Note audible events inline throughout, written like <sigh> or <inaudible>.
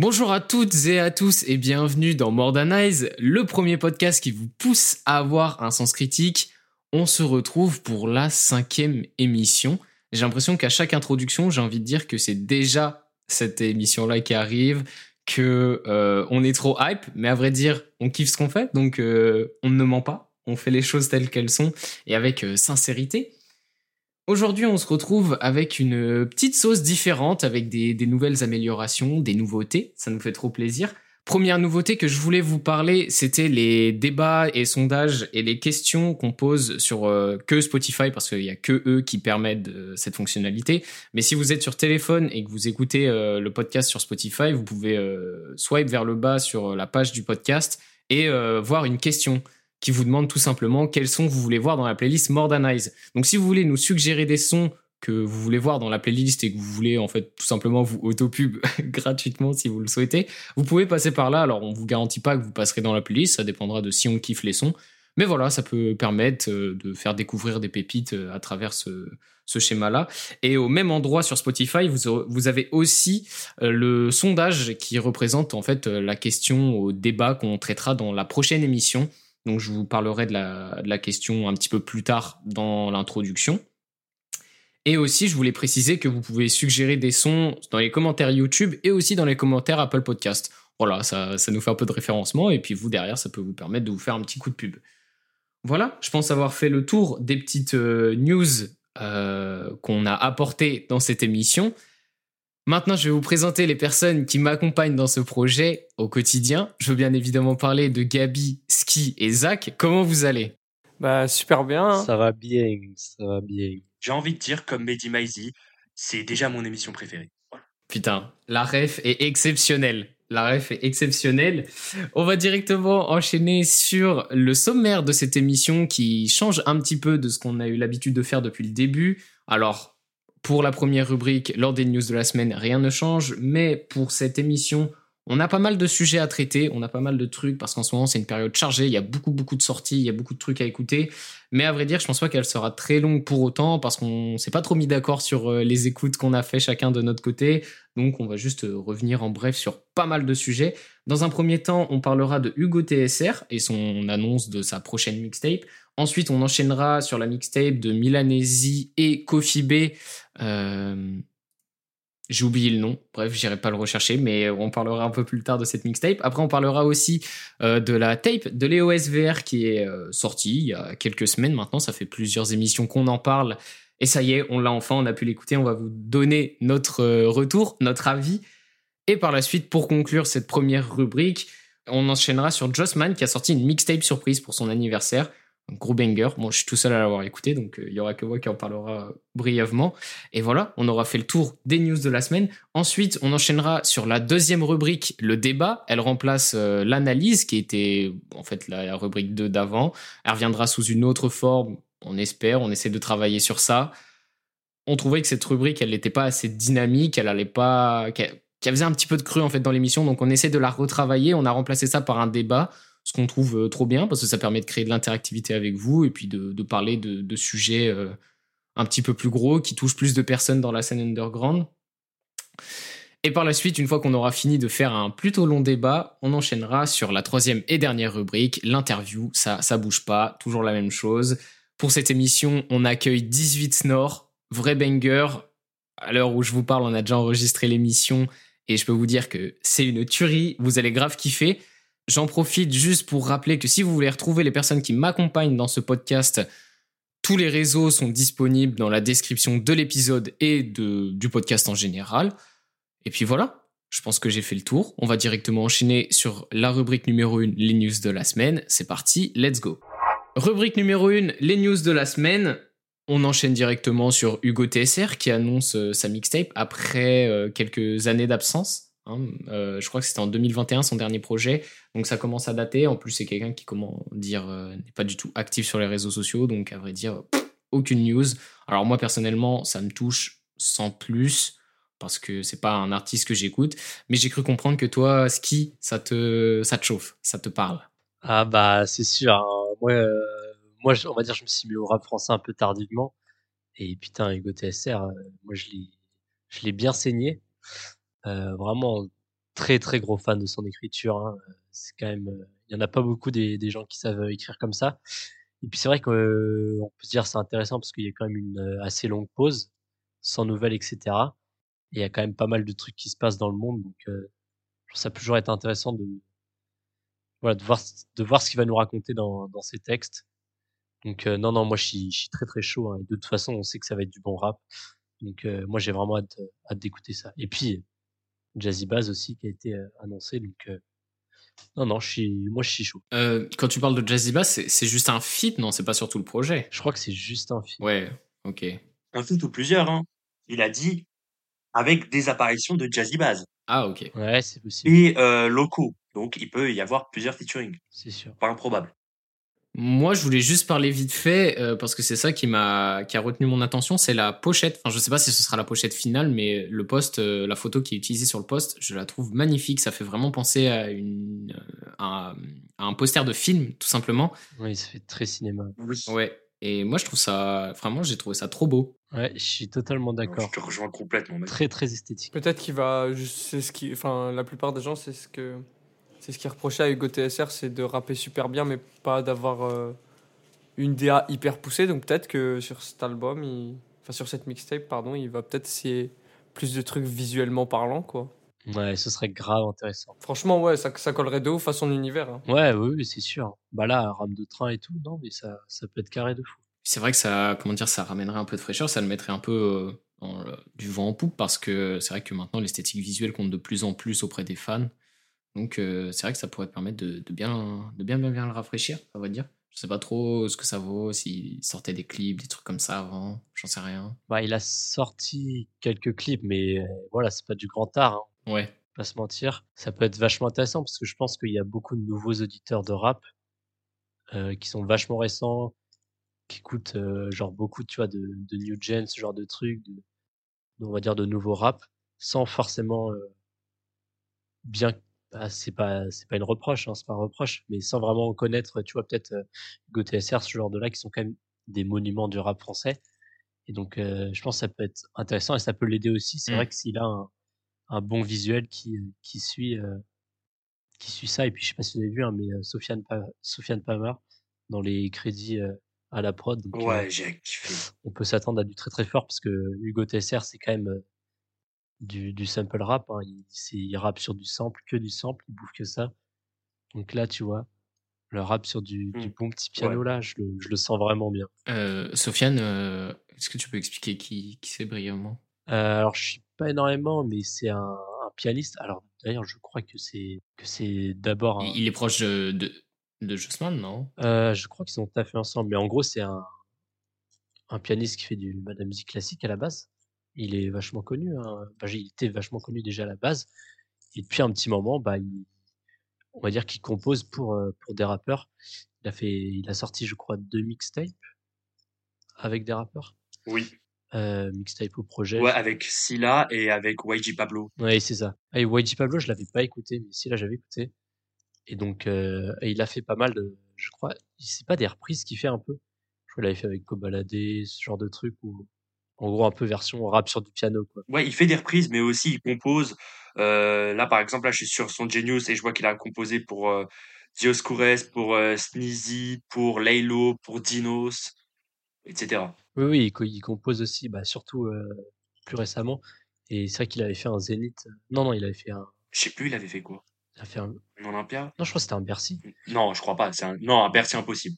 Bonjour à toutes et à tous et bienvenue dans More le premier podcast qui vous pousse à avoir un sens critique. On se retrouve pour la cinquième émission. J'ai l'impression qu'à chaque introduction, j'ai envie de dire que c'est déjà cette émission-là qui arrive, que euh, on est trop hype, mais à vrai dire, on kiffe ce qu'on fait, donc euh, on ne ment pas, on fait les choses telles qu'elles sont et avec euh, sincérité. Aujourd'hui, on se retrouve avec une petite sauce différente, avec des, nouvelles améliorations, des nouveautés. Ça nous fait trop plaisir. Première nouveauté que je voulais vous parler, c'était les débats et sondages et les questions qu'on pose sur euh, que Spotify, parce qu'il y a que eux qui permettent cette fonctionnalité. Mais si vous êtes sur téléphone et que vous écoutez euh, le podcast sur Spotify, vous pouvez euh, swipe vers le bas sur la page du podcast et voir une question qui vous demande tout simplement quels sons vous voulez voir dans la playlist More Donc si vous voulez nous suggérer des sons que vous voulez voir dans la playlist et que vous voulez en fait tout simplement vous autopub <laughs> gratuitement si vous le souhaitez, vous pouvez passer par là. Alors on vous garantit pas que vous passerez dans la playlist, ça dépendra de si on kiffe les sons. Mais voilà, ça peut permettre euh, de faire découvrir des pépites euh, à travers ce, schéma-là. Et au même endroit sur Spotify, vous, vous avez aussi euh, le sondage qui représente en fait la question au débat qu'on traitera dans la prochaine émission. Donc je vous parlerai de la, question un petit peu plus tard dans l'introduction. Et aussi, je voulais préciser que vous pouvez suggérer des sons dans les commentaires YouTube et aussi dans les commentaires Apple Podcast. Voilà, ça, nous fait un peu de référencement et puis vous derrière, ça peut vous permettre de vous faire un petit coup de pub. Voilà, je pense avoir fait le tour des petites euh, news euh, qu'on a apportées dans cette émission. Maintenant, je vais vous présenter les personnes qui m'accompagnent dans ce projet au quotidien. Je veux bien évidemment parler de Gabi, Ski et Zach. Comment vous allez? Bah super bien. Ça va bien, ça va bien. J'ai envie de dire comme Mehdi Maizi, c'est déjà mon émission préférée. Putain, la ref est exceptionnelle. La ref est exceptionnelle. On va directement enchaîner sur le sommaire de cette émission qui change un petit peu de ce qu'on a eu l'habitude de faire depuis le début. Alors, pour la première rubrique, lors des news de la semaine, rien ne change, mais pour cette émission, on a pas mal de sujets à traiter, on a pas mal de trucs parce qu'en ce moment c'est une période chargée, il y a beaucoup beaucoup de sorties, il y a beaucoup de trucs à écouter. Mais à vrai dire, je pense pas qu'elle sera très longue pour autant parce qu'on s'est pas trop mis d'accord sur euh, les écoutes qu'on a fait chacun de notre côté. Donc on va juste euh, revenir en bref sur pas mal de sujets. Dans un premier temps, on parlera de Hugo TSR et son annonce de sa prochaine mixtape. Ensuite, on enchaînera sur la mixtape de Milanesi et Kofi B. Euh, j'ai oublié le nom. Bref, j'irai pas le rechercher, mais on parlera un peu plus tard de cette mixtape. Après, on parlera aussi euh, de la tape de l'EOS VR qui est euh, sortie il y a quelques semaines maintenant. Ça fait plusieurs émissions qu'on en parle. Et ça y est, on l'a enfin, on a pu l'écouter. On va vous donner notre euh, retour, notre avis. Et par la suite, pour conclure cette première rubrique, on enchaînera sur Jossman qui a sorti une mixtape surprise pour son anniversaire gros banger. Moi, je suis tout seul à l'avoir écouté, donc euh, il y aura que moi qui en parlera brièvement. Et voilà, on aura fait le tour des news de la semaine. Ensuite, on enchaînera sur la deuxième rubrique, le débat. Elle remplace euh, l'analyse, qui était en fait la, rubrique 2 d'avant. Elle reviendra sous une autre forme, on espère, on essaie de travailler sur ça. On trouvait que cette rubrique, elle n'était pas assez dynamique, elle allait pas... qu'elle faisait un petit peu de cru en fait dans l'émission, donc on essaie de la retravailler. On a remplacé ça par un débat ce qu'on trouve euh, trop bien parce que ça permet de créer de l'interactivité avec vous et puis de, parler de, sujets euh, un petit peu plus gros qui touchent plus de personnes dans la scène underground. Et par la suite, une fois qu'on aura fini de faire un plutôt long débat, on enchaînera sur la troisième et dernière rubrique, l'interview. Ça, ça bouge pas, toujours la même chose. Pour cette émission, on accueille 18 Snore, vrai banger. À l'heure où je vous parle, on a déjà enregistré l'émission et je peux vous dire que c'est une tuerie. Vous allez grave kiffer. J'en profite juste pour rappeler que si vous voulez retrouver les personnes qui m'accompagnent dans ce podcast, tous les réseaux sont disponibles dans la description de l'épisode et de, du podcast en général. Et puis voilà, je pense que j'ai fait le tour. On va directement enchaîner sur la rubrique numéro 1, les news de la semaine. C'est parti, let's go. Rubrique numéro 1, les news de la semaine. On enchaîne directement sur Hugo TSR qui annonce euh, sa mixtape après euh, quelques années d'absence. Hein. Euh, je crois que c'était en 2021 son dernier projet, donc ça commence à dater. En plus, c'est quelqu'un qui, comment dire, euh, n'est pas du tout actif sur les réseaux sociaux, donc à vrai dire, aucune news. Alors moi personnellement, ça me touche sans plus parce que c'est pas un artiste que j'écoute, mais j'ai cru comprendre que toi, ski, ça te, ça te chauffe, ça te parle. Ah bah c'est sûr. Moi, euh, on va dire, je me suis mis au rap français un peu tardivement. Et putain, Hugo TSR, moi je l'ai bien saigné. Euh, vraiment très très gros fan de son écriture. hein. C'est quand même, euh, il y en a pas beaucoup des, des gens qui savent euh, écrire comme ça. Et puis c'est vrai qu'on peut se dire c'est intéressant parce qu'il y a quand même une euh, assez longue pause, sans nouvelles, etc. Et il y a quand même pas mal de trucs qui se passent dans le monde, donc euh, ça peut toujours être intéressant de voilà de voir de voir ce qu'il va nous raconter dans dans ses textes. Donc euh, non non moi je suis, très très chaud. hein. Et de toute façon on sait que ça va être du bon rap. Donc euh, moi j'ai vraiment hâte, hâte d'écouter ça. Et puis Jazzy Bass aussi qui a été annoncé. Donc euh, non non je suis moi je suis chaud. Euh, quand tu parles de Jazzy Bass, c'est c'est juste un feat, non? C'est pas surtout le projet? Je crois que c'est juste un film. Ouais, ok. Un feat ou plusieurs, hein. Il a dit avec des apparitions de Jazzy Bass Ah, ok. Ouais c'est possible. et euh, locaux. Donc il peut y avoir plusieurs featuring. C'est sûr. Pas improbable. Moi, je voulais juste parler vite fait euh, parce que c'est ça qui m'a qui a retenu mon attention, c'est la pochette. Enfin, je sais pas si ce sera la pochette finale, mais le post, euh, la photo qui est utilisée sur le post, je la trouve magnifique. Ça fait vraiment penser à une euh, à, à un poster de film, tout simplement. Oui ça fait très cinéma. Oui. Ouais. Et moi, je trouve ça vraiment, j'ai trouvé ça trop beau. Ouais je suis totalement d'accord. Je te rejoins complètement. mec. Très très esthétique. Peut-être qu'il va. C'est ce qui. Enfin, la plupart des gens, c'est ce que. C'est ce qui reprochait à Hugo TSR, c'est de rapper super bien, mais pas d'avoir euh, une DA hyper poussée. Donc peut-être que sur cet album, il... enfin sur cette mixtape, pardon, il va peut-être essayer plus de trucs visuellement parlant, quoi. Ouais ce serait grave intéressant. Franchement, ouais, ça, ça collerait de ouf à son univers. hein. Ouais, oui, oui, c'est sûr. Bah là, rame de train et tout, non, mais ça, ça peut être carré de fou. C'est vrai que ça, comment dire, ça ramènerait un peu de fraîcheur, ça le mettrait un peu euh, du vent en poupe parce que c'est vrai que maintenant l'esthétique visuelle compte de plus en plus auprès des fans. Donc euh, c'est vrai que ça pourrait permettre de, de bien, de bien, bien, bien le rafraîchir, à vrai dire. Je sais pas trop ce que ça vaut, s'il sortait des clips, des trucs comme ça avant, j'en sais rien. Bah, il a sorti quelques clips, mais euh, voilà, c'est pas du grand art, hein, Ouais, pas se mentir. Ça peut être vachement intéressant parce que je pense qu'il y a beaucoup de nouveaux auditeurs de rap euh, qui sont vachement récents, qui écoutent euh, genre beaucoup, tu vois, de, de new gen, ce genre de trucs, de, on va dire de nouveaux rap, sans forcément bien. Bah, c'est pas c'est pas une reproche, hein, c'est pas un reproche, mais sans vraiment connaître, tu vois, peut-être Hugo TSR, ce genre de là, qui sont quand même des monuments du rap français. Et donc, euh, je pense que ça peut être intéressant et ça peut l'aider aussi. C'est Mm. vrai que s'il a un, un bon visuel qui, qui suit euh, qui suit ça. Et puis, je sais pas si vous avez vu, hein, mais Sofiane, Pa- Sofiane Palmer dans les crédits euh, à la prod. Donc, Ouais, j'ai kiffé. on peut s'attendre à du très très fort parce que Hugo TSR, c'est quand même du, du sample rap. Hein. Il, il rappe sur du sample, que du sample, il bouffe que ça. Donc là, tu vois, le rap sur du, du Mm. bon petit piano, là, je le, je le sens vraiment bien. Euh, Sofiane, euh, est-ce que tu peux expliquer qui, qui c'est brièvement? Euh, alors, je suis pas énormément, mais c'est un, un pianiste. Alors, d'ailleurs, je crois que c'est que c'est d'abord un, il, est proche de, de, de Jossman, non? Je crois qu'ils ont taffé ensemble, mais en gros, c'est un, un pianiste qui fait du, bah, de la musique classique à la base. Il est vachement connu, hein. Enfin, il était vachement connu déjà à la base. Et depuis un petit moment, bah, il, on va dire qu'il compose pour, euh, pour des rappeurs. Il a fait, il a sorti, je crois, deux mixtapes avec des rappeurs. Oui. Euh, mixtape au projet. Ouais, avec Scylla et avec YG Pablo. Ouais, c'est ça. Et YG Pablo, je l'avais pas écouté, mais si là j'avais écouté. Et donc, euh, et il a fait pas mal de, je crois, c'est pas des reprises qu'il fait un peu. Je crois qu'il avait fait avec Kobalade, ce genre de truc où, en gros, un peu version rap sur du piano, quoi. Ouais, il fait des reprises, mais aussi il compose. Euh, là, par exemple, là, je suis sur son Genius et je vois qu'il a composé pour euh, Dioscures, pour euh, Sneezy, pour Laylo, pour Dinos, etc. Oui, oui, il, co- il compose aussi, bah, surtout euh, plus récemment. Et c'est vrai qu'il avait fait un Zénith. Non, non, il avait fait un, Je sais plus, il avait fait quoi? il a fait un, Un Olympia? non, je crois que c'était un Bercy. Non, je crois pas. C'est un... Non, un Bercy impossible.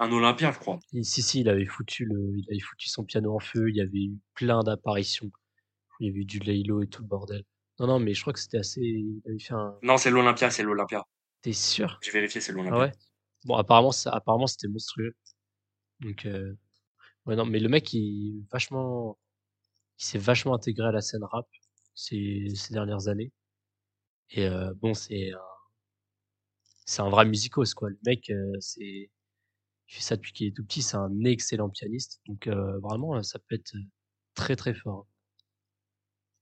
Un Olympia, je crois. Et si, si, il avait foutu le, il avait foutu son piano en feu. Il y avait eu plein d'apparitions. Il y avait eu du Laylo et tout le bordel. Non, non, mais je crois que c'était assez, il avait fait un, Non, c'est l'Olympia, c'est l'Olympia. t'es sûr? J'ai vérifié, c'est Ah l'Olympia. ouais? Bon, apparemment, ça, apparemment, c'était monstrueux. Donc, euh, ouais, non, mais le mec, il vachement, il s'est vachement intégré à la scène rap ces, ces dernières années. Et euh, bon, c'est un, c'est un vrai musicos, quoi. Le mec, euh, c'est, il fait ça depuis qu'il est tout petit. C'est un excellent pianiste. Donc, euh, vraiment, ça peut être très, très fort.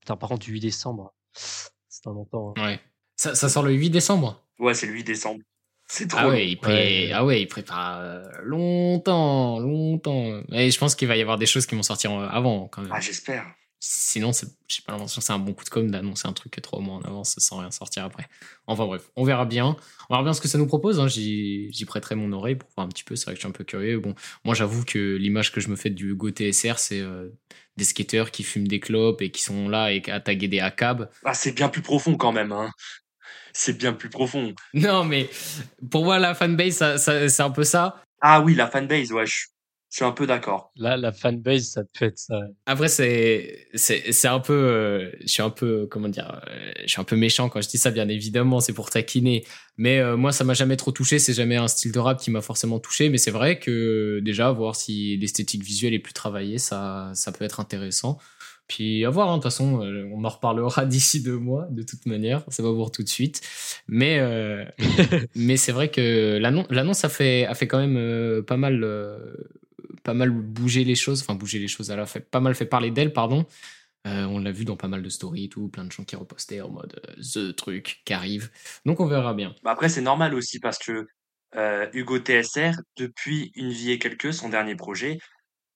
Putain, par contre, du 8 décembre, c'est un longtemps. hein. Ouais. Ça, ça sort le 8 décembre? Ouais, c'est le 8 décembre. <laughs> C'est trop Ah long. ouais, il pré- Ouais. ah ouais, il prépare euh, longtemps, longtemps. Et je pense qu'il va y avoir des choses qui vont sortir euh, avant quand même. Ah, j'espère. Sinon, c'est- j'ai pas l'impression que c'est un bon coup de com' d'annoncer un truc trois mois en avance sans rien sortir après. Enfin bref, on verra bien. On verra bien ce que ça nous propose. hein. J'y prêterai mon oreille pour voir un petit peu. C'est vrai que je suis un peu curieux. Bon, moi, j'avoue que l'image que je me fais du Hugo TSR, c'est euh, des skateurs qui fument des clopes et qui sont là et à taguer des ACAB. Ah, c'est bien plus profond quand même. Hein. C'est bien plus profond. <laughs> Non, mais pour moi, la fanbase, ça- ça- c'est un peu ça. Ah oui, la fanbase, ouais, je, je suis un peu d'accord. Là, la fanbase, ça peut être ça. Après, c'est, c'est, c'est un peu, euh, je suis un peu, comment dire, euh, je suis un peu méchant quand je dis ça, bien évidemment, c'est pour taquiner. Mais euh, moi, ça m'a jamais trop touché, c'est jamais un style de rap qui m'a forcément touché, mais c'est vrai que déjà, voir si l'esthétique visuelle est plus travaillée, ça, ça peut être intéressant. Puis à voir, hein, de toute façon, euh, on en reparlera <laughs> d'ici deux mois, de toute manière, c'est pas pour tout de suite. Mais, euh, <laughs> mais c'est vrai que l'annonce, l'annonce a fait, a fait quand même euh, pas mal, euh, pas mal bouger les choses. Enfin, bouger les choses, elle a fait pas mal fait parler d'elle, pardon. Euh, on l'a vu dans pas mal de stories et tout, plein de gens qui repostaient en mode euh, The truc qui arrive. Donc on verra bien. Bah après, c'est normal aussi parce que euh, Hugo TSR, depuis Une vie et quelques, son dernier projet,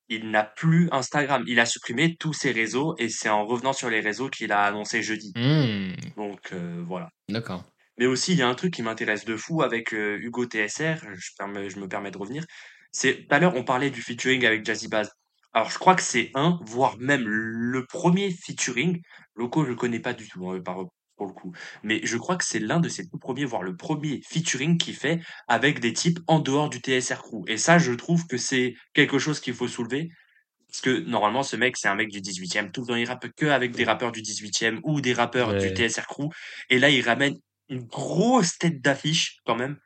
il n'a plus Instagram. Il a supprimé tous ses réseaux et c'est en revenant sur les réseaux qu'il a annoncé jeudi. Hmm, Donc voilà. D'accord. Mais aussi, il y a un truc qui m'intéresse de fou avec Hugo TSR, je, permets- je me permets de revenir. C'est tout à l'heure, on parlait du featuring avec Jazzy Bass. Alors, je crois que c'est un, voire même le premier featuring. Loco, je le connais pas du tout, hein, par, pour le coup. Mais je crois que c'est l'un de ses tout premiers, voire le premier featuring qu'il fait avec des types en dehors du TSR Crew. Et ça, je trouve que c'est quelque chose qu'il faut soulever. Parce que normalement, ce mec, c'est un mec du 18e. Tout le temps, il rappe que avec des rappeurs du 18e ou des rappeurs du. TSR Crew. Et là, il ramène une grosse tête d'affiche quand même.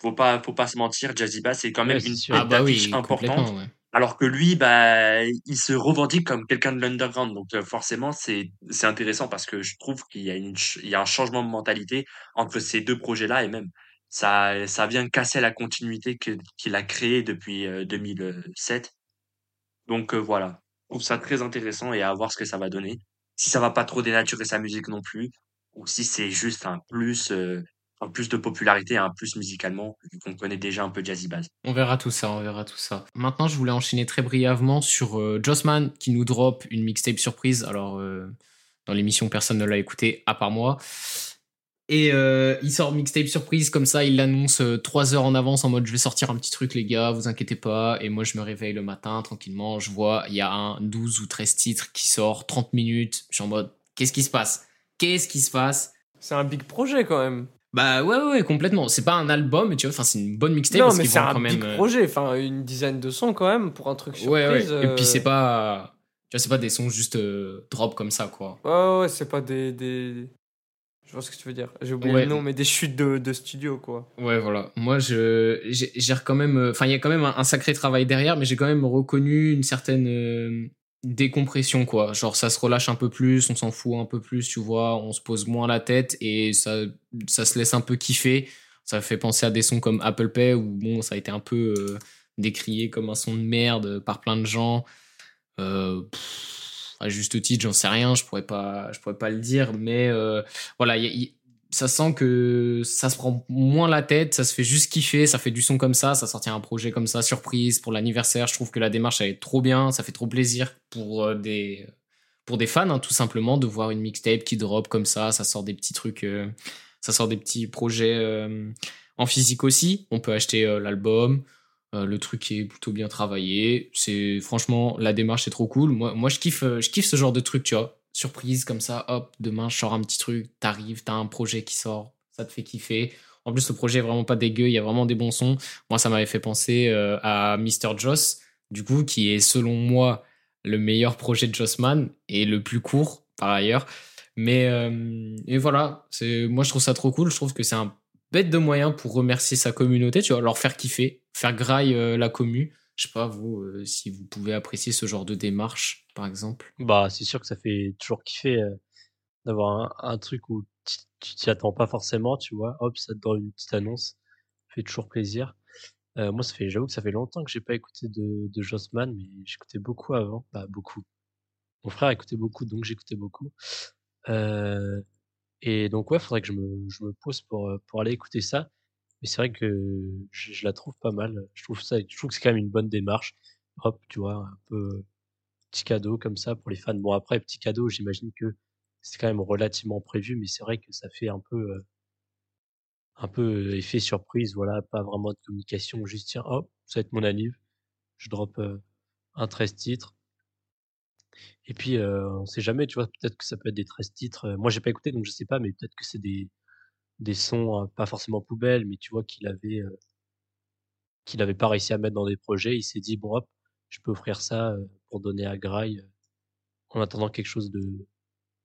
Faut pas, faut pas se mentir, Jazzy Bass c'est quand même Ouais, une tête Ah bah oui, importante. ouais. Alors que lui, bah, il se revendique comme quelqu'un de l'underground. Donc euh, forcément, c'est c'est intéressant parce que je trouve qu'il y a une il y a un changement de mentalité entre ces deux projets-là et même ça ça vient casser la continuité qu'il a créée depuis euh, 2007. Donc euh, voilà, je trouve ça très intéressant et à voir ce que ça va donner. Si ça va pas trop dénaturer sa musique non plus, ou si c'est juste un plus, euh, un plus de popularité, un plus musicalement, vu qu'on connaît déjà un peu Jazzy Bass. On verra tout ça, on verra tout ça. Maintenant, je voulais enchaîner très brièvement sur euh, Jossman qui nous drop une mixtape surprise. Alors, euh, dans l'émission, personne ne l'a écouté à part moi. Et euh, il sort mixtape surprise comme ça, il l'annonce euh, trois heures en avance en mode je vais sortir un petit truc les gars, vous inquiétez pas. Et moi je me réveille le matin tranquillement, je vois il y a un 12 ou 13 titres qui sort, 30 minutes. Je suis en mode qu'est-ce qui se passe? Qu'est-ce qui se passe? C'est un big projet quand même. Bah ouais, ouais, ouais, complètement. C'est pas un album, tu vois, enfin c'est une bonne mixtape non, parce mais c'est un quand big même. euh, projet. Enfin, une dizaine de sons quand même pour un truc surprise. Ouais, ouais. Et puis euh, c'est pas. Tu vois, c'est pas des sons juste euh, drop comme ça, quoi. Ouais, ouais, c'est pas des, des. Je vois ce que tu veux dire. J'ai oublié Ouais. le nom, mais des chutes de, de studio, quoi. Ouais, voilà. Moi, je j'ai j'ai quand même. euh, Enfin, il y a quand même un, un sacré travail derrière, mais j'ai quand même reconnu une certaine euh, décompression, quoi. Genre, ça se relâche un peu plus, on s'en fout un peu plus, tu vois, on se pose moins la tête et ça, ça se laisse un peu kiffer. Ça fait penser à des sons comme Apple Pay où, bon, ça a été un peu euh, décrié comme un son de merde par plein de gens. Euh, à juste titre, j'en sais rien, je pourrais pas, je pourrais pas le dire, mais euh, voilà, ça sent que ça se prend moins la tête, ça se fait juste kiffer, ça fait du son comme ça, ça sortit un projet comme ça, surprise pour l'anniversaire. Je trouve que la démarche elle est trop bien, ça fait trop plaisir pour euh, des pour des fans, hein, tout simplement, de voir une mixtape qui drop comme ça, ça sort des petits trucs, euh, ça sort des petits projets euh, en physique aussi. On peut acheter l'album, le truc est plutôt bien travaillé. C'est franchement la démarche est trop cool. Moi, moi je kiffe, je kiffe ce genre de truc, tu vois. Surprise comme ça, hop, demain je sors un petit truc, t'arrives, t'as un projet qui sort, ça te fait kiffer. En plus, le projet est vraiment pas dégueu, il y a vraiment des bons sons. Moi, ça m'avait fait penser euh, à Mr. Joss, du coup, qui est selon moi le meilleur projet de Jossman et le plus court par ailleurs. Mais euh, et voilà, c'est moi je trouve ça trop cool. Je trouve que c'est un bête de moyen pour remercier sa communauté, tu vois, leur faire kiffer, faire graille euh, la commu. Je sais pas vous euh, si vous pouvez apprécier ce genre de démarche, par exemple. Bah, c'est sûr que ça fait toujours kiffer euh, d'avoir un, truc où tu t'y attends pas forcément, tu vois. Hop, ça te donne une petite annonce. Ça fait toujours plaisir. Euh, moi, ça fait, j'avoue que ça fait longtemps que j'ai pas écouté de, de Jossman, mais j'écoutais beaucoup avant. Bah, beaucoup. Mon frère écoutait beaucoup, donc j'écoutais beaucoup. Et donc, ouais, faudrait que je me, je me pose pour, pour aller écouter ça. C'est vrai que je, la trouve pas mal. Je trouve ça, je trouve que c'est quand même une bonne démarche. Hop, tu vois, un peu petit cadeau comme ça pour les fans. Bon après petit cadeau, j'imagine que c'est quand même relativement prévu, mais c'est vrai que ça fait un peu euh, un peu effet surprise, voilà, pas vraiment de communication, juste tiens, hop, ça va être mon anniv, je drop euh, un 13 titres. Et puis euh, on sait jamais, tu vois, peut-être que ça peut être des 13 titres. Moi j'ai pas écouté donc je sais pas, mais peut-être que c'est des des sons pas forcément poubelles, mais tu vois qu'il avait qu'il avait pas réussi à mettre dans des projets, il s'est dit bon hop, je peux offrir ça pour donner à Grail en attendant quelque chose de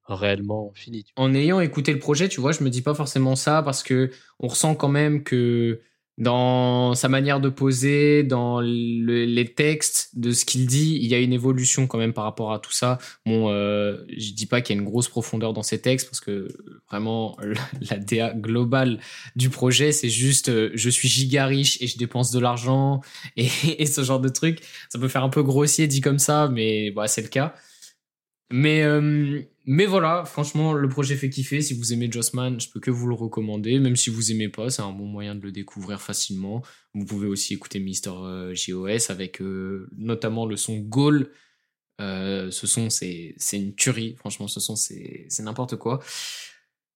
réellement fini. En ayant écouté le projet, tu vois, je me dis pas forcément ça parce que on ressent quand même que dans sa manière de poser, dans les textes, de ce qu'il dit, il y a une évolution quand même par rapport à tout ça. Bon, euh, je dis pas qu'il y a une grosse profondeur dans ces textes parce que vraiment <laughs> la, DA globale du projet, c'est juste euh, je suis giga riche et je dépense de l'argent et, <laughs> et, ce genre de truc. Ça peut faire un peu grossier dit comme ça, mais bah, c'est le cas. Mais, euh, mais voilà, franchement, le projet fait kiffer. Si vous aimez Jossman, je peux que vous le recommander. Même si vous aimez pas, c'est un bon moyen de le découvrir facilement. Vous pouvez aussi écouter Mister JOS euh, avec euh, notamment le son Goal. ce son, c'est une tuerie. Franchement, ce son, c'est n'importe quoi.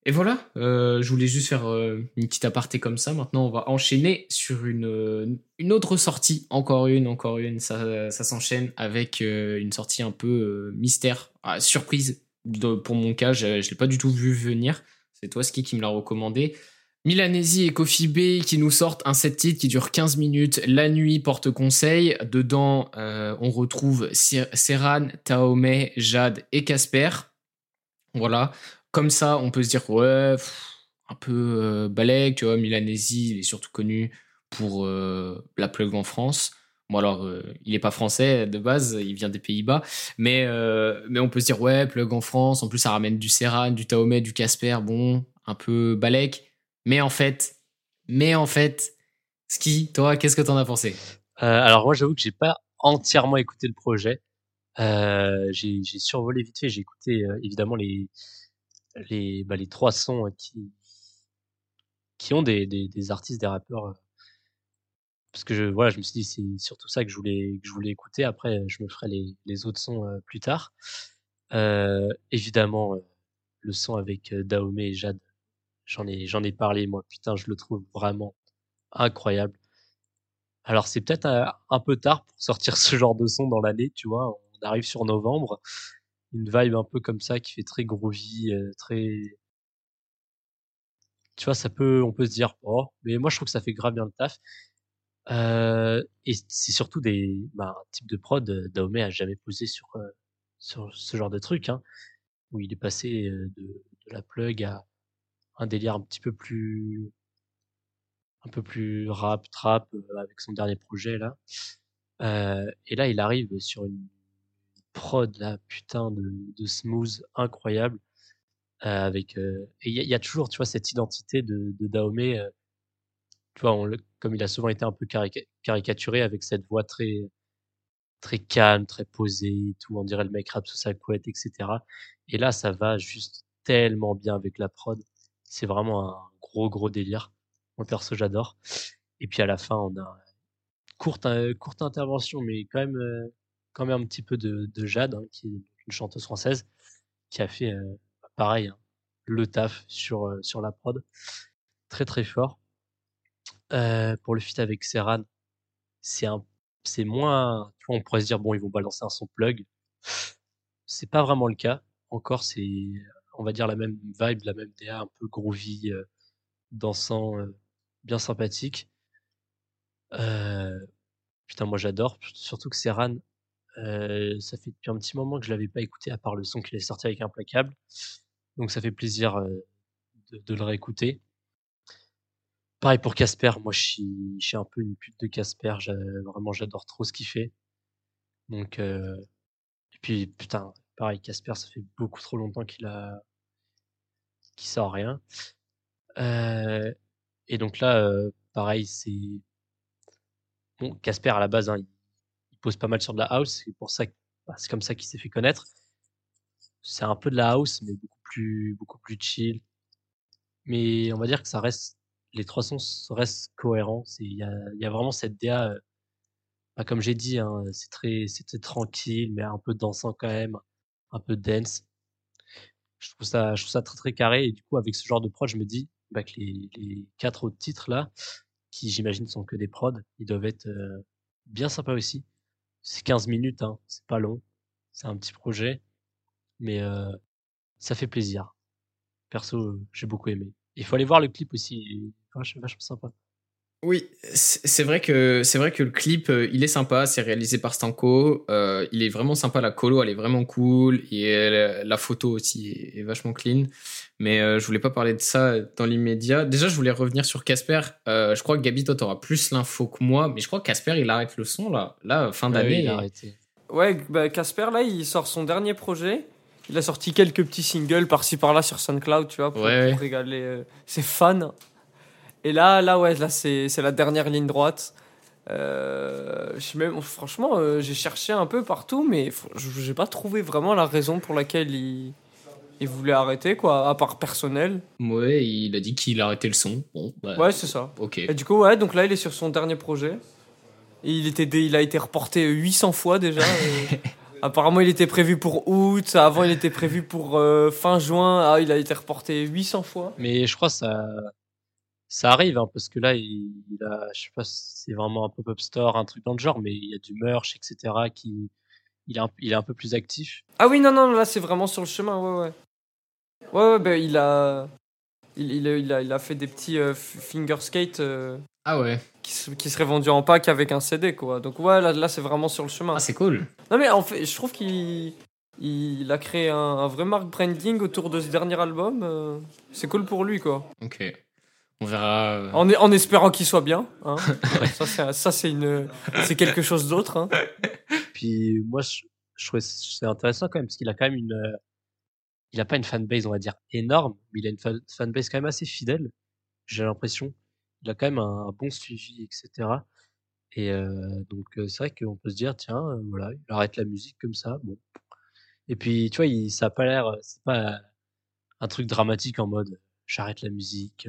Et voilà, euh, je voulais juste faire euh, une petite aparté comme ça. Maintenant, on va enchaîner sur une, euh, une autre sortie. Encore une, encore une. Ça, ça s'enchaîne avec une sortie un peu mystère, ah, surprise. Pour mon cas, je ne l'ai pas du tout vu venir. C'est toi, Ski, qui me l'a recommandé. Milanesi et Kofi Bay qui nous sortent un set titre qui dure 15 minutes. La nuit porte conseil. Dedans, on retrouve Serran, Taome, Jade et Casper. Voilà comme ça, on peut se dire, ouais, un peu euh, balèque, tu vois, Milanesi, il est surtout connu pour euh, la plug en France. Bon, alors, euh, il n'est pas français de base, il vient des Pays-Bas, mais, mais on peut se dire, ouais, plug en France, en plus, ça ramène du Serran, du Taomet, du Casper, bon, un peu balèque. Mais en fait, mais en fait, Ski, toi, qu'est-ce que t'en as pensé? Alors, moi, j'avoue que j'ai pas entièrement écouté le projet. j'ai survolé vite fait, j'ai écouté évidemment les, les, bah, les trois sons qui, qui ont des, des artistes, des rappeurs. Parce que je, voilà, je me suis dit, c'est surtout ça que je voulais, que je voulais écouter. Après, je me ferai les, les autres sons plus tard. Euh, évidemment, le son avec Dahomey et Jade, j'en ai, j'en ai parlé, moi. Putain, je le trouve vraiment incroyable. Alors, c'est peut-être un, un, peu tard pour sortir <laughs> ce genre de son dans l'année, tu vois. On arrive sur novembre une vibe un peu comme ça qui fait très groovy, euh, très tu vois, ça peut, on peut se dire, oh, mais moi je trouve que ça fait grave bien le taf. Euh, et c'est surtout des bah, un type de prod euh, Daomé a jamais posé sur sur ce genre de truc, hein, où il est passé de, de, la plug à un délire un petit peu plus un peu plus rap trap avec son dernier projet là. et là, il arrive sur une prod là, putain de, de smooth incroyable. Euh, avec euh, et il y, a toujours tu vois cette identité de, de Dahomey euh, tu vois comme il a souvent été un peu caricaturé avec cette voix très calme très posée tout on dirait le mec rap sous sa couette etc et là ça va juste tellement bien avec la prod c'est vraiment un gros gros délire moi perso j'adore et puis à la fin on a courte courte intervention mais quand même quand même un petit peu de, de Jade, hein, qui est une chanteuse française, qui a fait euh, pareil, hein, le taf sur, euh, sur la prod. Très très fort. Euh, pour le feat avec Serran, c'est un, c'est moins, tu vois, on pourrait se dire bon, ils vont balancer un son plug. C'est pas vraiment le cas. Encore, c'est, on va dire la même vibe, la même DA, un peu groovy, dansant, bien sympathique. putain, moi j'adore, surtout que Serran, euh, ça fait depuis un petit moment que je l'avais pas écouté à part le son qu'il est sorti avec Implacable. Donc ça fait plaisir euh, de, de, le réécouter. Pareil pour Casper, moi je suis, un peu une pute de Casper, vraiment j'adore trop ce qu'il fait. Donc euh... et puis putain, pareil Casper, ça fait beaucoup trop longtemps qu'il a qu'il sort rien. Euh... Et donc là, euh, pareil, c'est bon Casper à la base, hein, pose pas mal sur de la house. C'est pour ça que bah, c'est comme ça qu'il s'est fait connaître. C'est un peu de la house, mais beaucoup plus, beaucoup plus chill. Mais on va dire que ça reste, les trois sons restent cohérents. Il y a, vraiment cette DA euh, bah, comme j'ai dit, hein, c'est très, c'était tranquille, mais un peu dansant quand même, un peu dance. Je trouve ça, je trouve ça très très carré. Et du coup, avec ce genre de prod, je me dis bah, que les, les quatre autres titres là, qui j'imagine sont que des prods, ils doivent être euh, bien sympas aussi. C'est 15 minutes, hein, c'est pas long, c'est un petit projet, mais euh, ça fait plaisir. Perso, j'ai beaucoup aimé. Il faut aller voir le clip aussi, vachement, vachement sympa. Oui, c'est vrai que c'est vrai que le clip euh, il est sympa, c'est réalisé par Stanko, euh, il est vraiment sympa, la colo elle est vraiment cool et la, photo aussi est, vachement clean. Mais euh, je voulais pas parler de ça dans l'immédiat. Déjà, je voulais revenir sur Casper. je crois que Gabi, toi, t'auras plus l'info que moi, mais je crois que Casper il arrête le son là, là fin d'année. il a arrêté. Ouais, bah Casper là, il sort son dernier projet. Il a sorti quelques petits singles par-ci par-là sur SoundCloud, tu vois, pour, pour régaler ses fans. Et là, là, ouais, là, c'est la dernière ligne droite. Euh, même, franchement, euh, j'ai cherché un peu partout, mais je n'ai pas trouvé vraiment la raison pour laquelle il, il voulait arrêter, quoi, à part personnel. Ouais, il a dit qu'il arrêtait le son. Bon, bah, ouais, c'est ça. Ok. Et du coup, ouais, donc là, il est sur son dernier projet. Et il, était, il a été reporté 800 fois déjà. <laughs> apparemment, il était prévu pour août. Avant, il était prévu pour euh, fin juin. Ah, il a été reporté 800 fois. Mais je crois que ça, ça arrive hein, parce que là il, a je sais pas si c'est vraiment un pop-up store un truc dans le genre mais il y a du merch etc qui il est un, il est un peu plus actif ah oui non non là c'est vraiment sur le chemin ouais ouais ouais, ouais bah, il a il, il, a, il a fait des petits euh, finger skate euh, ah ouais qui, qui seraient vendus en pack avec un CD quoi donc ouais là, là c'est vraiment sur le chemin ah c'est cool non mais en fait je trouve qu'il il a créé un, vrai mark branding autour de ce dernier album euh, c'est cool pour lui quoi ok on verra. Euh. En, en, espérant qu'il soit bien. Hein. <laughs> ça, c'est une, c'est quelque chose d'autre. Hein. Puis moi, je, je trouve c'est intéressant quand même parce qu'il a quand même une, euh, il a pas une fanbase, on va dire énorme, mais il a une fanbase quand même assez fidèle. J'ai l'impression. Il a quand même un, bon suivi, etc. Et donc c'est vrai qu'on peut se dire tiens, voilà, il arrête la musique comme ça, bon. Et puis tu vois, il, ça a pas l'air, c'est pas un truc dramatique en mode j'arrête la musique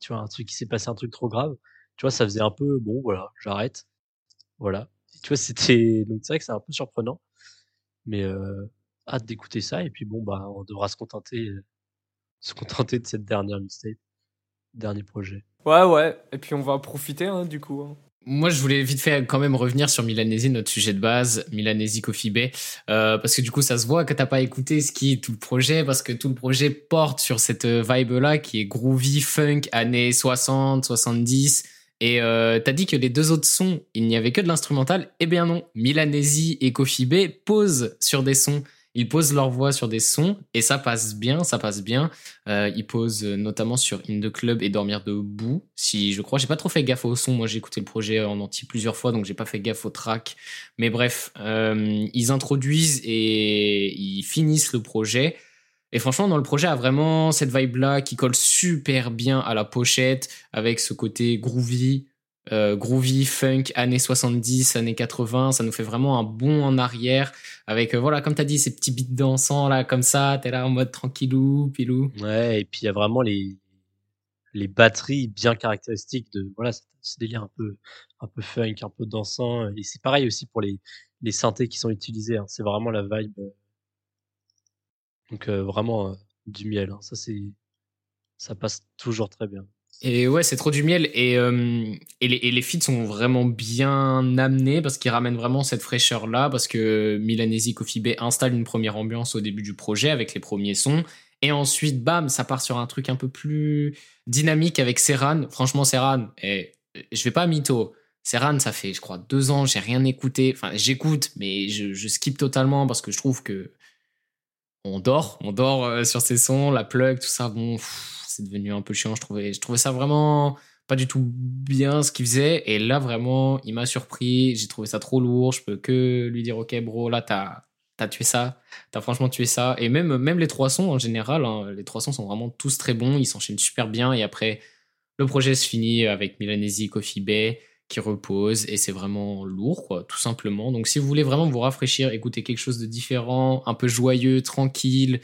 tu vois, un truc qui s'est passé, un truc trop grave. Tu vois, ça faisait un peu, bon, voilà, j'arrête. Voilà. Tu vois, c'était, donc c'est vrai que c'est un peu surprenant. Mais, hâte d'écouter ça. Et puis bon, bah, on devra se contenter, se contenter de cette dernière mixtape, dernier projet. Ouais, ouais. Et puis on va profiter, hein, du coup. Hein. Moi, je voulais vite fait quand même revenir sur Milanesi, notre sujet de base, Milanesi Coffee Bay, euh, parce que du coup, ça se voit que t'as pas écouté ce qui est tout le projet, parce que tout le projet porte sur cette vibe-là qui est groovy, funk, années 60, 70. Et euh, t'as dit que les deux autres sons, il n'y avait que de l'instrumental. Eh bien non, Milanesi et Coffee Bay posent sur des sons ils posent leur voix sur des sons et ça passe bien, ça passe bien. Euh, ils posent notamment sur In the Club et Dormir debout. Si je crois, j'ai pas trop fait gaffe au son. Moi, j'ai écouté le projet en entier plusieurs fois, donc j'ai pas fait gaffe au track. Mais bref, euh, ils introduisent et ils finissent le projet. Et franchement, dans le projet, a vraiment cette vibe-là qui colle super bien à la pochette, avec ce côté groovy, euh, groovy, funk, années 70, années 80. Ça nous fait vraiment un bond en arrière avec, euh, voilà, comme tu as dit, ces petits beats dansants là, comme ça. Tu es là en mode tranquillou, pilou. Ouais, et puis il y a vraiment les, les batteries bien caractéristiques de, voilà, ce délire un peu, un peu funk, un peu dansant. Et c'est pareil aussi pour les, les synthés qui sont utilisés. Hein. C'est vraiment la vibe. Euh, donc vraiment du miel. Hein. Ça, c'est, ça passe toujours très bien. Et ouais, c'est trop du miel. Et, euh, et, les, et les feats sont vraiment bien amenés parce qu'ils ramènent vraiment cette fraîcheur-là. Parce que Milanesi Coffee Bay installe une première ambiance au début du projet avec les premiers sons. Et ensuite, bam, ça part sur un truc un peu plus dynamique avec Serran. Franchement, Serran, et je vais pas mytho. Serran, ça fait, je crois, deux ans, j'ai rien écouté. Enfin, j'écoute, mais je, je skip totalement parce que je trouve que on dort, on dort euh, sur ces sons, la plug, tout ça. Bon, c'est devenu un peu chiant. Je trouvais, je trouvais ça vraiment pas du tout bien ce qu'il faisait. Et là, vraiment, il m'a surpris. J'ai trouvé ça trop lourd. Je peux que lui dire, ok, bro, là, t'as as tué ça. T'as franchement tué ça. Et même, même les trois sons en général, hein, les trois sons sont vraiment tous très bons. Ils s'enchaînent super bien. Et après, le projet se finit avec Milanesi Coffee Bay qui repose et c'est vraiment lourd quoi tout simplement donc si vous voulez vraiment vous rafraîchir écouter quelque chose de différent un peu joyeux tranquille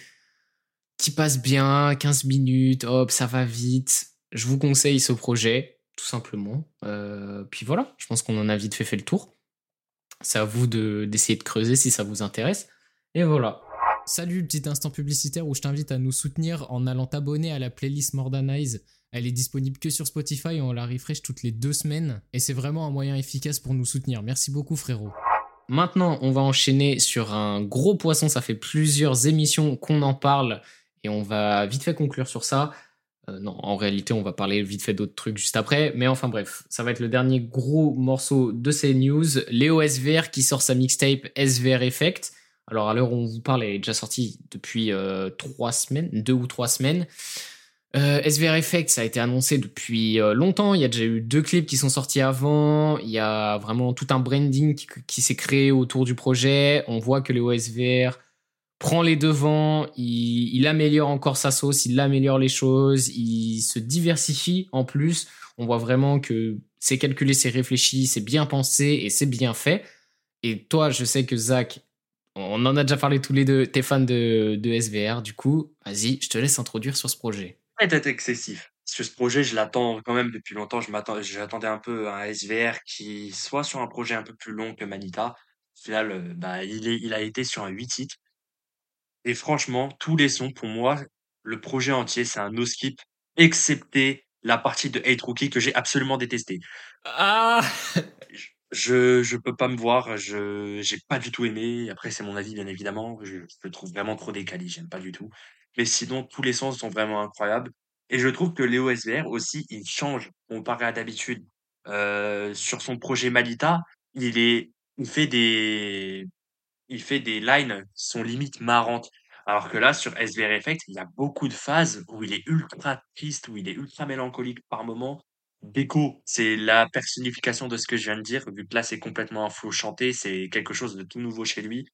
qui passe bien, 15 minutes, hop, ça va vite. Je vous conseille ce projet, tout simplement. Euh, puis voilà, je pense qu'on en a vite fait, fait le tour. C'est à vous de- d'essayer de, creuser si ça vous intéresse. Et voilà. Salut, petit instant publicitaire où je t'invite à nous soutenir en allant t'abonner à la playlist Mordanize. Elle est disponible que sur Spotify et on la refresh toutes les deux semaines. Et c'est vraiment un moyen efficace pour nous soutenir. Merci beaucoup, frérot. Maintenant, on va enchaîner sur un gros poisson. Ça fait plusieurs émissions qu'on en parle et on va vite fait conclure sur ça. Euh, non, en réalité, on va parler vite fait d'autres trucs juste après. Mais enfin bref, ça va être le dernier gros morceau de ces news. Léo SVR qui sort sa mixtape SVR Effect. Alors à l'heure où on vous parle, elle est déjà sortie depuis euh, trois semaines, deux ou trois semaines. Euh, SVR Effect, ça a été annoncé depuis euh, longtemps. Il y a déjà eu deux clips qui sont sortis avant. Il y a vraiment tout un branding qui, s'est créé autour du projet. On voit que Léo SVR prend les devants, il, améliore encore sa sauce, il améliore les choses, il se diversifie en plus. On voit vraiment que c'est calculé, c'est réfléchi, c'est bien pensé et c'est bien fait. Et toi, je sais que Zach, on en a déjà parlé tous les deux, t'es fan de, de SVR, du coup, vas-y, je te laisse introduire sur ce projet. peut-être excessif. Que ce projet, je l'attends quand même depuis longtemps. J'attendais un peu un SVR qui soit sur un projet un peu plus long que Manita. Au final, euh, bah, il est, il a été sur un 8 titres. Et franchement, tous les sons, pour moi, le projet entier, c'est un no skip, excepté la partie de Hate Rookie que j'ai absolument détesté. Ah Je, je peux pas me voir, je, j'ai pas du tout aimé. Après, c'est mon avis, bien évidemment. Je, je le trouve vraiment trop décalé, j'aime pas du tout. Mais sinon, tous les sons sont vraiment incroyables. Et je trouve que Léo SVR aussi, il change comparé à d'habitude. Euh, sur son projet Malita, il est, il fait des, il fait des lines qui sont limite marrantes. Alors que là, sur SVR Effect, il y a beaucoup de phases où il est ultra triste, où il est ultra mélancolique par moment. Déco, c'est la personnification de ce que je viens de dire, vu que là, c'est complètement un flow chanté, c'est quelque chose de tout nouveau chez lui.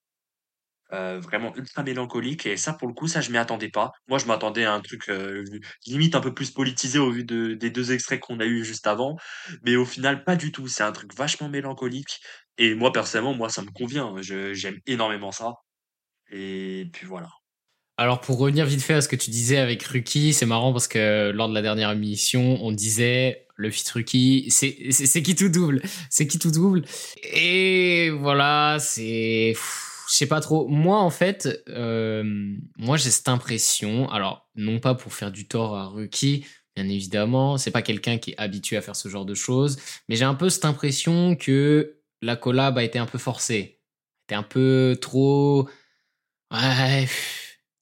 Euh, vraiment ultra mélancolique et ça pour le coup ça je m'y attendais pas moi je m'attendais à un truc euh, limite un peu plus politisé au vu de, des deux extraits qu'on a eu juste avant mais au final pas du tout c'est un truc vachement mélancolique et moi personnellement moi ça me convient je j'aime énormément ça et puis voilà Alors pour revenir vite fait à ce que tu disais avec Ruki, c'est marrant parce que lors de la dernière émission, on disait le fit Ruki, c'est c'est qui tout double, c'est qui tout double? Et voilà, c'est je sais pas trop. Moi en fait, euh, moi j'ai cette impression, alors non pas pour faire du tort à Ruki, bien évidemment, c'est pas quelqu'un qui est habitué à faire ce genre de choses, mais j'ai un peu cette impression que la collab a été un peu forcée, était un peu trop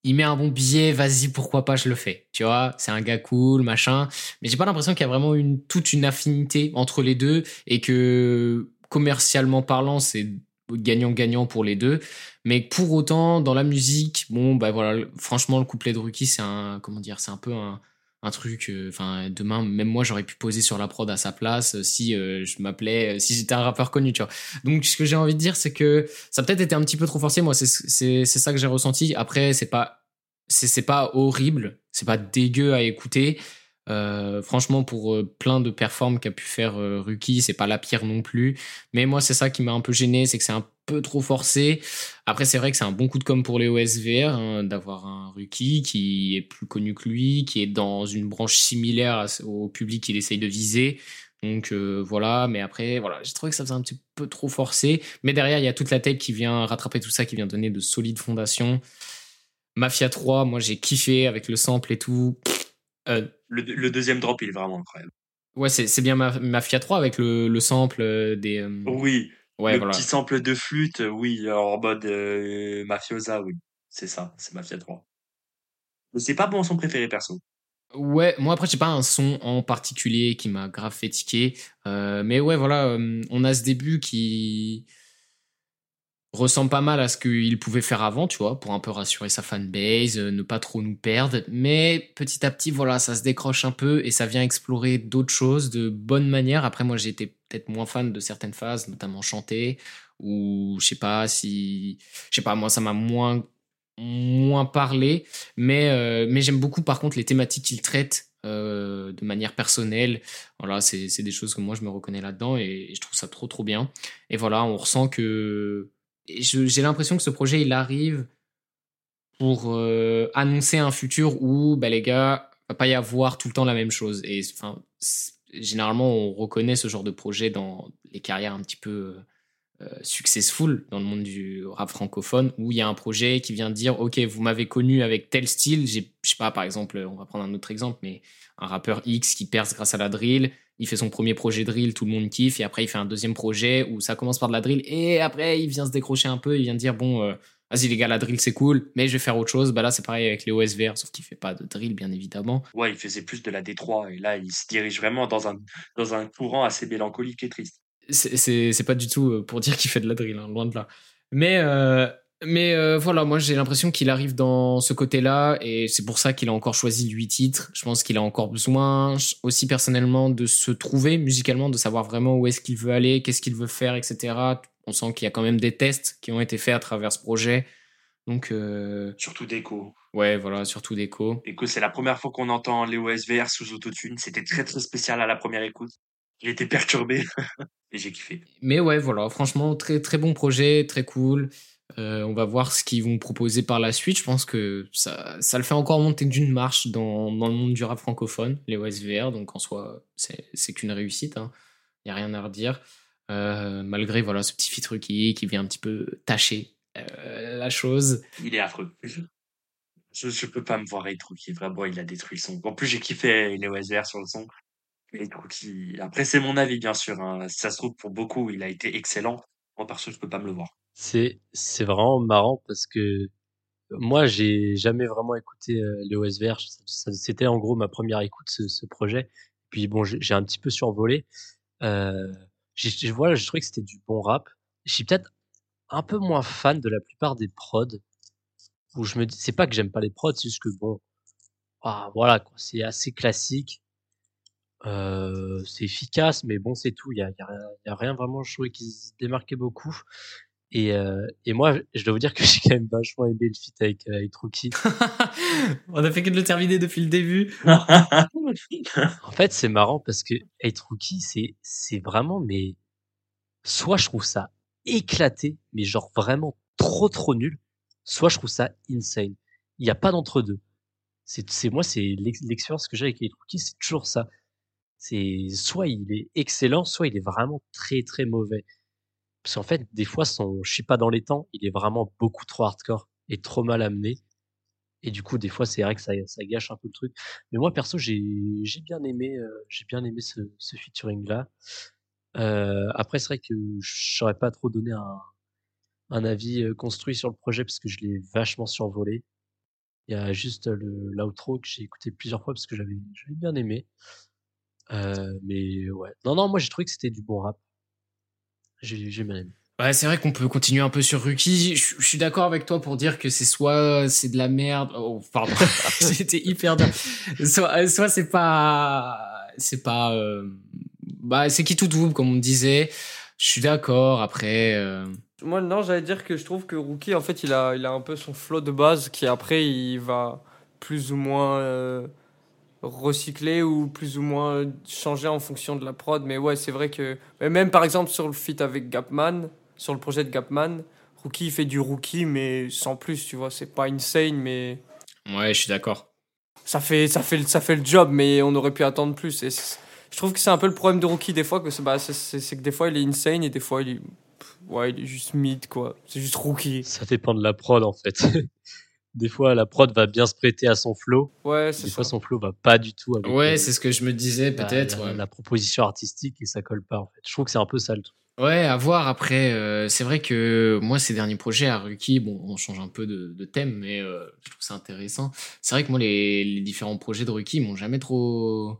il met un bon billet, vas-y, pourquoi pas, je le fais. Tu vois, c'est un gars cool, machin. Mais j'ai pas l'impression qu'il y a vraiment une, toute une affinité entre les deux et que commercialement parlant, c'est gagnant-gagnant pour les deux. Mais pour autant, dans la musique, bon, bah voilà, franchement, le couplet de Ruki, c'est un, comment dire, c'est un peu un, un truc, euh, enfin, demain, même moi, j'aurais pu poser sur la prod à sa place euh, si euh, je m'appelais, euh, si j'étais un rappeur connu, tu vois. Donc, ce que j'ai envie de dire, c'est que ça peut-être été un petit peu trop forcé. Moi, c'est c'est ça que j'ai ressenti. Après, c'est pas c'est c'est pas horrible, c'est pas dégueu à écouter. Euh, franchement, pour euh, plein de performances qu'a pu faire euh, Ruki, c'est pas la pire non plus. Mais moi, c'est ça qui m'a un peu gêné, c'est que c'est un peu trop forcé. Après, c'est vrai que c'est un bon coup de com pour les OSVR hein, d'avoir un Ruki qui est plus connu que lui, qui est dans une branche similaire au public qu'il essaye de viser. Donc voilà, mais après, voilà, j'ai trouvé que ça faisait un petit peu trop forcé. Mais derrière, il y a toute la tech qui vient rattraper tout ça, qui vient donner de solides fondations. Mafia 3, moi j'ai kiffé avec le sample et tout. Euh, le, le deuxième drop il est vraiment incroyable ouais, c'est c'est bien Ma- Mafia 3 avec le, le sample euh, des. euh, oui ouais, le voilà. petit sample de flûte oui en mode euh, mafiosa oui c'est ça c'est Mafia 3 mais c'est pas mon son préféré perso Ouais, moi après, j'ai pas un son en particulier qui m'a grave fait tiquer. Mais ouais, voilà, on a ce début qui ressemble pas mal à ce qu'il pouvait faire avant, tu vois, pour un peu rassurer sa fanbase, euh, ne pas trop nous perdre. Mais petit à petit, voilà, ça se décroche un peu et ça vient explorer d'autres choses de bonne manière. Après, moi, j'ai été peut-être moins fan de certaines phases, notamment chanter, ou je sais pas si, je sais pas, moi, ça m'a moins moins parlé, mais euh, mais j'aime beaucoup par contre les thématiques qu'il traite euh, de manière personnelle. Voilà, c'est des choses que moi je me reconnais là-dedans et, et je trouve ça trop trop bien. Et voilà, on ressent que j'ai l'impression que ce projet il arrive pour euh, annoncer un futur où bah les gars va pas y avoir tout le temps la même chose. Et enfin généralement, on reconnaît ce genre de projet dans les carrières un petit peu euh, successful dans le monde du rap francophone, où il y a un projet qui vient dire, OK, vous m'avez connu avec tel style, je sais pas, par exemple, on va prendre un autre exemple, mais un rappeur X qui perce grâce à la drill, il fait son premier projet drill, tout le monde kiffe, et après il fait un deuxième projet où ça commence par de la drill, et après il vient se décrocher un peu, il vient dire, bon, euh, vas-y les gars, la drill c'est cool, mais je vais faire autre chose. Bah là c'est pareil avec les OSVR, sauf qu'il fait pas de drill bien évidemment. Ouais, il faisait plus de la D3 et là il se dirige vraiment dans un, dans un courant assez mélancolique et triste. C'est pas du tout euh, pour dire qu'il fait de la drill, hein, loin de là. Mais, euh, mais euh, voilà, moi j'ai l'impression qu'il arrive dans ce côté-là et c'est pour ça qu'il a encore choisi 8 titres. Je pense qu'il a encore besoin aussi personnellement de se trouver musicalement, de savoir vraiment où est-ce qu'il veut aller, qu'est-ce qu'il veut faire, etc. On sent qu'il y a quand même des tests qui ont été faits à travers ce projet. Donc, euh... Surtout d'écho. Ouais, voilà, surtout d'écho. Écho, c'est la première fois qu'on entend Léo SVR sous autotune. C'était très très spécial à la première écoute. Il était perturbé <laughs> et j'ai kiffé. Mais ouais, voilà, franchement, très très bon projet, très cool. Euh, on va voir ce qu'ils vont proposer par la suite. Je pense que ça, le fait encore monter d'une marche dans, le monde du rap francophone, les OSVR. Donc en soi, c'est qu'une réussite. Il hein. n'y a rien à redire. Euh, malgré voilà, ce petit fit qui, qui vient un petit peu tâcher euh, la chose. Il est affreux. Je, je peux pas me voir être Rookie. Vraiment, il a détruit son. En plus, j'ai kiffé les OSVR sur le son. Et Rookie. Après, c'est mon avis, bien sûr. Hein. Ça se trouve, pour beaucoup, il a été excellent. Moi, perso, je peux pas me le voir. C'est, c'est vraiment marrant parce que moi, j'ai jamais vraiment écouté euh, les OSVR. C'était en gros ma première écoute, ce, ce projet. Puis bon, j'ai un petit peu survolé. Euh, je, voilà, je trouvais que c'était du bon rap. Je suis peut-être un peu moins fan de la plupart des prods. Où je me dis, c'est pas que j'aime pas les prods, c'est juste que bon, ah, voilà, c'est assez classique. Euh, c'est efficace, mais bon, c'est tout. Il y a, y, a, y a, rien vraiment, je trouvais qui se démarquait beaucoup. Et, euh, et moi, je dois vous dire que j'ai quand même vachement aimé le feat avec, euh, avec Rookie. <laughs> On a fait que de le terminer depuis le début. en fait, c'est marrant parce que être Rookie, c'est, c'est vraiment, mais soit je trouve ça éclaté, mais genre vraiment trop trop nul, soit je trouve ça insane. Il n'y a pas d'entre deux. C'est, c'est moi, c'est l'expérience que j'ai avec Hate Rookie, c'est toujours ça. C'est soit il est excellent, soit il est vraiment très très mauvais. Parce qu'en fait, des fois, son je suis pas dans les temps, il est vraiment beaucoup trop hardcore et trop mal amené. Et du coup, des fois, c'est vrai que ça, gâche un peu le truc. Mais moi, perso, j'ai, j'ai bien aimé, euh, bien aimé ce, ce featuring là. Euh, après, c'est vrai que je saurais pas trop donné un, avis construit sur le projet parce que je l'ai vachement survolé. Il y a juste l'outro que j'ai écouté plusieurs fois parce que j'avais bien aimé. Euh, mais ouais. Non, non, moi j'ai trouvé que c'était du bon rap. J'ai bien aimé. Ouais, c'est vrai qu'on peut continuer un peu sur Ruki. Je, je suis d'accord avec toi pour dire que c'est soit c'est de la merde. Oh, pardon, <laughs> <laughs> c'était hyper dur. Soit, soit c'est pas, c'est pas, euh, bah c'est qui tout double comme on disait. Je suis d'accord. Après. Euh... Moi non, j'allais dire que je trouve que Rookie en fait il a il a un peu son flow de base qui après il va plus ou moins euh, recycler ou plus ou moins changer en fonction de la prod. Mais ouais, c'est vrai que même par exemple sur le feat avec Gapman, sur le projet de Gapman, Rookie fait du Rookie mais sans plus, tu vois. C'est pas insane mais. Ouais, je suis d'accord. Ça fait ça fait ça fait le job, mais on aurait pu attendre plus. Et je trouve que c'est un peu le problème de Rookie des fois, que c'est bah, que des fois il est insane et des fois il est, ouais, il est juste mid, quoi. C'est juste Rookie. Ça dépend de la prod en fait. <laughs> des fois la prod va bien se prêter à son flow. Ouais, Des fois son flow va pas du tout avec Ouais, euh, c'est ce que je me disais la- peut-être. la, ouais. la proposition artistique et ça colle pas en fait. Je trouve que c'est un peu ça le truc. Ouais, à voir après. euh, c'est vrai que moi, ces derniers projets à Ruki, bon, on change un peu de, de thème, mais euh, je trouve ça intéressant. C'est vrai que moi, les, les différents projets de Ruki m'ont jamais trop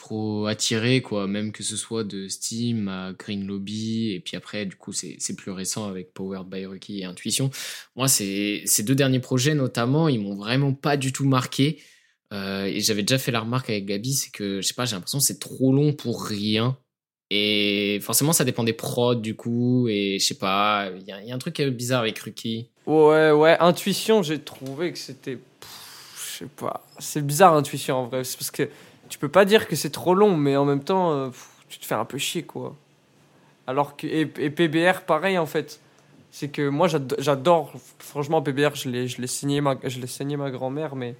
trop attiré, quoi. Même que ce soit de Steam à Green Lobby, et puis après, du coup, c'est plus récent avec Powered by Ruki et Intuition. Moi, ces, deux derniers projets, notamment, ils m'ont vraiment pas du tout marqué. Euh, et j'avais déjà fait la remarque avec Gabi, c'est que, je sais pas, j'ai l'impression que c'est trop long pour rien. Et forcément, ça dépend des prods, du coup. Et je sais pas, il y, a- un truc bizarre avec Ruki. Ouais, ouais, intuition, j'ai trouvé que c'était. Je sais pas. C'est bizarre, intuition en vrai. C'est parce que tu peux pas dire que c'est trop long, mais en même temps, euh, tu te fais un peu chier, quoi. Alors que. Et, PBR, pareil, en fait. C'est que moi, j'ado- j'adore. Franchement, PBR, je l'ai je l'ai signé, ma, je l'ai saigné ma grand-mère, mais.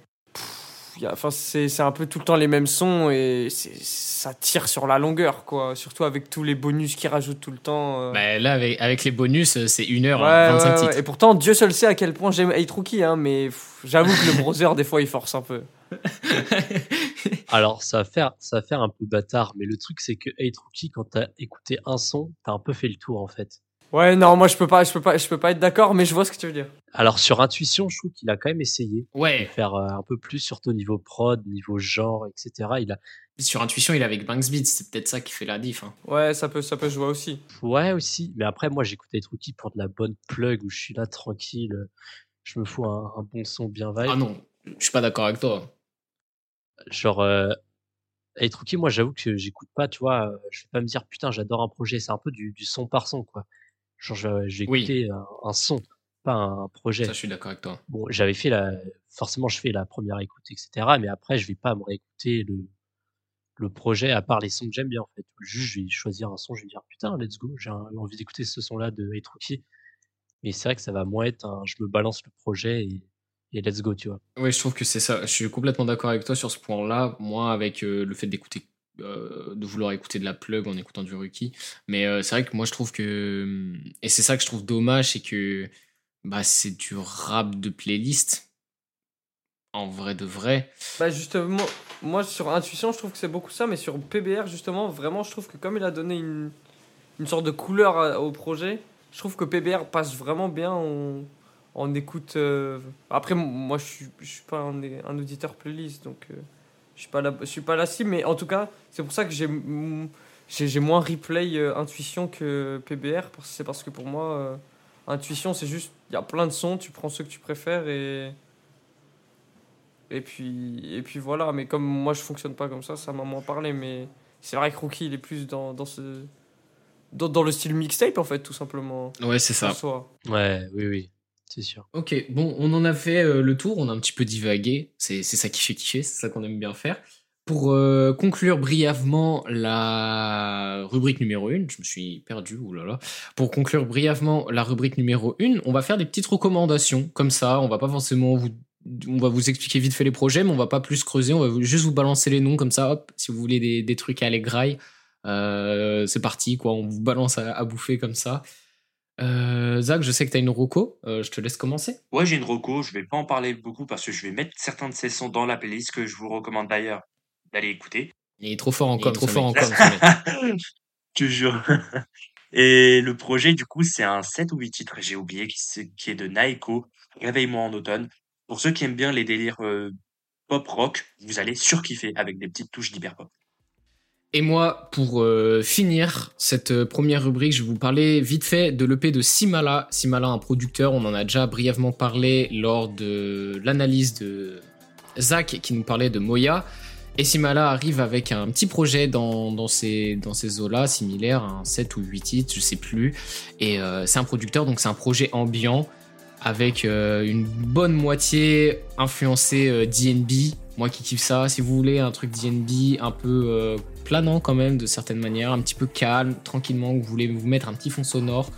Enfin, c'est c'est un peu tout le temps les mêmes sons et c'est- ça tire sur la longueur, quoi. Surtout avec tous les bonus qu'ils rajoutent tout le temps. euh. Bah, là, avec, avec les bonus, euh, c'est 1 heure, Ouais, hein, 25 ouais, ouais. titres. Et pourtant, Dieu seul sait à quel point j'aime Hate Rookie, hein, mais j'avoue que le browser, des fois, il force un peu. <laughs> Alors, ça va faire, ça va faire un peu bâtard, mais le truc, c'est que Hate Rookie, quand t'as écouté un son, t'as un peu fait le tour, en fait. Ouais, non, moi, je peux pas, je peux pas, je peux pas être d'accord, mais je vois ce que tu veux dire. Alors, sur Intuition, je trouve qu'il a quand même essayé de Ouais, faire euh, un peu plus, surtout au niveau prod, niveau genre, etc. Il a, sur Intuition, il est avec Banks Beats, c'est peut-être ça qui fait la diff. hein. Ouais, ça peut, ça peut jouer aussi. ouais, aussi. Mais après, moi, j'écoute Hate Rookie pour de la bonne plug où je suis là, tranquille. Je me fous un, un bon son bien vibe. Ah non, je suis pas d'accord avec toi. genre euh, Rookie, moi j'avoue que j'écoute pas, tu vois, euh, je vais pas me dire putain j'adore un projet, c'est un peu du, du son par son quoi. Genre je- j'ai Oui. écouté un, un son, pas un projet. Ça, je suis d'accord avec toi. Bon, j'avais fait la, forcément je fais la première écoute etc. Mais après je vais pas me réécouter le le projet à part les sons que j'aime bien en fait. Juste je vais choisir un son, je vais dire putain let's go, j'ai envie d'écouter ce son là de Rookie. Mais c'est vrai que ça va moins être un, je me balance le projet et, et let's go tu vois. Oui, je trouve que c'est ça. Je suis complètement d'accord avec toi sur ce point-là. Moi, avec euh, le fait d'écouter, euh, de vouloir écouter de la plug en écoutant du Rookie. Mais euh, c'est vrai que moi, je trouve que. Et c'est ça que je trouve dommage, c'est que bah, c'est du rap de playlist. En vrai de vrai. Bah justement, moi sur Intuition, je trouve que c'est beaucoup ça, mais sur PBR, justement, vraiment, je trouve que comme il a donné une, une sorte de couleur au projet, je trouve que PBR passe vraiment bien en, en écoute. euh, Après, moi, je suis, je suis pas un, auditeur playlist, donc je suis pas la, je suis pas la cible, mais en tout cas, c'est pour ça que j'ai j'ai moins replay euh, Intuition que PBR, c'est parce que pour moi, euh, Intuition, c'est juste, il y a plein de sons, tu prends ceux que tu préfères et. Et puis, et puis voilà, mais comme moi je fonctionne pas comme ça, ça m'a moins parlé. Mais c'est vrai que Rookie il est plus dans, dans, ce, dans, dans le style mixtape en fait, tout simplement. Ouais, c'est ça. soi. Ouais, oui, oui, c'est sûr. Ok, bon, on en a fait euh, le tour, on a un petit peu divagué, c'est ça qui fait kiffer, c'est ça qu'on aime bien faire. Pour euh, conclure brièvement la rubrique numéro 1, je me suis perdu, oulala. Pour conclure brièvement la rubrique numéro 1, on va faire des petites recommandations, comme ça, on va pas forcément vous... On va vous expliquer vite fait les projets, mais on va pas plus creuser, on va juste vous balancer les noms comme ça, hop, si vous voulez des, des trucs à aller graille, euh, c'est parti, quoi, on vous balance à bouffer comme ça. Euh, Zach, je sais que tu as une roco, euh, je te laisse commencer. Ouais, j'ai une reco, je vais pas en parler beaucoup parce que je vais mettre certains de ces sons dans la playlist que je vous recommande d'ailleurs d'aller écouter. Il est trop fort en Il est com, trop fort en com, <laughs> ce mec. Je te jure. <laughs> Et le projet, du coup, c'est un 7 ou 8 titres, j'ai oublié, qui, est de Naiko, Réveille-moi en automne. Pour ceux qui aiment bien les délires euh, pop rock, vous allez surkiffer avec des petites touches d'hyper pop. Et moi, pour euh, finir cette euh, première rubrique, je vais vous parler vite fait de l'EP de Simala. Simala, un producteur, on en a déjà brièvement parlé lors de l'analyse de Zach qui nous parlait de Moya. Et Simala arrive avec un petit projet dans, dans ces, dans ces eaux-là, similaire, un 7 ou 8 titres, je sais plus. Et euh, c'est un producteur, donc c'est un projet ambiant avec une bonne moitié influencé euh, DNB. Moi qui kiffe ça, si vous voulez un truc DNB un peu planant quand même de certaine manière, un petit peu calme, tranquillement, vous voulez vous mettre un petit fond sonore,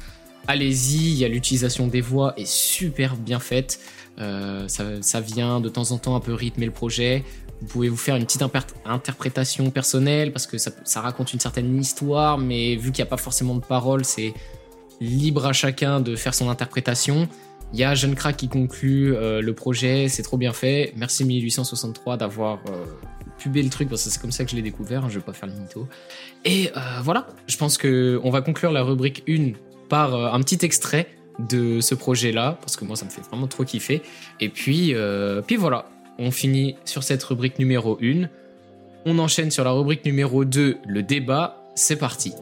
allez-y, il y a l'utilisation des voix est super bien faite. Euh, ça, vient de temps en temps un peu rythmer le projet. Vous pouvez vous faire une petite interprétation personnelle parce que ça, ça raconte une certaine histoire, mais vu qu'il n'y a pas forcément de paroles, c'est libre à chacun de faire son interprétation. Il y a Jeune Crack qui conclut euh, le projet, c'est trop bien fait. Merci 1863 d'avoir euh, pubé le truc parce que c'est comme ça que je l'ai découvert, hein, je vais pas faire le mytho. Et euh, voilà, je pense que on va conclure la rubrique 1 par euh, un petit extrait de ce projet-là parce que moi ça me fait vraiment trop kiffer. Et puis, euh, puis voilà, on finit sur cette rubrique numéro 1. On enchaîne sur la rubrique numéro 2, le débat. C'est parti.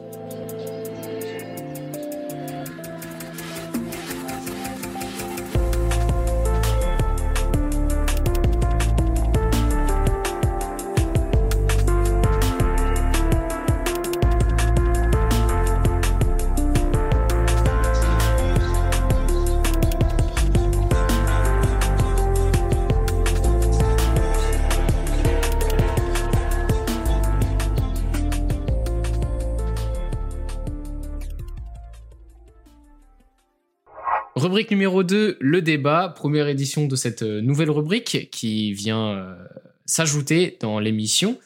Numéro 2, le débat, première édition de cette euh, nouvelle rubrique qui vient euh, s'ajouter dans l'émission.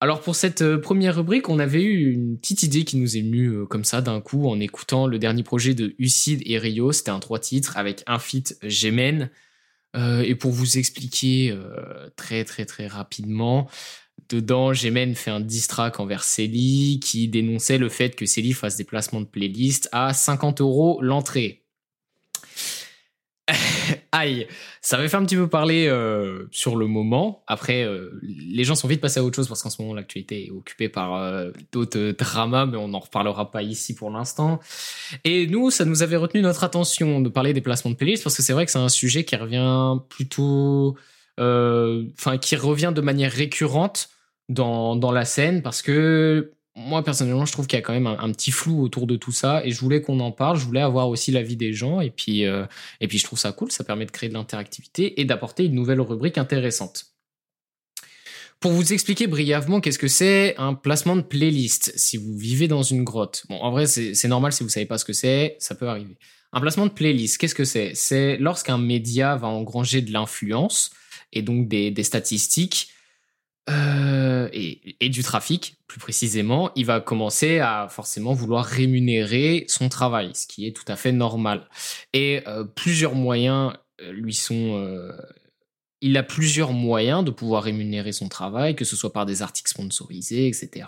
Alors pour cette euh, première rubrique, on avait eu une petite idée qui nous est venue comme ça d'un coup en écoutant le dernier projet de Ucide et Rio. C'était un trois titres avec un feat Gemen. Et pour vous expliquer très très très rapidement, dedans Gemen fait un diss track envers Célie qui dénonçait le fait que Célie fasse des placements de playlist à 50 euros l'entrée. Aïe, ça avait fait un petit peu parler euh, sur le moment. Après, euh, les gens sont vite passés à autre chose parce qu'en ce moment, l'actualité est occupée par euh, d'autres dramas, mais on n'en reparlera pas ici pour l'instant. Et nous, ça nous avait retenu notre attention de parler des placements de playlist parce que c'est vrai que c'est un sujet qui revient plutôt... Enfin, qui revient de manière récurrente dans, dans la scène parce que moi personnellement, je trouve qu'il y a quand même un, petit flou autour de tout ça et je voulais qu'on en parle. Je voulais avoir aussi l'avis des gens et puis euh, et puis je trouve ça cool. Ça permet de créer de l'interactivité et d'apporter une nouvelle rubrique intéressante. Pour vous expliquer brièvement qu'est-ce que c'est un placement de playlist si vous vivez dans une grotte. Bon, en vrai, c'est normal si vous savez pas ce que c'est, ça peut arriver. Un placement de playlist, qu'est-ce que c'est? C'est lorsqu'un média va engranger de l'influence et donc des, des statistiques euh, et, du trafic, plus précisément, il va commencer à forcément vouloir rémunérer son travail, ce qui est tout à fait normal. Et euh, plusieurs moyens euh, lui sont... il a plusieurs moyens de pouvoir rémunérer son travail, que ce soit par des articles sponsorisés, etc.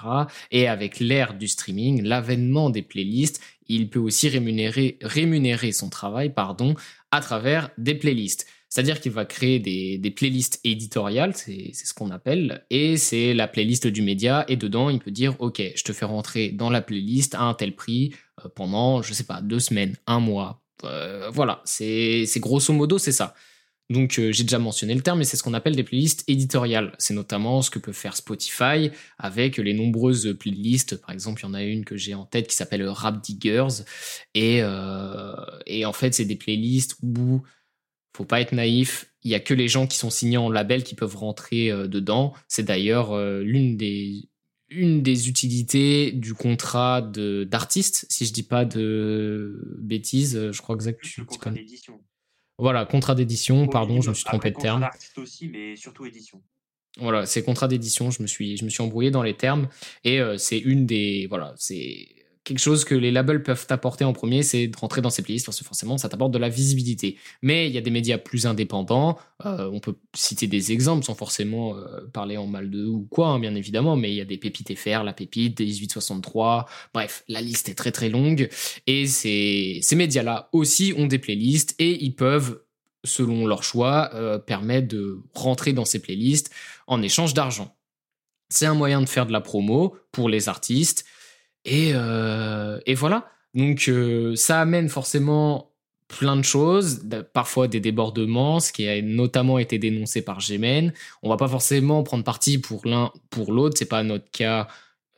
Et avec l'ère du streaming, l'avènement des playlists, il peut aussi rémunérer, rémunérer son travail pardon, à travers des playlists. C'est-à-dire qu'il va créer des, playlists éditoriales, c'est ce qu'on appelle, et c'est la playlist du média, et dedans, il peut dire, OK, je te fais rentrer dans la playlist à un tel prix euh, pendant, je sais pas, deux semaines, un mois. Euh, voilà, c'est grosso modo, c'est ça. Donc euh, j'ai déjà mentionné le terme, mais c'est ce qu'on appelle des playlists éditoriales. C'est notamment ce que peut faire Spotify avec les nombreuses playlists. Par exemple, il y en a une que j'ai en tête qui s'appelle Rap Diggers. Et, et en fait, c'est des playlists où faut pas être naïf. Il y a que les gens qui sont signés en label qui peuvent rentrer euh, dedans. C'est d'ailleurs euh, l'une des une des utilités du contrat de d'artiste, si je dis pas de bêtises, euh, je crois. Le contrat d'édition. Voilà, contrat d'édition, pardon, je me suis trompé de terme. Contrat d'artiste aussi, mais surtout édition. Voilà, c'est contrat d'édition, je me suis je me suis embrouillé dans les termes et c'est une des voilà, c'est quelque chose que les labels peuvent t'apporter en premier, c'est de rentrer dans ces playlists parce que forcément ça t'apporte de la visibilité. Mais il y a des médias plus indépendants, euh, on peut citer des exemples sans forcément euh, parler en mal d'eux ou quoi, hein, bien évidemment, mais il y a des pépites FR, la pépite, 1863, bref, la liste est très très longue et ces, ces médias-là aussi ont des playlists et ils peuvent selon leur choix, euh, permettre de rentrer dans ces playlists en échange d'argent. C'est un moyen de faire de la promo pour les artistes, et, euh, et voilà. Donc euh, ça amène forcément plein de choses, parfois des débordements, ce qui a notamment été dénoncé par Gémen. On va pas forcément prendre parti pour l'un pour l'autre, c'est pas notre cas,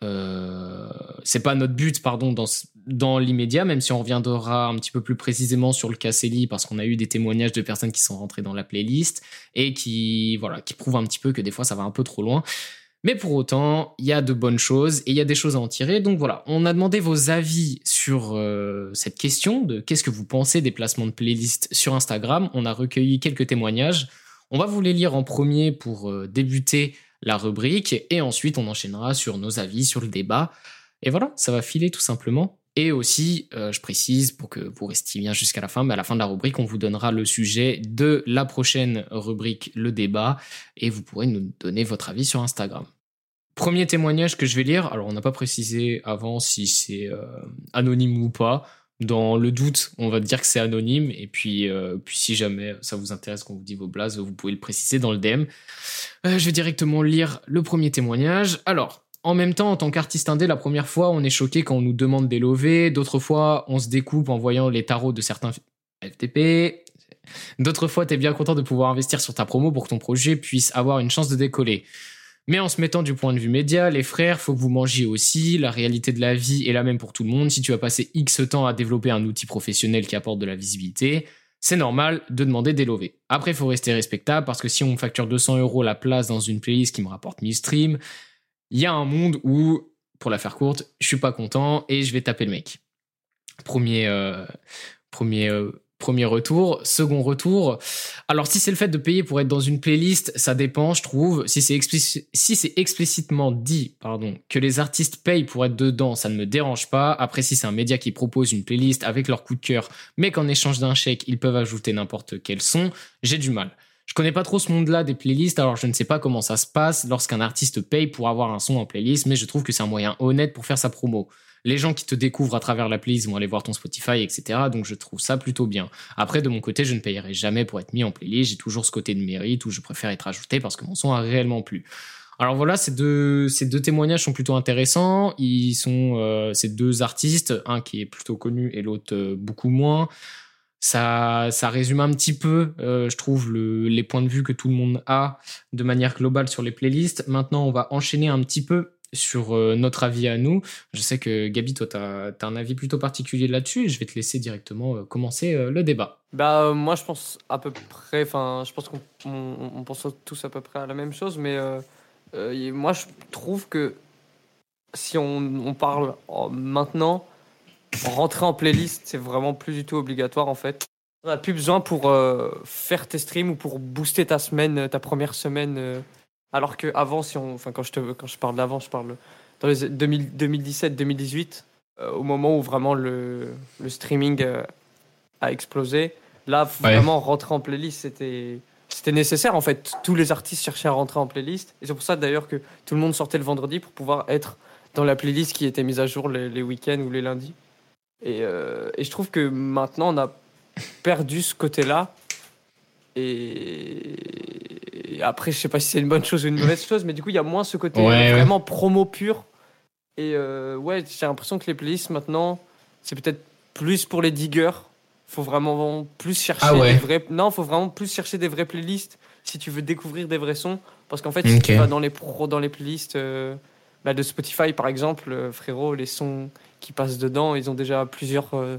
euh, c'est pas notre but, pardon, dans dans l'immédiat, même si on reviendra un petit peu plus précisément sur le cas Célie, parce qu'on a eu des témoignages de personnes qui sont rentrées dans la playlist et qui voilà qui prouvent un petit peu que des fois ça va un peu trop loin. Mais pour autant, il y a de bonnes choses et il y a des choses à en tirer. Donc voilà, on a demandé vos avis sur euh, cette question de qu'est-ce que vous pensez des placements de playlists sur Instagram. On a recueilli quelques témoignages. On va vous les lire en premier pour euh, débuter la rubrique et ensuite on enchaînera sur nos avis, sur le débat. Et voilà, ça va filer tout simplement. Et aussi, euh, je précise pour que vous restiez bien jusqu'à la fin, mais à la fin de la rubrique, on vous donnera le sujet de la prochaine rubrique, le débat, et vous pourrez nous donner votre avis sur Instagram. Premier témoignage que je vais lire, alors on n'a pas précisé avant si c'est euh, anonyme ou pas. Dans le doute, on va dire que c'est anonyme, et puis, euh, puis si jamais ça vous intéresse qu'on vous dit vos blases, vous pouvez le préciser dans le DM. je vais directement lire le premier témoignage. Alors, en même temps, en tant qu'artiste indé, la première fois, on est choqué quand on nous demande des lovés. D'autres fois, on se découpe en voyant les tarots de certains FTP. D'autres fois, t'es bien content de pouvoir investir sur ta promo pour que ton projet puisse avoir une chance de décoller. Mais en se mettant du point de vue média, les frères, faut que vous mangiez aussi. La réalité de la vie est la même pour tout le monde. Si tu as passé X temps à développer un outil professionnel qui apporte de la visibilité, c'est normal de demander des lovés. Après, faut rester respectable parce que si on facture 200 euros la place dans une playlist qui me rapporte 1000 streams, il y a un monde où, pour la faire courte, je suis pas content et je vais taper le mec. Premier, euh, premier, euh, Premier retour. Second retour. Alors, si c'est le fait de payer pour être dans une playlist, ça dépend, je trouve. Si c'est si explicitement dit, pardon, que les artistes payent pour être dedans, ça ne me dérange pas. Après, si c'est un média qui propose une playlist avec leur coup de cœur, mais qu'en échange d'un chèque, ils peuvent ajouter n'importe quel son, j'ai du mal. Je connais pas trop ce monde-là des playlists, alors je ne sais pas comment ça se passe lorsqu'un artiste paye pour avoir un son en playlist, mais je trouve que c'est un moyen honnête pour faire sa promo. Les gens qui te découvrent à travers la playlist vont aller voir ton Spotify, etc. Donc je trouve ça plutôt bien. Après, de mon côté, je ne payerai jamais pour être mis en playlist. J'ai toujours ce côté de mérite où je préfère être ajouté parce que mon son a réellement plu. Alors voilà, ces deux, témoignages sont plutôt intéressants. Ils sont euh, ces deux artistes, un qui est plutôt connu et l'autre euh, beaucoup moins ça, ça résume un petit peu, euh, je trouve, le, les points de vue que tout le monde a de manière globale sur les playlists. Maintenant, on va enchaîner un petit peu sur euh, notre avis à nous. Je sais que Gabi, toi, tu as, un avis plutôt particulier là-dessus. Je vais te laisser directement euh, commencer le débat. Bah, moi, je pense à peu près, enfin, je pense qu'on on, pense tous à peu près à la même chose, mais moi, je trouve que si on, on parle maintenant, rentrer en playlist, c'est vraiment plus du tout obligatoire en fait. On n'a plus besoin pour euh, faire tes streams ou pour booster ta semaine, ta première semaine. Euh. alors que avant, si on, enfin quand je te, quand je parle d'avant, je parle dans les 2017-2018, euh, au moment où vraiment le, le streaming a explosé. Là, vraiment rentrer en playlist, c'était c'était nécessaire en fait. Tous les artistes cherchaient à rentrer en playlist et c'est pour ça d'ailleurs que tout le monde sortait le vendredi pour pouvoir être dans la playlist qui était mise à jour les, les week-ends ou les lundis. Euh, et, je trouve que maintenant, on a perdu ce côté-là. Et... après, je sais pas si c'est une bonne chose ou une mauvaise chose, mais du coup, il y a moins ce côté vraiment promo pur. Et euh, ouais, j'ai l'impression que les playlists maintenant, c'est peut-être plus pour les diggers. Faut vraiment plus chercher ah des vrais. Non, faut vraiment plus chercher des vraies playlists si tu veux découvrir des vrais sons. Parce qu'en fait, si tu vas dans les pro, dans les playlists euh, bah, de Spotify, par exemple, frérot, les sons qui passent dedans, ils ont déjà plusieurs euh,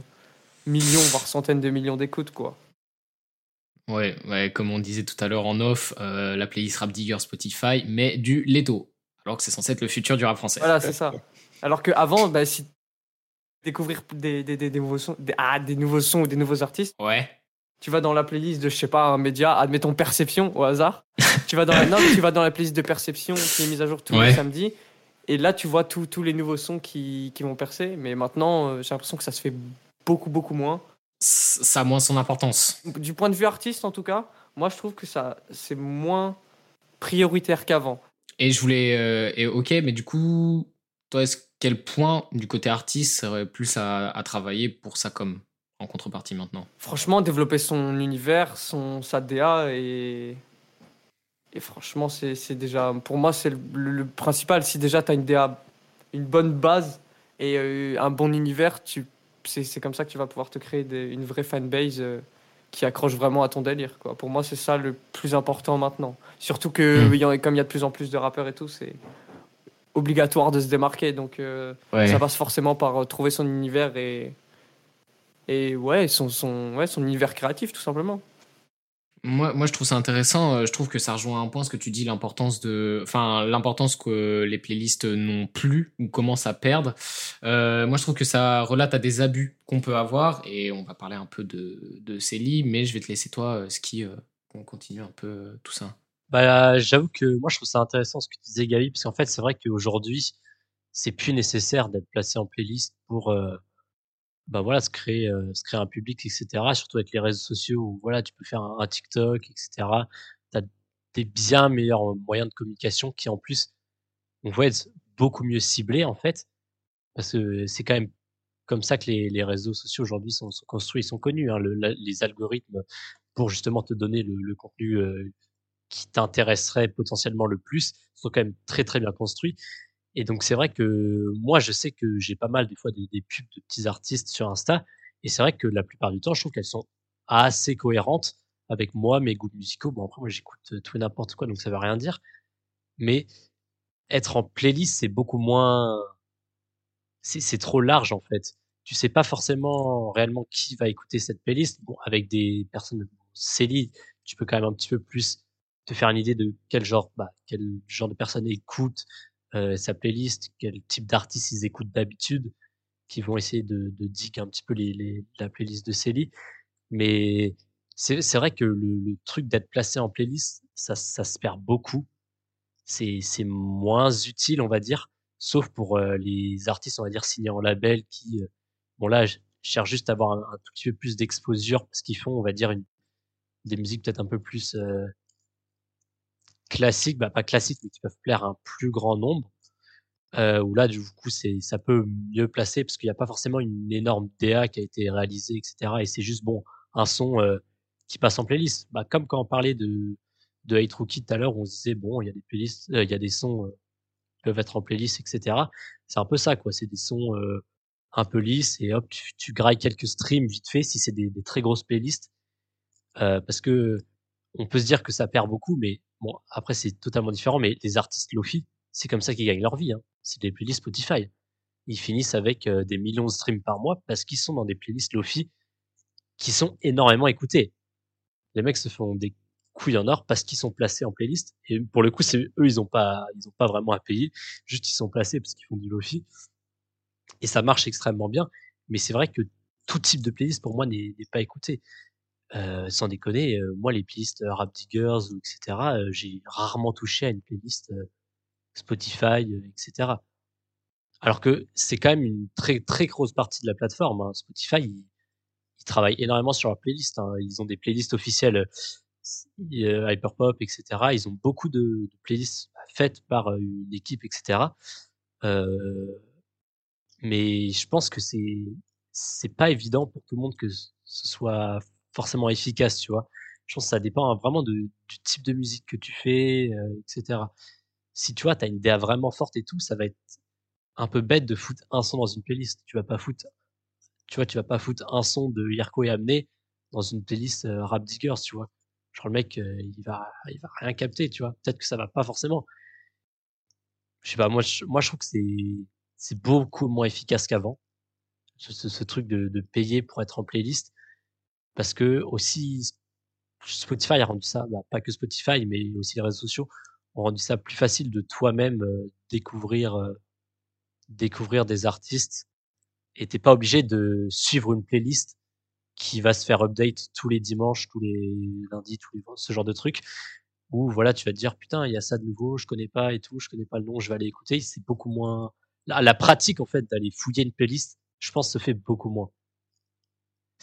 millions, voire centaines de millions d'écoutes, quoi. Ouais, ouais, comme on disait tout à l'heure en off, euh, la playlist Rap Digger Spotify, mais du Leto, alors que c'est censé être le futur du rap français. Voilà, c'est ça. Alors qu'avant, bah, si découvrir des, des, des, nouveaux sons, des, ah, des nouveaux sons ou des nouveaux artistes, ouais. tu vas dans la playlist de, je sais pas, un média, admettons Perception au hasard. tu vas dans la, non, tu vas dans la playlist de Perception qui est mise à jour tous les samedis et là, tu vois tous les nouveaux sons qui, qui vont percer. Mais maintenant, euh, j'ai l'impression que ça se fait beaucoup, beaucoup moins. Ça a moins son importance. Du point de vue artiste, en tout cas, moi, je trouve que ça c'est moins prioritaire qu'avant. Et je voulais. Euh, et ok, mais du coup, toi, est-ce quel point du côté artiste serait plus à, à travailler pour ça comme en contrepartie maintenant? Franchement, développer son univers, son, sa DA et et franchement, c'est déjà, pour moi, c'est le, principal. Si déjà tu as une, une bonne base et euh, un bon univers, c'est comme ça que tu vas pouvoir te créer une vraie fanbase euh, qui accroche vraiment à ton délire. Quoi. Pour moi, c'est ça le plus important maintenant. Surtout que, mm. comme il y a de plus en plus de rappeurs et tout, c'est obligatoire de se démarquer. Donc, euh, ça passe forcément par trouver son univers et, et ouais, son, son, ouais, son univers créatif, tout simplement. Moi, moi, je trouve ça intéressant. Euh, je trouve que ça rejoint un point ce que tu dis, l'importance de, enfin, l'importance que les playlists n'ont plus ou commencent à perdre. Euh, moi, je trouve que ça relate à des abus qu'on peut avoir et on va parler un peu de, de Célie, mais je vais te laisser toi, euh, Ski, qu'on continue un peu tout ça. Bah, j'avoue que moi, je trouve ça intéressant ce que tu disais, Gabi, parce qu'en fait, c'est vrai qu'aujourd'hui, c'est plus nécessaire d'être placé en playlist pour bah voilà, se créer, euh, se créer un public, etc. Surtout avec les réseaux sociaux où voilà, tu peux faire un, TikTok, etc. Tu as des bien meilleurs moyens de communication qui en plus, on voit être beaucoup mieux ciblés en fait, parce que c'est quand même comme ça que les, les réseaux sociaux aujourd'hui sont, sont, construits, sont connus. Hein, le, les algorithmes pour justement te donner le, contenu qui t'intéresserait potentiellement le plus sont quand même très très bien construits. Et donc c'est vrai que moi je sais que j'ai pas mal des fois des, pubs de petits artistes sur Insta et c'est vrai que la plupart du temps je trouve qu'elles sont assez cohérentes avec moi mes goûts musicaux. Bon après moi j'écoute euh, tout et n'importe quoi donc ça veut rien dire. Mais être en playlist c'est beaucoup moins c'est trop large en fait. Tu sais pas forcément réellement qui va écouter cette playlist. Bon avec des personnes Céline, tu peux quand même un petit peu plus te faire une idée de quel genre bah, quel genre de personnes écoutent euh, sa playlist, quel type d'artistes ils écoutent d'habitude, qui vont essayer de, de dig un petit peu les, les, la playlist de Célie. Mais c'est vrai que le, le truc d'être placé en playlist, ça, ça se perd beaucoup. C'est moins utile, on va dire, sauf pour euh, les artistes, on va dire, signés en label qui, euh, bon là, je cherche juste à avoir un, un tout petit peu plus d'exposure parce qu'ils font, on va dire, une, des musiques peut-être un peu plus euh, classiques, bah pas classiques, mais qui peuvent plaire à un plus grand nombre. Euh, où là, du coup, c'est ça peut mieux placer parce qu'il n'y a pas forcément une énorme DA qui a été réalisée, etc. Et c'est juste bon un son euh, qui passe en playlist. Bah, comme quand on parlait de de Hate Rookie tout à l'heure, on se disait bon, il y a des playlists, euh, il y a des sons euh, qui peuvent être en playlist, etc. C'est un peu ça, quoi. C'est des sons un peu lisses et hop, tu, tu grailles quelques streams vite fait si c'est des, des très grosses playlists. Parce que on peut se dire que ça perd beaucoup, mais bon, après c'est totalement différent. Mais les artistes Lofi, c'est comme ça qu'ils gagnent leur vie. Hein. C'est des playlists Spotify. Ils finissent avec euh, des millions de streams par mois parce qu'ils sont dans des playlists Lofi qui sont énormément écoutées. Les mecs se font des couilles en or parce qu'ils sont placés en playlist. Et pour le coup, c'est eux, ils ont pas, pas vraiment à payer. Juste ils sont placés parce qu'ils font du Lofi. Et ça marche extrêmement bien. Mais c'est vrai que tout type de playlist pour moi n'est pas écouté. Euh, sans déconner, euh, moi les playlists euh, Rap Diggers ou etc. euh, j'ai rarement touché à une playlist euh, Spotify, euh, etc. Alors que c'est quand même une très très grosse partie de la plateforme. hein. Spotify, ils, travaillent énormément sur leur playlist. hein. Ils ont des playlists officielles Hyperpop, etc. Ils ont beaucoup de, de playlists faites par une équipe, etc. Mais je pense que c'est c'est pas évident pour tout le monde que ce soit forcément efficace, tu vois. Je pense que ça dépend hein, vraiment du type de musique que tu fais, euh, etc. Si tu vois, t'as une DA vraiment forte et tout, ça va être un peu bête de foutre un son dans une playlist. Tu vas pas foutre, tu vois, tu vas pas foutre un son de Yerko et Amné dans une playlist euh, Rap Diggers, tu vois. Genre le mec, euh, il va, il va rien capter, tu vois. Peut-être que ça va pas forcément. Je sais pas, moi, je, moi, je trouve que c'est, c'est beaucoup moins efficace qu'avant. Ce, ce, ce truc de, de payer pour être en playlist. Parce que aussi, Spotify a rendu ça, bah, pas que Spotify, mais aussi les réseaux sociaux ont rendu ça plus facile de toi-même euh, découvrir, euh, découvrir des artistes. Et t'es pas obligé de suivre une playlist qui va se faire update tous les dimanches, tous les lundis, tous les ce genre de truc. Où voilà, tu vas te dire putain, il y a ça de nouveau, je connais pas et tout, je connais pas le nom, je vais aller écouter. C'est beaucoup moins la, la pratique en fait d'aller fouiller une playlist, je pense, se fait beaucoup moins.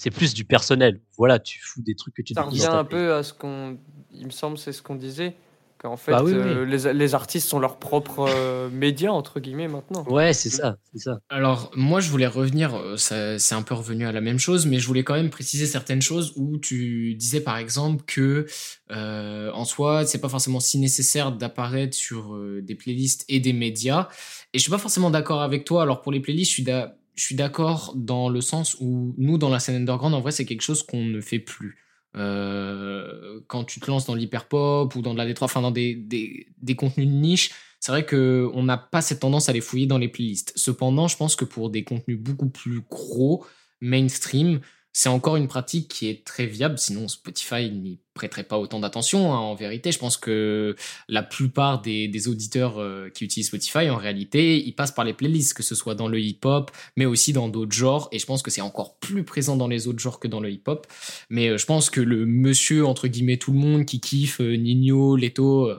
C'est plus du personnel. Voilà, tu fous des trucs que tu Ça revient un peu à ce qu'on. Il me semble, c'est ce qu'on disait. Qu'en fait, Bah oui, euh, Les, les artistes sont leurs propres euh, <laughs> médias, entre guillemets, maintenant. Ouais, c'est ça, c'est ça. Alors, moi, je voulais revenir, euh, c'est un peu revenu à la même chose, mais je voulais quand même préciser certaines choses où tu disais par exemple que, euh, en soi, c'est pas forcément si nécessaire d'apparaître sur euh, des playlists et des médias. Et je suis pas forcément d'accord avec toi. Alors, pour les playlists, je suis d'a- je suis d'accord dans le sens où nous, dans la scène underground, en vrai, c'est quelque chose qu'on ne fait plus. Euh, quand tu te lances dans l'hyperpop ou dans de la D3, enfin dans des, des, des contenus de niche, c'est vrai que on n'a pas cette tendance à les fouiller dans les playlists. Cependant, je pense que pour des contenus beaucoup plus gros, mainstream, c'est encore une pratique qui est très viable. Sinon, Spotify n'y prêterait pas autant d'attention. hein, en vérité, je pense que la plupart des, auditeurs euh, qui utilisent Spotify, en réalité, ils passent par les playlists, que ce soit dans le hip-hop, mais aussi dans d'autres genres. Et je pense que c'est encore plus présent dans les autres genres que dans le hip-hop. Mais euh, je pense que le monsieur, entre guillemets, tout le monde qui kiffe euh, Nino, Leto,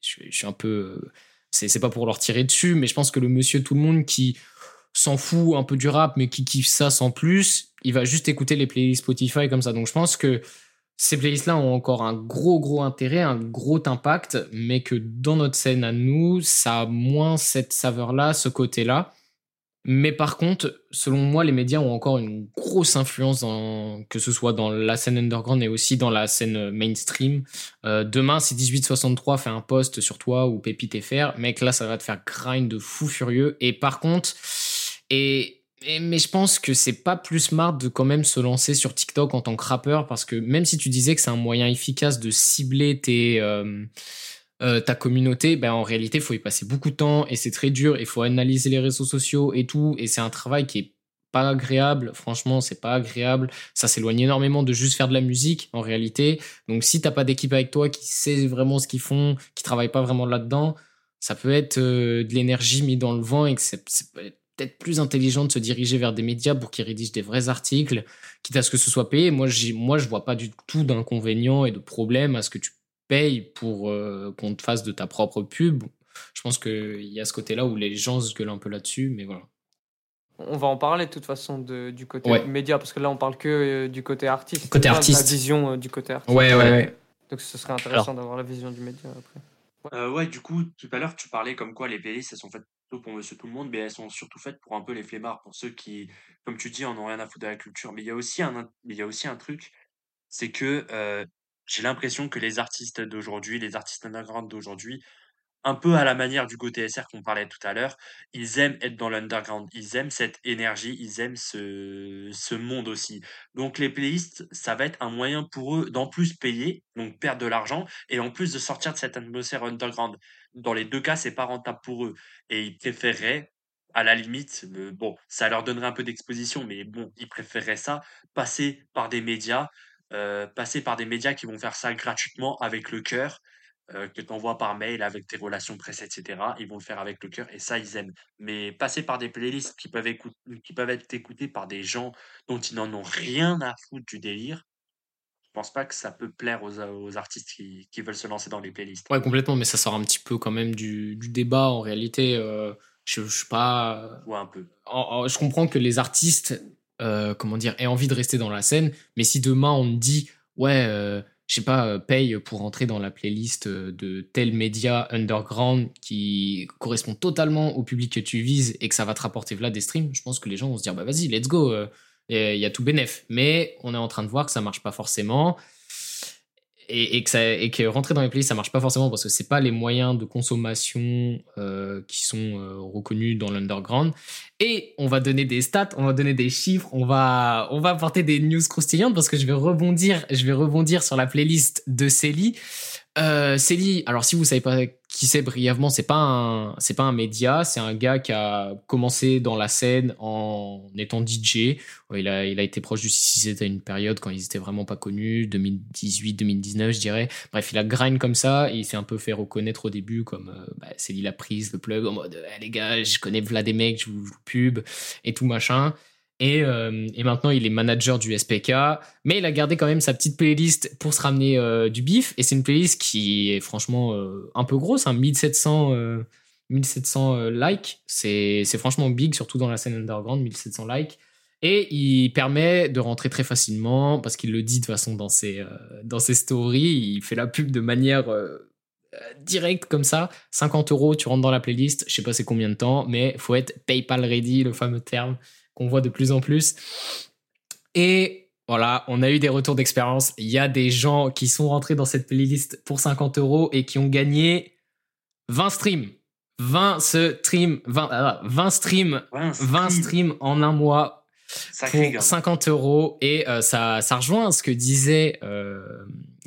je, suis un peu. c'est pas pour leur tirer dessus, mais je pense que le monsieur, tout le monde qui s'en fout un peu du rap, mais qui kiffe ça sans plus, il va juste écouter les playlists Spotify comme ça. Donc je pense que ces playlists-là ont encore un gros, gros intérêt, un gros impact, mais que dans notre scène à nous, ça a moins cette saveur-là, ce côté-là. Mais par contre, selon moi, les médias ont encore une grosse influence, que ce soit dans la scène underground et aussi dans la scène mainstream. Euh, demain, si 1863 fait un post sur toi ou Pépite FR, mec, là, ça va te faire grind de fou furieux. Et par contre, et, mais je pense que c'est pas plus smart de quand même se lancer sur TikTok en tant que rappeur parce que même si tu disais que c'est un moyen efficace de cibler tes, euh, euh, ta communauté, ben en réalité, il faut y passer beaucoup de temps et c'est très dur. Il faut analyser les réseaux sociaux et tout. Et c'est un travail qui est pas agréable. Franchement, c'est pas agréable. Ça s'éloigne énormément de juste faire de la musique en réalité. Donc, si t'as pas d'équipe avec toi qui sait vraiment ce qu'ils font, qui travaille pas vraiment là-dedans, ça peut être euh, de l'énergie mise dans le vent et que c'est c'est- peut-être plus intelligent de se diriger vers des médias pour qu'ils rédigent des vrais articles, quitte à ce que ce soit payé. Moi, moi je vois pas du tout d'inconvénient et de problème à ce que tu payes pour euh, qu'on te fasse de ta propre pub. Je pense qu'il y a ce côté-là où les gens se gueulent un peu là-dessus, mais voilà. On va en parler de toute façon de, du côté Ouais. média, parce que là on parle que euh, du côté artiste. Côté artiste. La vision euh, du côté artiste. Ouais, ouais, ouais. Donc ce serait intéressant d'avoir la vision du média après. Euh, ouais, du coup, tout à l'heure, tu parlais comme quoi les playlists, elles sont faites pour monsieur tout le monde, mais elles sont surtout faites pour un peu les flemmards, pour ceux qui, comme tu dis, en ont rien à foutre de la culture. Mais il y a aussi un, il y a aussi un truc, c'est que euh, j'ai l'impression que les artistes d'aujourd'hui, les artistes underground d'aujourd'hui, un peu à la manière du Go TSR qu'on parlait tout à l'heure, ils aiment être dans l'underground, ils aiment cette énergie, ils aiment ce, ce monde aussi. Donc les playlists, ça va être un moyen pour eux d'en plus payer, donc perdre de l'argent, et en plus de sortir de cette atmosphère underground. Dans les deux cas, c'est pas rentable pour eux. Et ils préféreraient, à la limite, bon, ça leur donnerait un peu d'exposition, mais bon, ils préféreraient ça, passer par des médias, euh, passer par des médias qui vont faire ça gratuitement avec le cœur, euh, que tu envoies par mail avec tes relations presse, etc. Ils vont le faire avec le cœur et ça, ils aiment. Mais passer par des playlists qui peuvent, écouter, qui peuvent être écoutées par des gens dont ils n'en ont rien à foutre du délire, je pense pas que ça peut plaire aux, aux artistes qui, qui veulent se lancer dans les playlists. Ouais, complètement, mais ça sort un petit peu quand même du, du débat en réalité. euh, je, je suis pas. Ouais, un peu. en- en- je comprends que les artistes, euh, comment dire, aient envie de rester dans la scène, mais si demain on te dit, ouais, euh, je sais pas, euh, paye pour entrer dans la playlist euh, de tel média underground qui correspond totalement au public que tu vises et que ça va te rapporter là des streams, je pense que les gens vont se dire, bah vas-y, let's go, euh, il y a tout bénef. Mais on est en train de voir que ça marche pas forcément. Et, que rentrer dans les playlists ça marche pas forcément parce que c'est pas les moyens de consommation euh, qui sont euh, reconnus dans l'underground et on va donner des stats, on va donner des chiffres, on va, on va apporter des news croustillantes parce que je vais rebondir, je vais rebondir sur la playlist de Célie. Euh, Célie, alors si vous savez pas qui c'est brièvement, c'est pas un, c'est pas un média, c'est un gars qui a commencé dans la scène en étant DJ. Il a, il a été proche du 6 à une période quand ils étaient vraiment pas connus, 2018, 2019, je dirais. Bref, il a grind comme ça et il s'est un peu fait reconnaître au début comme euh, bah, Célie l'a prise, le plug en mode Eh, les gars, je connais Vlad des mecs, je vous, je vous pub et tout machin. Et, euh, et maintenant, il est manager du SPK, mais il a gardé quand même sa petite playlist pour se ramener euh, du bif. Et c'est une playlist qui est franchement euh, un peu grosse, hein, 1700, euh, 1700 euh, likes. C'est franchement big, surtout dans la scène underground, 1700 likes. Et il permet de rentrer très facilement, parce qu'il le dit de toute façon dans ses, dans ses stories, il fait la pub de manière directe comme ça. 50 euros, tu rentres dans la playlist, je sais pas c'est combien de temps, mais faut être PayPal ready, le fameux terme qu'on voit de plus en plus. Et voilà, on a eu des retours d'expérience. Il y a des gens qui sont rentrés dans cette playlist pour 50 euros et qui ont gagné 20 streams. 20 streams, 20, ah, 20 streams, Ouais, un 20 stream, streams en un mois sacré pour gars. 50 euros et euh, ça, ça rejoint ce que disait euh,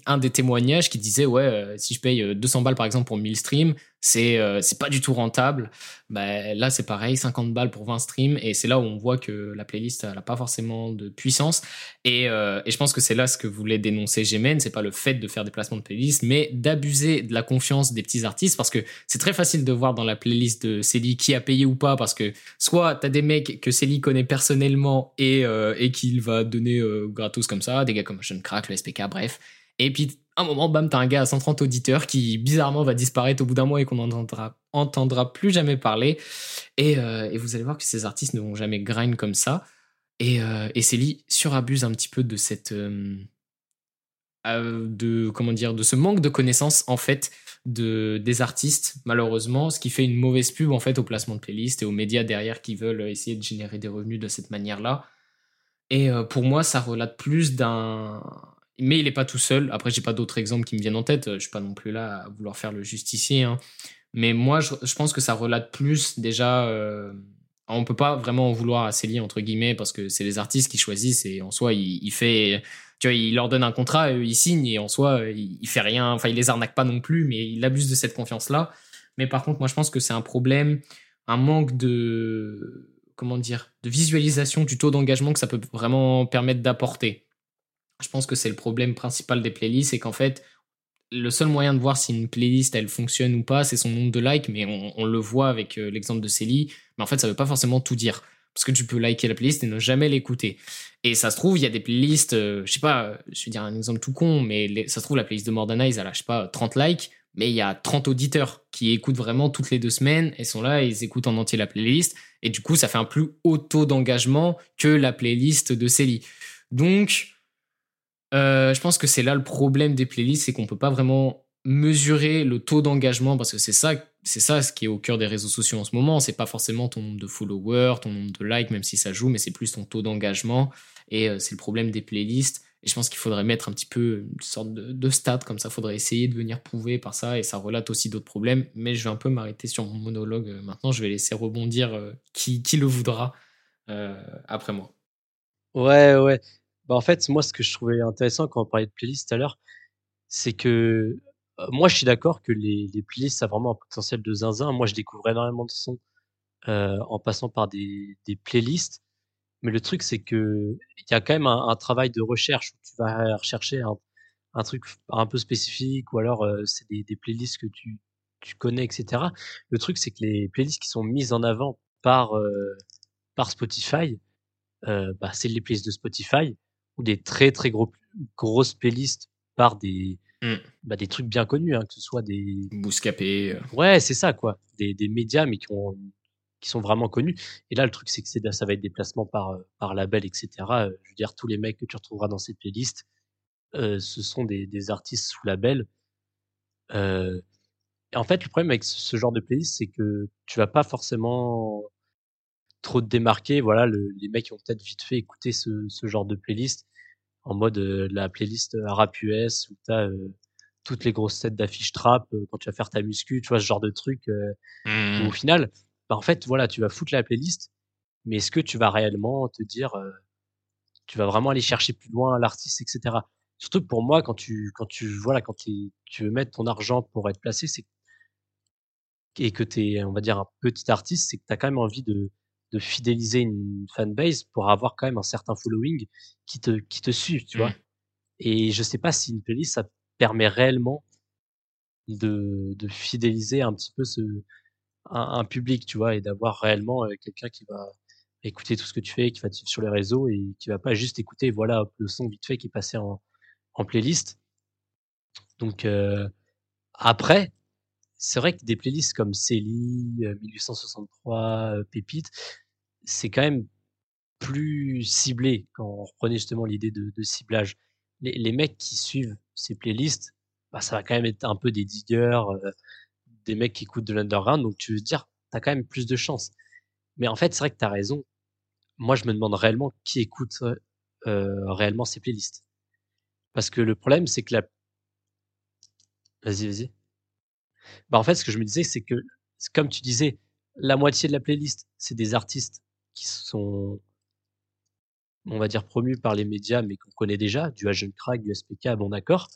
un des témoignages qui disait ouais euh, si je paye euh, 200 balles par exemple pour 1000 streams c'est euh, c'est pas du tout rentable. Bah, là c'est pareil 50 balles pour 20 streams. Et c'est là où on voit que la playlist elle a pas forcément de puissance. Et, euh, et je pense que c'est là ce que voulait dénoncer Gemen c'est pas le fait de faire des placements de playlist mais d'abuser de la confiance des petits artistes. Parce que c'est très facile de voir dans la playlist de Célie qui a payé ou pas. Parce que soit t'as des mecs que Célie connaît personnellement et, euh, et qu'il va donner euh, gratos comme ça, des gars comme Sean Crack, le SPK, bref. Et puis, à un moment, bam, t'as un gars à 130 auditeurs qui, bizarrement, va disparaître au bout d'un mois et qu'on n'entendra entendra plus jamais parler. Et, euh, et vous allez voir que ces artistes ne vont jamais grind comme ça. Et, euh, et Célie surabuse un petit peu de cette... euh, euh, de comment dire de ce manque de connaissances en fait de des artistes malheureusement ce qui fait une mauvaise pub en fait au placement de playlist et aux médias derrière qui veulent essayer de générer des revenus de cette manière là et pour moi ça relate plus d'un mais il est pas tout seul après j'ai pas d'autres exemples qui me viennent en tête je suis pas non plus là à vouloir faire le justicier hein. mais moi je, pense que ça relate plus déjà euh, on peut pas vraiment en vouloir à Célie entre guillemets parce que c'est les artistes qui choisissent et en soi il, fait tu vois, il leur donne un contrat, ils signent et en soi, il, il fait rien. Enfin, il les arnaque pas non plus, mais il abuse de cette confiance-là. Mais par contre, moi, je pense que c'est un problème, un manque de, comment dire, de visualisation du taux d'engagement que ça peut vraiment permettre d'apporter. Je pense que c'est le problème principal des playlists, c'est qu'en fait, le seul moyen de voir si une playlist elle fonctionne ou pas, c'est son nombre de likes, mais on, le voit avec euh, l'exemple de Célie. Mais en fait, ça veut pas forcément tout dire. Parce que tu peux liker la playlist et ne jamais l'écouter. Et ça se trouve, il y a des playlists, euh, je sais pas, je vais dire un exemple tout con, mais ça se trouve, la playlist de Mordanize, elle a, je sais pas, 30 likes, mais il y a 30 auditeurs qui écoutent vraiment toutes les deux semaines et sont là ils écoutent en entier la playlist. Et du coup, ça fait un plus haut taux d'engagement que la playlist de Célie. Donc, euh, je pense que c'est là le problème des playlists, c'est qu'on peut pas vraiment mesurer le taux d'engagement parce que c'est ça, c'est ça ce qui est au cœur des réseaux sociaux en ce moment. C'est pas forcément ton nombre de followers, ton nombre de likes, même si ça joue, mais c'est plus ton taux d'engagement. Et euh, c'est le problème des playlists. Et je pense qu'il faudrait mettre un petit peu une sorte de, de stat comme ça. Faudrait essayer de venir prouver par ça. Et ça relate aussi d'autres problèmes. Mais je vais un peu m'arrêter sur mon monologue euh, maintenant. Je vais laisser rebondir qui, qui le voudra après moi. Ouais, ouais. Bah, en fait, moi, ce que je trouvais intéressant quand on parlait de playlist tout à l'heure, c'est que euh, moi, je suis d'accord que les, playlists, ça a vraiment un potentiel de zinzin. Moi, je découvre énormément de sons euh, en passant par des, playlists. Mais le truc, c'est que il y a quand même un, travail de recherche où tu vas rechercher un, truc un peu spécifique ou alors euh, c'est des, playlists que tu, connais, etc. Le truc, c'est que les playlists qui sont mises en avant par, par Spotify, bah, c'est les playlists de Spotify ou des très très gros, grosses playlists par des, Mm. bah, des trucs bien connus, hein, que ce soit des, Bouscapé. euh, Ouais, c'est ça, quoi. Des, des médias, mais qui, ont, qui sont vraiment connus. Et là, le truc, c'est que ça va être des placements par, euh, par label, etc. Euh, Je veux dire, tous les mecs que tu retrouveras dans cette playlist, euh, ce sont des, des artistes sous label. Euh, et en fait, le problème avec ce, ce genre de playlist, c'est que tu vas pas forcément trop te démarquer. Voilà, le- les mecs qui ont peut-être vite fait écouter ce, ce genre de playlist en mode euh, la playlist euh, rap US où t'as euh, toutes les grosses sets d'affiches trap euh, quand tu vas faire ta muscu, tu vois ce genre de truc. où au final, bah, en fait, voilà, tu vas foutre la playlist, mais est-ce que tu vas réellement te dire, tu vas vraiment aller chercher plus loin l'artiste, etc. Surtout que pour moi, quand tu, quand tu, voilà, quand tu veux mettre ton argent pour être placé, c'est et que t'es, on va dire, un petit artiste, c'est que t'as quand même envie de, de fidéliser une fanbase pour avoir quand même un certain following qui te, qui te suit, tu Mm. vois? Et je sais pas si une playlist, ça permet réellement de, de fidéliser un petit peu ce, un, un public, tu vois, et d'avoir réellement euh, quelqu'un qui va écouter tout ce que tu fais, qui va te suivre sur les réseaux et qui va pas juste écouter, voilà, le son vite fait qui est passé en, en playlist. Donc, euh, après, c'est vrai que des playlists comme Célie, euh, 1863, euh, Pépite, c'est quand même plus ciblé quand on reprenait justement l'idée de, ciblage. Les, mecs qui suivent ces playlists, bah, ça va quand même être un peu des diggers, euh, des mecs qui écoutent de l'underground, donc tu veux dire, t'as quand même plus de chance. Mais en fait, c'est vrai que t'as raison. Moi, je me demande réellement qui écoute euh, réellement ces playlists. Parce que le problème, c'est que la... Vas-y, vas-y. Bah, en fait, ce que je me disais, c'est que, comme tu disais, la moitié de la playlist, c'est des artistes qui sont, on va dire, promus par les médias, mais qu'on connaît déjà, du Agent Crack, du SPK, bon d'accord.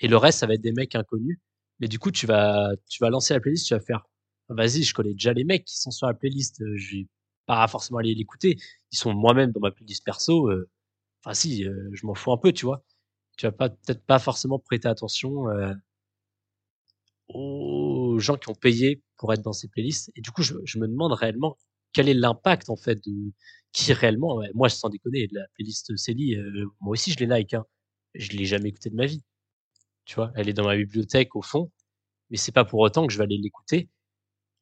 Et le reste, ça va être des mecs inconnus. Mais du coup, tu vas, tu vas lancer la playlist, tu vas faire, vas-y, je connais déjà les mecs qui sont sur la playlist, euh, je vais pas forcément aller l'écouter. Ils sont moi-même dans ma playlist perso. euh, Enfin, si, euh, je m'en fous un peu, tu vois. Tu vas pas, peut-être pas forcément prêter attention, aux gens qui ont payé pour être dans ces playlists. Et du coup, je, je me demande réellement quel est l'impact en fait de qui réellement. moi, sans déconner, la playlist Célie, euh, moi aussi je les like. Hein. Je l'ai jamais écoutée de ma vie. Tu vois, elle est dans ma bibliothèque au fond, mais c'est pas pour autant que je vais aller l'écouter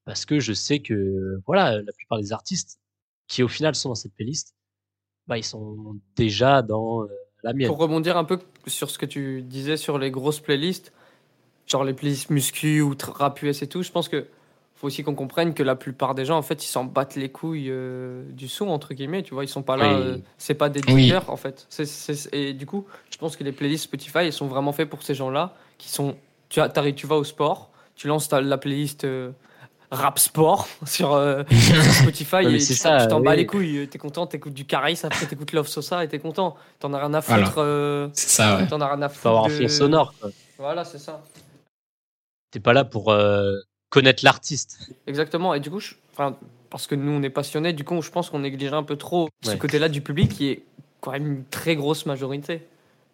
parce que je sais que voilà, la plupart des artistes qui au final sont dans cette playlist, bah ils sont déjà dans euh, la mienne. Pour rebondir un peu sur ce que tu disais sur les grosses playlists, genre les playlists muscu ou rap US et tout, je pense que faut aussi qu'on comprenne que la plupart des gens, en fait, ils s'en battent les couilles euh, du son, entre guillemets, tu vois, ils sont pas là, Oui. euh, c'est pas des Oui. dealers, en fait. Et du coup, je pense que les playlists Spotify, elles sont vraiment faits pour ces gens-là, qui sont, tu, as, tu vas au sport, tu lances ta- la playlist euh, rap sport <laughs> sur, euh, <laughs> sur Spotify et tu t'en bats les couilles, t'es content, t'écoutes du Caris, après t'écoutes Love Sosa et t'es content. T'en as rien à Voilà. foutre. euh, C'est ça, ouais. T'en as rien à foutre. Faut avoir un de- fond sonore. quoi. Voilà, c'est ça. T'es pas là pour euh, connaître l'artiste. Exactement. Et du coup, je- enfin, parce que nous, on est passionnés, du coup, je pense qu'on néglige un peu trop ce côté-là du public qui est quand même une très grosse majorité.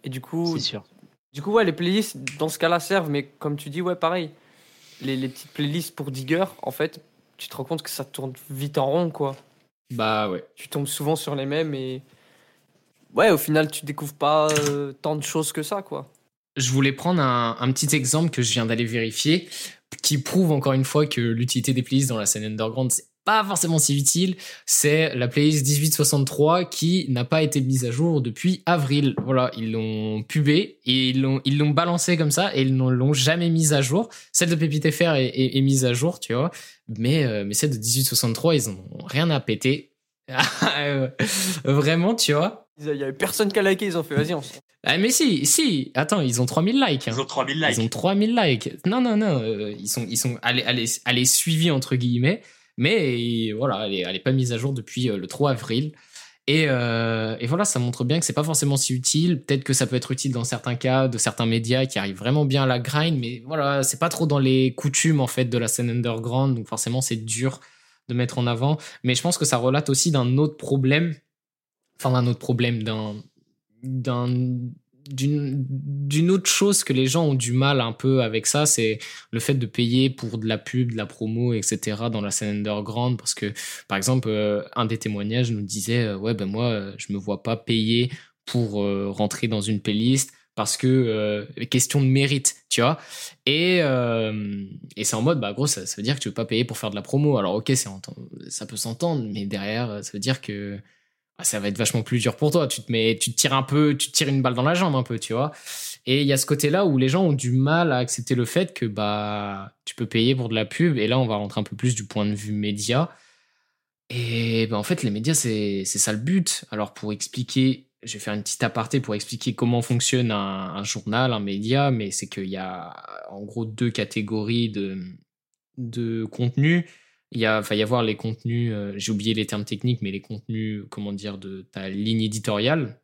Et du coup, C'est sûr. Du coup, ouais, les playlists, dans ce cas-là, servent, mais comme tu dis, ouais, pareil. Les, les petites playlists pour digger, en fait, tu te rends compte que ça tourne vite en rond, quoi. Bah ouais. Tu tombes souvent sur les mêmes et. Ouais, au final, tu découvres pas euh, tant de choses que ça, quoi. Je voulais prendre un, petit exemple que je viens d'aller vérifier, qui prouve encore une fois que l'utilité des playlists dans la scène underground, c'est pas forcément si utile. C'est la playlist 1863 qui n'a pas été mise à jour depuis avril. Voilà, ils l'ont pubé et ils l'ont ils l'ont balancé comme ça et ils ne l'ont jamais mise à jour. Celle de Pépite FR est, mise à jour, tu vois, mais euh, mais celle de 1863, ils ont rien à péter. <laughs> Vraiment, tu vois. Il y avait personne qui a liké, ils ont fait, vas-y, on Ah mais si, si, attends, ils ont 3000 likes. hein. Ils ont 3000 likes. Ils ont 3000 likes. Non, non, non, euh, ils sont, ils sont, elle, est- elle, est- elle est suivie entre guillemets, mais voilà, elle est, elle est pas mise à jour depuis euh, le 3 avril. Et, euh, et voilà, ça montre bien que c'est pas forcément si utile. Peut-être que ça peut être utile dans certains cas, de certains médias qui arrivent vraiment bien à la grind, mais voilà, c'est pas trop dans les coutumes en fait de la scène underground, donc forcément c'est dur de mettre en avant. Mais je pense que ça relate aussi d'un autre problème, enfin d'un autre problème, d'un d'un d'une autre chose que les gens ont du mal un peu avec ça, c'est le fait de payer pour de la pub, de la promo, etc. dans la scène underground. Parce que, par exemple, euh, un des témoignages nous disait, euh, ouais, ben moi, euh, je me vois pas payer pour rentrer dans une playlist parce que question de mérite, tu vois. Et, et c'est en mode, bah gros, ça, ça veut dire que tu veux pas payer pour faire de la promo. Alors ok, ça peut s'entendre, mais derrière, ça veut dire que ça va être vachement plus dur pour toi. Tu te mets, tu te tires un peu, tu te tires une balle dans la jambe un peu, tu vois. Et il y a ce côté-là où les gens ont du mal à accepter le fait que bah tu peux payer pour de la pub. Et là, on va rentrer un peu plus du point de vue média. Et ben en fait, les médias, c'est c'est ça le but. Alors pour expliquer, je vais faire une petite aparté pour expliquer comment fonctionne un, un journal, un média, mais c'est qu'il y a en gros deux catégories de de contenu. Il va y avoir les contenus, euh, j'ai oublié les termes techniques, mais les contenus, comment dire, de ta ligne éditoriale,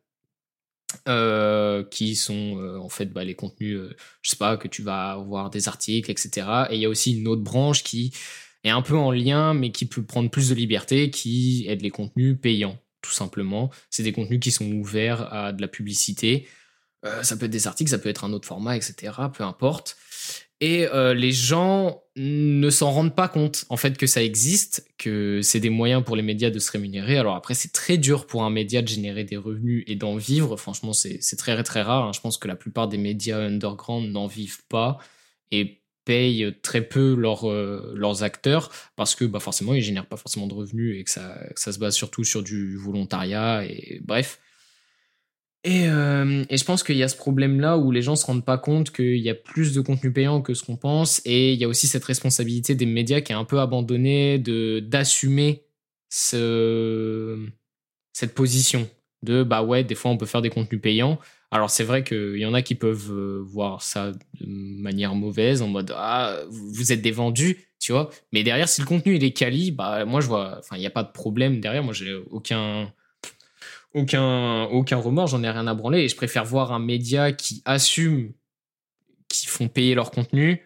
euh, qui sont euh, en fait bah, les contenus, je sais pas, que tu vas avoir des articles, etc. Et il y a aussi une autre branche qui est un peu en lien, mais qui peut prendre plus de liberté, qui aide les contenus payants, tout simplement. C'est des contenus qui sont ouverts à de la publicité. Euh, ça peut être des articles, ça peut être un autre format, etc. Peu importe. Et euh, les gens ne s'en rendent pas compte, en fait, que ça existe, que c'est des moyens pour les médias de se rémunérer. Alors après, c'est très dur pour un média de générer des revenus et d'en vivre. Franchement, c'est très, très rare. hein. Je pense que la plupart des médias underground n'en vivent pas et payent très peu leurs, euh, leurs acteurs parce que bah, forcément, ils génèrent pas forcément de revenus et que ça, que ça se base surtout sur du volontariat. Et bref. Et, euh, et je pense qu'il y a ce problème-là où les gens se rendent pas compte qu'il y a plus de contenu payant que ce qu'on pense. Et il y a aussi cette responsabilité des médias qui est un peu abandonnée de d'assumer ce, cette position de bah ouais, des fois on peut faire des contenus payants. Alors c'est vrai qu'il y en a qui peuvent euh, voir ça de manière mauvaise, en mode ah vous êtes des vendus, tu vois. Mais derrière, si le contenu il est quali, bah moi je vois, enfin il n'y a pas de problème derrière. Moi j'ai aucun aucun, aucun remords, j'en ai rien à branler. Et je préfère voir un média qui assume qui font payer leur contenu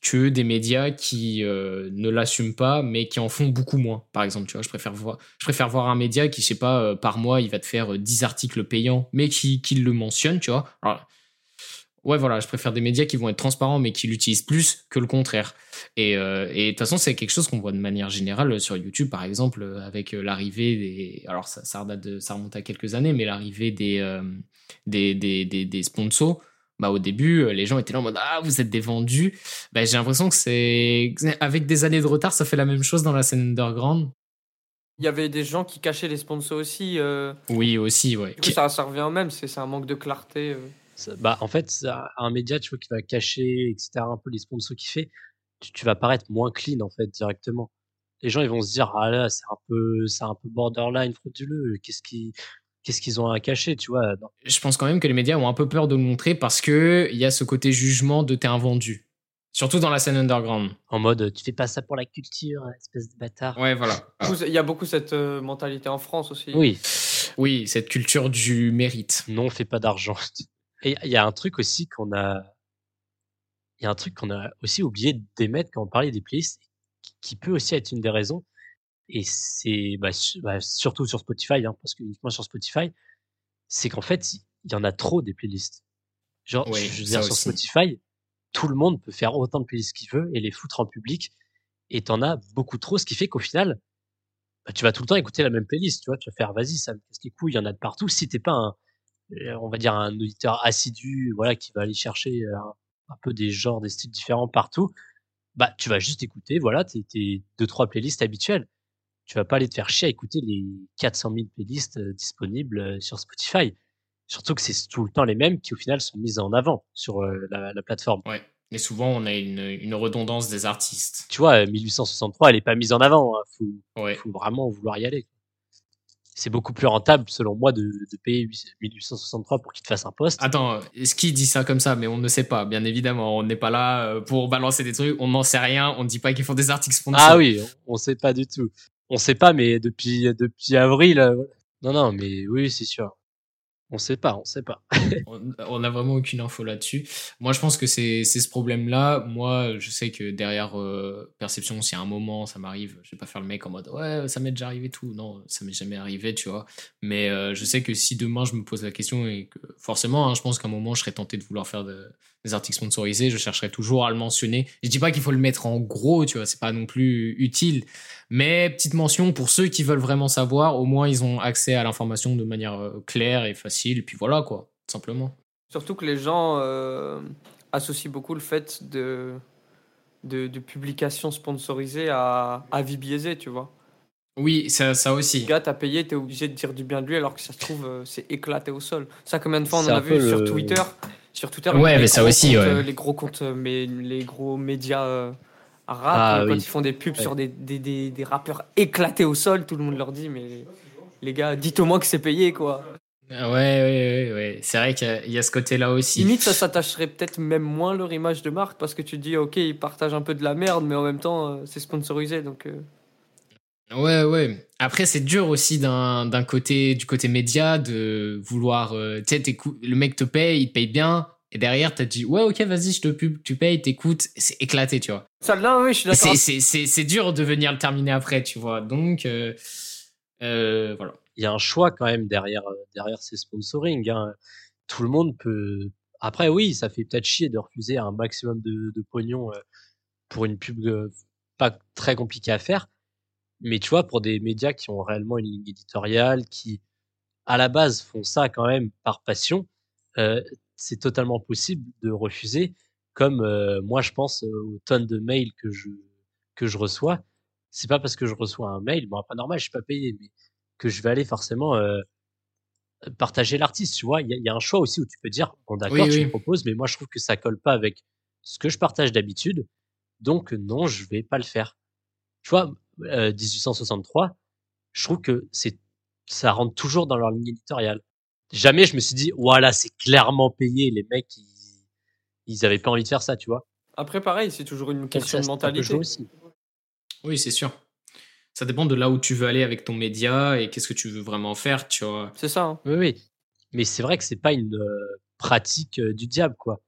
que des médias qui euh, ne l'assument pas, mais qui en font beaucoup moins. Par exemple, tu vois, je préfère voir, je préfère voir un média qui, je sais pas, euh, par mois, il va te faire euh, 10 articles payants, mais qui, qui le mentionne, tu vois. Ouais, voilà, je préfère des médias qui vont être transparents, mais qui l'utilisent plus que le contraire. Et euh, et de toute façon, c'est quelque chose qu'on voit de manière générale sur YouTube, par exemple, euh, avec euh, l'arrivée des. Alors, ça, ça, redate de- ça remonte à quelques années, mais l'arrivée des, euh, des, des, des, des sponsors. Bah, au début, les gens étaient là en mode Ah, vous êtes des vendus. Bah, j'ai l'impression que c'est. Avec des années de retard, ça fait la même chose dans la scène underground. Il y avait des gens qui cachaient les sponsors aussi. euh, Oui, aussi, ouais. Du coup, ça, ça revient au même, c'est c'est un manque de clarté. euh. Ça- bah, en fait, ça- un média, tu vois, qui va cacher, etc., un peu les sponsors qu'il fait, tu, tu vas paraître moins clean, en fait, directement. Les gens, ils vont se dire, ah là, c'est un peu, c'est un peu borderline frauduleux. Qu'est-ce qui, qu'est-ce qu'ils ont à cacher, tu vois. Non. je pense quand même que les médias ont un peu peur de le montrer parce que il y a ce côté jugement de t'es un vendu. Surtout dans la scène underground. En mode, tu fais pas ça pour la culture, espèce de bâtard. Ouais, voilà. Il y a beaucoup cette euh, mentalité en France aussi. Oui. Oui, cette culture du mérite. Non, on fait pas d'argent. <laughs> Et il y a un truc aussi qu'on a, il y a un truc qu'on a aussi oublié d'émettre quand on parlait des playlists, qui- peut aussi être une des raisons. Et c'est bah, su- bah, surtout sur Spotify, hein, parce que uniquement sur Spotify, c'est qu'en fait, il y en a trop des playlists. Genre, Oui, je veux dire, sur aussi. Spotify, tout le monde peut faire autant de playlists qu'il veut et les foutre en public. Et t'en as beaucoup trop, ce qui fait qu'au final, bah, tu vas tout le temps écouter la même playlist, tu vois. Tu vas faire, vas-y, ça me casse les couilles, il y en a de partout. Si t'es pas un, on va dire, un auditeur assidu, voilà, qui va aller chercher un, un peu des genres, des styles différents partout, bah, tu vas juste écouter, voilà, tes, tes deux, trois playlists habituelles. Tu vas pas aller te faire chier à écouter les 400 000 playlists disponibles sur Spotify. Surtout que c'est tout le temps les mêmes qui, au final, sont mises en avant sur la, la plateforme. Ouais. Et souvent, on a une, une redondance des artistes. Tu vois, euh, 1863, elle est pas mise en avant. Hein. Faut, Ouais. faut vraiment vouloir y aller. C'est beaucoup plus rentable, selon moi, de, de payer 1863 pour qu'il te fasse un poste. Attends, est-ce qui dit ça comme ça? Mais on ne sait pas, bien évidemment. On n'est pas là euh, pour balancer des trucs. On n'en sait rien. On ne dit pas qu'ils font des articles. Ah oui, on, on sait pas du tout. On sait pas, mais depuis depuis avril. euh. Non, non, mais oui, c'est sûr. On sait pas, on sait pas. <laughs> On on a vraiment aucune info là-dessus. Moi, je pense que c'est ce problème-là. Moi, je sais que derrière euh, Perception, si à un moment ça m'arrive, je vais pas faire le mec en mode ouais, ça m'est déjà arrivé tout. Non, ça m'est jamais arrivé, tu vois. Mais euh, je sais que si demain je me pose la question et que forcément, hein, je pense qu'à un moment je serais tenté de vouloir faire de- des articles sponsorisés, je chercherai toujours à le mentionner. Je dis pas qu'il faut le mettre en gros, tu vois, c'est pas non plus utile. Mais petite mention pour ceux qui veulent vraiment savoir, au moins ils ont accès à l'information de manière euh, claire et facile. Et puis voilà quoi, tout simplement. Surtout que les gens euh, associent beaucoup le fait de, de, de publications sponsorisées à, à vie biaisée, tu vois. Oui, ça, ça aussi. Le gars, t'as payé, t'es obligé de dire du bien de lui alors que ça se trouve, euh, c'est éclaté au sol. Ça, combien de fois on en a vu sur Twitter Sur Twitter, Ouais, les mais ça gros aussi, comptes, ouais. euh, Les gros comptes, euh, mais les gros médias euh, arabes, Ah, euh, quand oui. ils font des pubs Ouais. sur des, des, des, des rappeurs éclatés au sol, tout le monde leur dit, mais les gars, dites au moins que c'est payé, quoi. Ah Ouais, ouais, ouais, ouais. C'est vrai qu'il y a- ce côté-là aussi. Limite, ça s'attacherait peut-être même moins leur image de marque parce que tu te dis, ok, ils partagent un peu de la merde, mais en même temps, c'est sponsorisé, donc. euh, Ouais, ouais. Après, c'est dur aussi d'un d'un côté, du côté média, de vouloir. euh, tu sais, t'écoutes- le mec te paye, il te paye bien. Et derrière, t'as dit, ouais, ok, vas-y, je te pub, tu payes, t'écoutes. C'est éclaté, tu vois. Ça, là, oui, je suis d'accord. C'est- C'est c'est- c'est dur de venir le terminer après, tu vois. Donc, euh, euh, voilà. Il y a un choix quand même derrière derrière ces sponsoring. Hein. Tout le monde peut. Après, oui, ça fait peut-être chier de refuser un maximum de, de pognon pour une pub pas très compliquée à faire. Mais tu vois, pour des médias qui ont réellement une ligne éditoriale, qui à la base font ça quand même par passion, euh, c'est totalement possible de refuser. Comme euh, moi, je pense aux tonnes de mails que je que je reçois. C'est pas parce que je reçois un mail, bon, pas normal, je suis pas payé, mais que je vais aller forcément euh, partager l'artiste. Tu vois, il y, a- il y a un choix aussi où tu peux dire, bon d'accord, Oui, tu oui. me proposes, mais moi je trouve que ça colle pas avec ce que je partage d'habitude, donc non, je vais pas le faire. Tu vois, euh, 1863, je trouve que c'est ça rentre toujours dans leur ligne éditoriale. Jamais je me suis dit, voilà, c'est clairement payé, les mecs, ils, ils avaient pas envie de faire ça, tu vois. Après, pareil, c'est toujours une question ça, de mentalité. aussi. Oui, c'est sûr. Ça dépend de là où tu veux aller avec ton média et qu'est-ce que tu veux vraiment faire, tu vois. C'est ça. hein. Oui, oui. Mais c'est vrai que c'est pas une euh, pratique euh, du diable, quoi.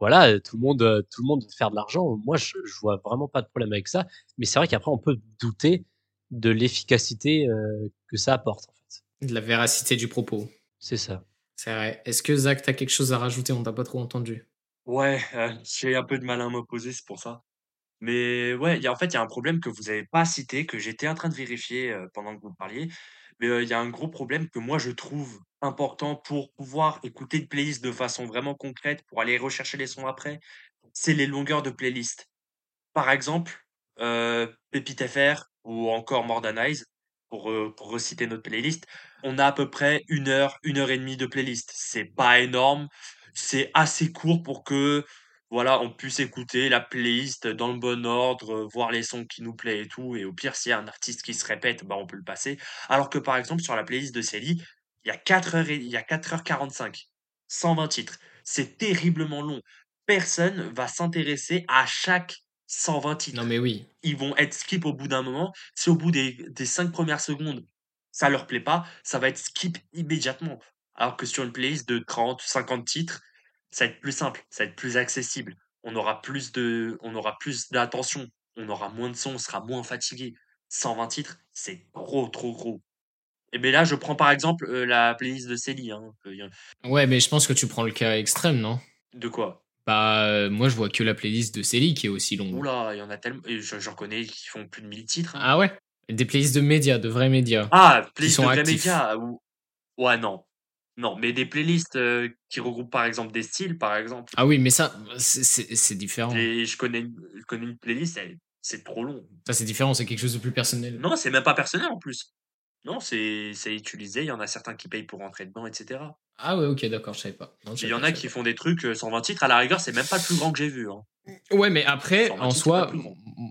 Voilà, tout le monde, tout le monde veut faire de l'argent. Moi, je, je vois vraiment pas de problème avec ça. Mais c'est vrai qu'après, on peut douter de l'efficacité euh, que ça apporte, en fait. De la véracité du propos. C'est ça. C'est vrai. Est-ce que Zach, t'as quelque chose à rajouter? On t'a pas trop entendu. Ouais, euh, j'ai un peu de mal à m'opposer, c'est pour ça. Mais ouais, il y a, en fait, il y a un problème que vous n'avez pas cité, que j'étais en train de vérifier euh, pendant que vous parliez. Mais il y a un gros problème que moi je trouve important pour pouvoir écouter une playlist de façon vraiment concrète, pour aller rechercher les sons après, c'est les longueurs de playlist. Par exemple, euh, Pépite FR ou encore Mordanize, pour, pour reciter notre playlist, on a à peu près une heure, une heure et demie de playlist. C'est pas énorme, c'est assez court pour que voilà, on puisse écouter la playlist dans le bon ordre, euh, voir les sons qui nous plaisent et tout. Et au pire, s'il y a un artiste qui se répète, bah, on peut le passer. Alors que par exemple, sur la playlist de Célie, il y a 4 heures et- il y a 4h45, 120 titres. C'est terriblement long. Personne va s'intéresser à chaque 120 titres Non, mais oui. ils vont être skip au bout d'un moment. Si au bout des, des 5 premières secondes, ça leur plaît pas, ça va être skip immédiatement. Alors que sur une playlist de 30, 50 titres, ça va être plus simple, ça va être plus accessible. On aura plus de, on aura plus d'attention, on aura moins de son, on sera moins fatigué. 120 titres, c'est trop, trop gros. Et bien là, je prends par exemple euh, la playlist de Célie. Hein, Ouais, mais je pense que tu prends le cas extrême, non? De quoi? Bah, euh, moi, je vois que la playlist de Célie qui est aussi longue. Oula, il y en a tellement. J'en connais qui font plus de 1000 titres. hein. Ah ouais? Des playlists de médias, de vrais médias. Ah, playlist sont de vrais médias ou... Ouais, non. Non, mais des playlists euh, qui regroupent par exemple des styles, par exemple. Ah oui, mais ça, c'est- différent. Et je connais, une- je connais une playlist, c'est trop long. Ça, c'est différent, c'est quelque chose de plus personnel. Non, c'est même pas personnel en plus. Non, c'est c'est utilisé. Il y en a certains qui payent pour rentrer dedans, etc. Ah ouais, ok, d'accord, je savais pas. Il y en a qui font des trucs euh, 120 titres. À la rigueur, c'est même pas le plus grand que j'ai vu. hein. Ouais, mais après, en soi,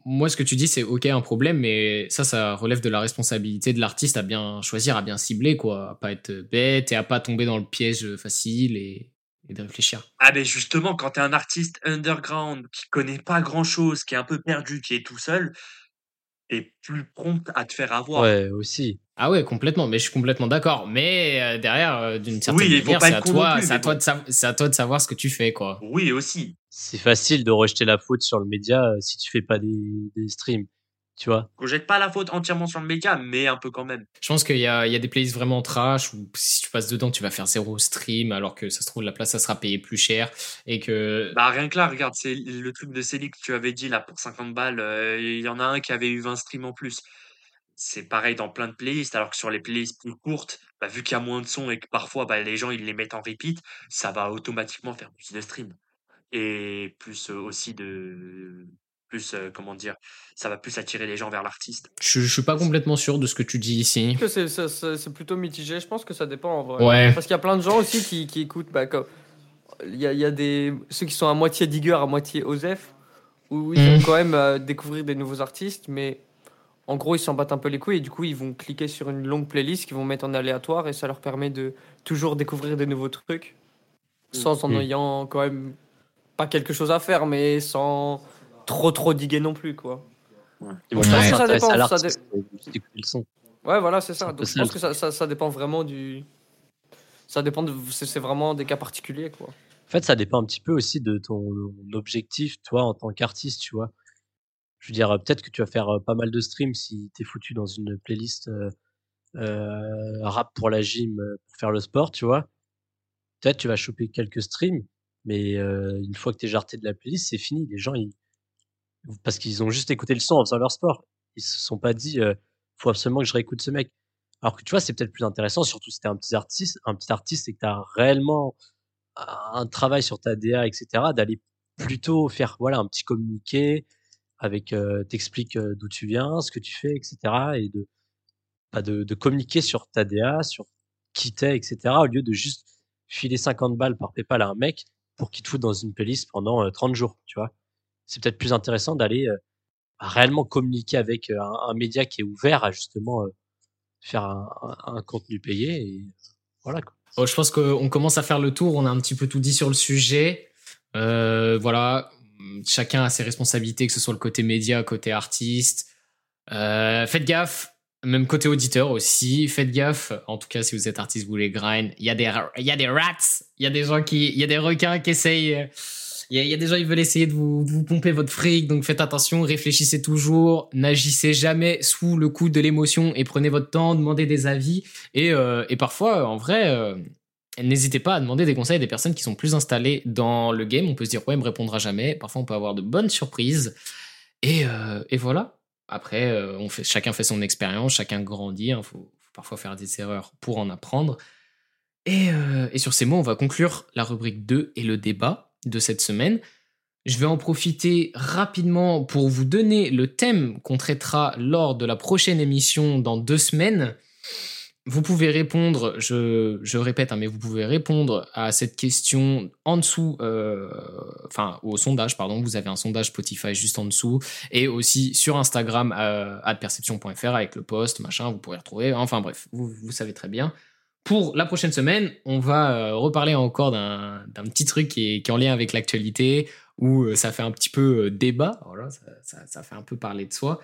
moi, ce que tu dis, c'est ok, un problème, mais ça, ça relève de la responsabilité de l'artiste à bien choisir, à bien cibler, quoi. À pas être bête et à pas tomber dans le piège facile et, et de réfléchir. Ah ben justement, quand t'es un artiste underground qui connaît pas grand chose, qui est un peu perdu, qui est tout seul, t'es plus prompt à te faire avoir. Ouais, aussi. Ah ouais, complètement, mais je suis complètement d'accord. Mais euh, derrière, euh, d'une certaine Oui, manière, c'est à non toi, plus, à de c'est à toi de savoir ce que tu fais, quoi. Oui, aussi. C'est facile de rejeter la faute sur le média euh, si tu fais pas des, des streams. Tu vois On jette pas la faute entièrement sur le média, mais un peu quand même. Je pense qu'il y a, il y a des playlists vraiment trash où si tu passes dedans, tu vas faire zéro stream, alors que ça se trouve, la place, ça sera payé plus cher. Et que. Bah rien que là, regarde, c'est le truc de Céline que tu avais dit là pour 50 balles. euh, Il y en a un qui avait eu 20 streams en plus. C'est pareil dans plein de playlists, alors que sur les playlists plus courtes, bah, vu qu'il y a moins de sons et que parfois bah, les gens ils les mettent en repeat, ça va automatiquement faire plus de streams. Et plus aussi de. Plus, euh, comment dire, ça va plus attirer les gens vers l'artiste. Je, je suis pas complètement sûr de ce que tu dis ici. que c'est- plutôt mitigé. Je pense que ça dépend en vrai. Ouais. Parce qu'il y a plein de gens aussi qui, qui écoutent. Bah, comme, il, y a, il y a des, ceux qui sont à moitié digger, à moitié Osef, où ils Mm. vont quand même euh, découvrir des nouveaux artistes, mais en gros, ils s'en battent un peu les couilles et du coup, ils vont cliquer sur une longue playlist qu'ils vont mettre en aléatoire et ça leur permet de toujours découvrir des nouveaux trucs sans en Mm. ayant quand même pas quelque chose à faire, mais sans trop trop diguer non plus, quoi. Je pense que ça dépend, ça. Ouais, voilà, c'est ça. Donc, je ça, pense le que ça, ça, ça dépend vraiment du. Ça dépend de. C'est c'est vraiment des cas particuliers, quoi. En fait, ça dépend un petit peu aussi de ton objectif, toi, en tant qu'artiste, tu vois. Je veux dire, peut-être que tu vas faire euh, pas mal de streams si t'es foutu dans une playlist euh, euh, rap pour la gym, pour faire le sport, tu vois. Peut-être tu vas choper quelques streams, mais une fois que t'es jarté de la playlist, c'est fini. Les gens, ils... parce qu'ils ont juste écouté le son en faisant leur sport. Ils se sont pas dit, euh, faut absolument que je réécoute ce mec. Alors que tu vois, c'est peut-être plus intéressant, surtout si t'es un petit artiste, un petit artiste et que t'as réellement un travail sur ta DA, etc., d'aller plutôt faire voilà un petit communiqué avec t'expliques d'où tu viens, ce que tu fais, etc., et de bah, de, de communiquer sur ta DA, sur qui t'es, etc., au lieu de juste filer 50 balles par PayPal à un mec pour qu'il te foute dans une playlist pendant euh, 30 jours, tu vois. C'est peut-être plus intéressant d'aller euh, réellement communiquer avec euh, un, média qui est ouvert à justement euh, faire un, contenu payé voilà. Bon, je pense qu'on commence à faire le tour. On a un petit peu tout dit sur le sujet. Euh, voilà. Chacun a ses responsabilités, que ce soit le côté média, côté artiste. Euh, faites gaffe. Même côté auditeur aussi. Faites gaffe. En tout cas, si vous êtes artiste, vous les grind. Il y a des, rats. Il y a des gens qui, il y a des requins qui essayent. euh, Il y, a, des gens qui veulent essayer de vous, pomper votre fric, donc faites attention, réfléchissez toujours, n'agissez jamais sous le coup de l'émotion et prenez votre temps, demandez des avis. Et, euh, et parfois, en vrai, euh, n'hésitez pas à demander des conseils à des personnes qui sont plus installées dans le game. On peut se dire, ouais, il me répondra jamais. Parfois, on peut avoir de bonnes surprises. Et, euh, et voilà. Après, euh, chacun fait son expérience, chacun grandit. Il faut, faut parfois faire des erreurs pour en apprendre. Et, euh, et sur ces mots, on va conclure la rubrique 2 et le débat de cette semaine. Je vais en profiter rapidement pour vous donner le thème qu'on traitera lors de la prochaine émission dans deux semaines. Vous pouvez répondre, je, répète, hein, mais vous pouvez répondre à cette question en dessous, euh, enfin au sondage, pardon. Vous avez un sondage Spotify juste en dessous et aussi sur Instagram euh, @perception.fr avec le post, machin. Vous pourrez retrouver. Enfin bref, vous, savez très bien. Pour la prochaine semaine, on va euh, reparler encore d'un petit truc qui est, en lien avec l'actualité, où euh, ça fait un petit peu débat, voilà, ça, fait un peu parler de soi.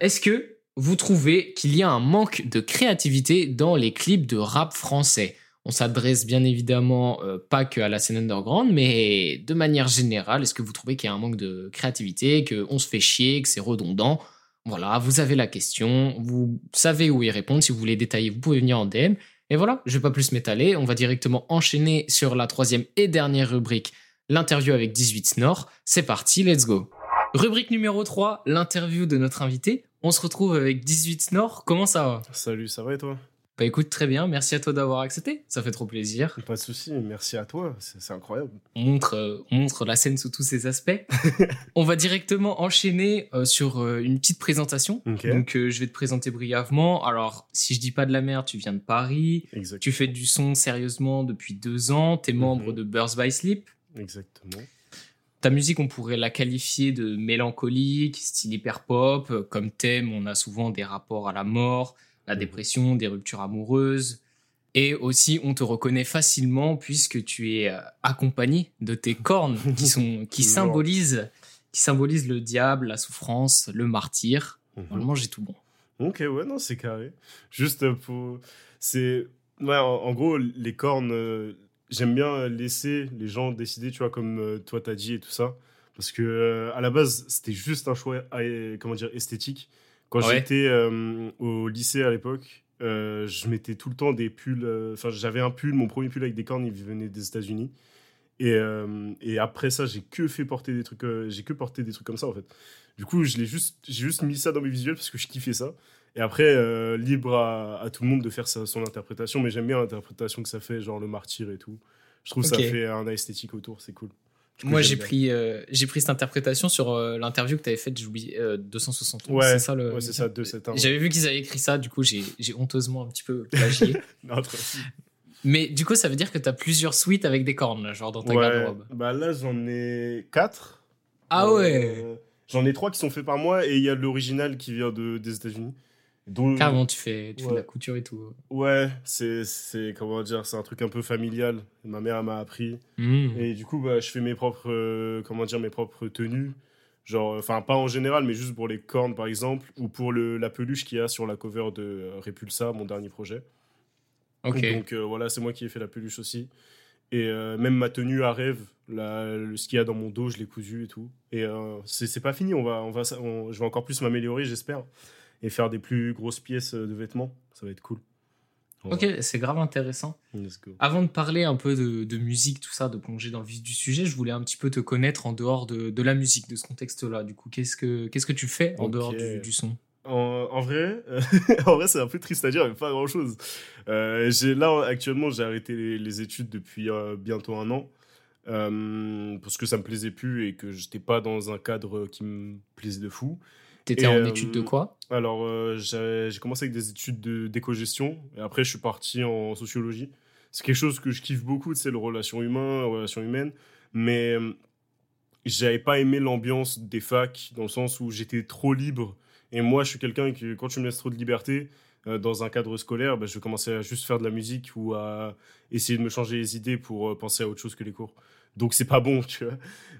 Est-ce que vous trouvez qu'il y a un manque de créativité dans les clips de rap français On s'adresse bien évidemment euh, pas que à la scène underground, mais de manière générale, est-ce que vous trouvez qu'il y a un manque de créativité, qu'on se fait chier, que c'est redondant? Voilà, vous avez la question, vous savez où y répondre. Si vous voulez détailler, vous pouvez venir en DM. Et voilà, je vais pas plus m'étaler, on va directement enchaîner sur la troisième et dernière rubrique, l'interview avec 18 Snore. C'est parti, let's go. Rubrique numéro 3, l'interview de notre invité. On se retrouve avec 18 Snore, comment ça va? Salut, ça va et toi? Bah écoute, très bien, merci à toi d'avoir accepté, ça fait trop plaisir. Pas de souci, merci à toi, c'est incroyable. On montre, euh, on montre la scène sous tous ses aspects. <laughs> on va directement enchaîner euh, sur euh, une petite présentation. Donc je vais te présenter brièvement. Alors, si je dis pas de la merde, tu viens de Paris, Exact. tu fais du son sérieusement depuis deux ans, t'es membre Mhm. de Burst by Sleep. Exactement. Ta musique, on pourrait la qualifier de mélancolique, style hyper pop. Euh, Comme thème, on a souvent des rapports à la mort, la Mhm. dépression, des ruptures amoureuses. Et aussi, on te reconnaît facilement puisque tu es euh, accompagné de tes <laughs> cornes qui sont qui symbolisent qui symbolisent le diable, la souffrance, le martyr. Mhm. Normalement, j'ai tout bon. Ok, ouais, non, c'est carré. Juste pour. C'est. Ouais, en, en gros, les cornes, euh, j'aime bien laisser les gens décider, tu vois, comme euh, toi t'as dit et tout ça. Parce que, euh, à la base, c'était juste un choix, euh, comment dire, esthétique. Quand Ouais. j'étais euh, au lycée à l'époque, euh, je mettais tout le temps des pulls. euh, Enfin, j'avais un pull, mon premier pull avec des cornes, il venait des États-Unis. Et, euh, et après ça, j'ai que fait porter des trucs, euh, j'ai que porté des trucs comme ça en fait. Du coup, je l'ai juste, j'ai juste mis ça dans mes visuels parce que je kiffais ça. Et après, euh, libre à, à tout le monde de faire sa, son interprétation, mais j'aime bien l'interprétation que ça fait, genre le martyr et tout. Je trouve que ça fait un esthétique autour, c'est cool. Moi, j'ai pris, euh, j'ai pris cette interprétation sur euh, l'interview que tu avais faite, j'ai oublié, euh, 260. Ouais, c'est ça le. ouais, c'est ça, 271. J'avais vu qu'ils avaient écrit ça, du coup, j'ai honteusement un petit peu plagié. <laughs> Non, Mais du coup, ça veut dire que tu as plusieurs suites avec des cornes, là, genre dans ta Ouais, garde-robe. bah là, j'en ai 4. Ah ouais J'en ai 3 qui sont faits par moi et il y a l'original qui vient de, des États-Unis. Donc, Carrément, tu fais, tu fais de la couture et tout. Ouais, c'est, c'est, comment dire, c'est un truc un peu familial. Ma mère m'a appris. Mmh. Et du coup, bah, je fais mes propres, euh, comment dire, mes propres tenues. Genre, enfin, pas en général, mais juste pour les cornes, par exemple, ou pour le, la peluche qu'il y a sur la cover de euh, Repulsa, mon dernier projet. Ok. Donc euh, voilà, c'est moi qui ai fait la peluche aussi. Et euh, même ma tenue à rêve, la- le- ce qu'il y a dans mon dos, je l'ai cousu et tout. Et c'est c'est pas fini, on va, on va, on- je vais encore plus m'améliorer, j'espère. Et faire des plus grosses pièces euh, de vêtements, ça va être cool. Ok, c'est grave intéressant. Let's go. Avant de parler un peu de, de musique, tout ça, de plonger dans le vif du sujet, je voulais un petit peu te connaître en dehors de, de la musique, de ce contexte-là. Du coup, qu'est-ce que qu'est-ce que tu fais en dehors du, du son? En, en vrai, euh, <laughs> en vrai, c'est un peu triste à dire, mais pas grand chose. j'ai là actuellement, j'ai arrêté les, les études depuis euh, bientôt un an euh, parce que ça me plaisait plus et que j'étais pas dans un cadre qui me plaisait de fou. T'étais en euh, études de quoi? Alors, euh, j'ai commencé avec des études de- d'éco-gestion et après, je suis parti en sociologie. C'est quelque chose que je kiffe beaucoup, c'est le relation humain, relation humaine, mais euh, j'avais pas aimé l'ambiance des facs dans le sens où j'étais trop libre. Et moi, je suis quelqu'un qui, quand tu me laisses trop de liberté euh, dans un cadre scolaire, bah, je vais commencer à juste faire de la musique ou à essayer de me changer les idées pour euh, penser à autre chose que les cours. Donc, c'est pas bon, <laughs> tu vois.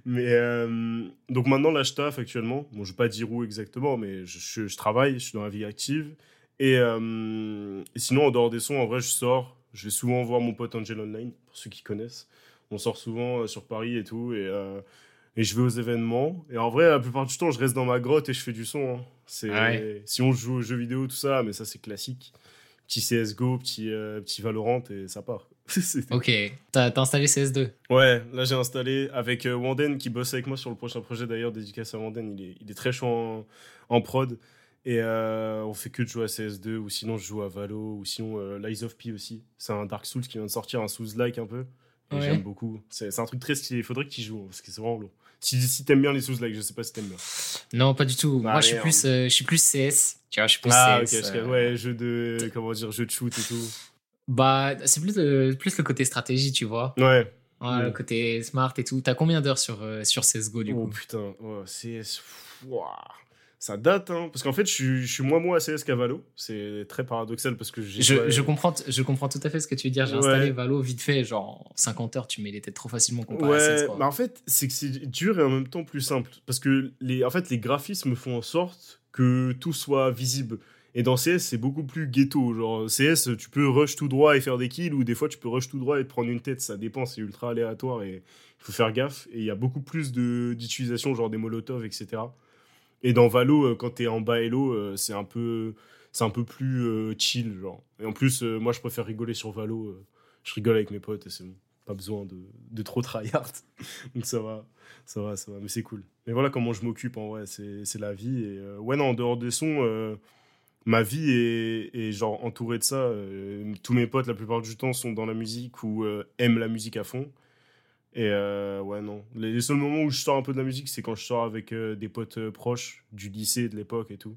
Mais euh, donc maintenant, là, je taffe actuellement. Bon, je vais pas dire où exactement, mais je, je- je travaille, je suis dans la vie active. Et, euh, et sinon, en dehors des sons, en vrai, je sors. Je vais souvent voir mon pote Angel Online, pour ceux qui connaissent. On sort souvent euh, sur Paris et tout. Et, euh, et je vais aux événements. Et en vrai, la plupart du temps, je reste dans ma grotte et je fais du son. hein. C'est, Ouais. Si on joue aux jeux vidéo, tout ça, mais ça, c'est classique. Petit CSGO, petit, petit Valorant, et ça part. <laughs> Ok, t'as installé CS2. Ouais, là j'ai installé avec euh, Wanden qui bosse avec moi sur le prochain projet d'ailleurs, dédicace à Wanden, il est, il est très chaud en, en prod. Et euh, on fait que de jouer à CS2 ou sinon je joue à Valo ou sinon euh, Lies of P aussi. C'est un Dark Souls qui vient de sortir, un Souls-like un peu. Et Ouais. J'aime beaucoup. C'est un truc très stylé, il faudrait que tu joues parce que c'est vraiment lourd. Si, si t'aimes bien les Souls-like, je sais pas si t'aimes bien. Non, pas du tout. Bah, Moi, je suis plus, euh, je suis plus CS. Tu vois, je suis plus Ah ok, CS. parce que- euh, ouais, jeu de, comment dire, jeu de shoot et tout. Bah, c'est plus le, plus le côté stratégie, tu vois. Ouais. Ouais, Le Mm. côté smart et tout. T'as combien d'heures sur, euh, sur CSGO, du oh coup? putain, ouais, CS. Ça date, hein. Parce qu'en fait, je suis, je suis moins moi à CS qu'à Valo. C'est très paradoxal parce que j'ai. je, je, comprends, je comprends tout à fait ce que tu veux dire. J'ai Ouais. installé Valo vite fait, genre en 50 heures, tu mets les têtes trop facilement comparé à Ouais, CS. quoi. mais en fait, c'est que c'est dur et en même temps plus simple. Parce que les, en fait, les graphismes font en sorte que tout soit visible. Et dans CS, c'est beaucoup plus ghetto. Genre, CS, tu peux rush tout droit et faire des kills, ou des fois, tu peux rush tout droit et te prendre une tête. Ça dépend, c'est ultra aléatoire et il faut faire gaffe. Et il y a beaucoup plus d'utilisation, genre des molotovs, etc. Et dans Valo, euh, quand t'es en bas elo, euh, c'est un peu. c'est un peu plus euh, chill, genre. Et en plus, moi, je préfère rigoler sur Valo. je rigole avec mes potes et c'est bon. Pas besoin de, de trop tryhard. <laughs> Donc ça va, ça va, ça va. Mais c'est cool. Mais voilà comment je m'occupe, en vrai, c'est la vie. Et ouais, non, en dehors des sons, ma vie est, est genre entourée de ça. Euh, tous mes potes, la plupart du temps, sont dans la musique ou euh, aiment la musique à fond. Et euh, ouais, non. Les, les seuls moments où je sors un peu de la musique, c'est quand je sors avec des potes proches du lycée, de l'époque et tout.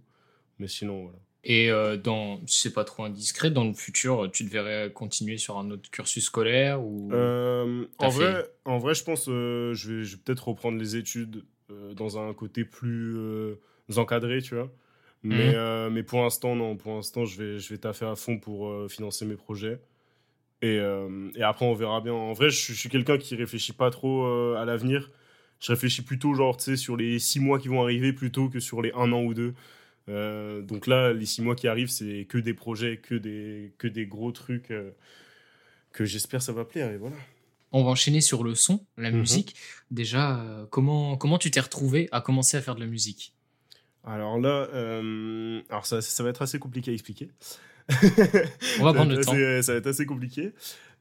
Mais sinon, voilà. Et dans, si c'est pas trop indiscret, dans le futur, tu devrais continuer sur un autre cursus scolaire ou en, fait- vrai, en vrai, je pense je vais, je vais peut-être reprendre les études dans un côté plus encadré, tu vois. Mais, Mhm. euh, mais pour l'instant, non. Pour l'instant, je vais, je vais taffer à fond pour euh, financer mes projets. Et, euh, et après, on verra bien. En vrai, je, suis- je suis quelqu'un qui réfléchit pas trop à l'avenir. Je réfléchis plutôt, genre, tu sais, sur les six mois qui vont arriver plutôt que sur les un an ou deux. Donc là, les six mois qui arrivent, c'est que des projets, que des, que des gros trucs que j'espère ça va plaire. Et voilà. On va enchaîner sur le son, la Mhm. musique. Déjà, comment, comment tu t'es retrouvé à commencer à faire de la musique? Alors là, euh, alors ça, ça va être assez compliqué à expliquer. On va prendre le <laughs> temps. Ça va être assez compliqué.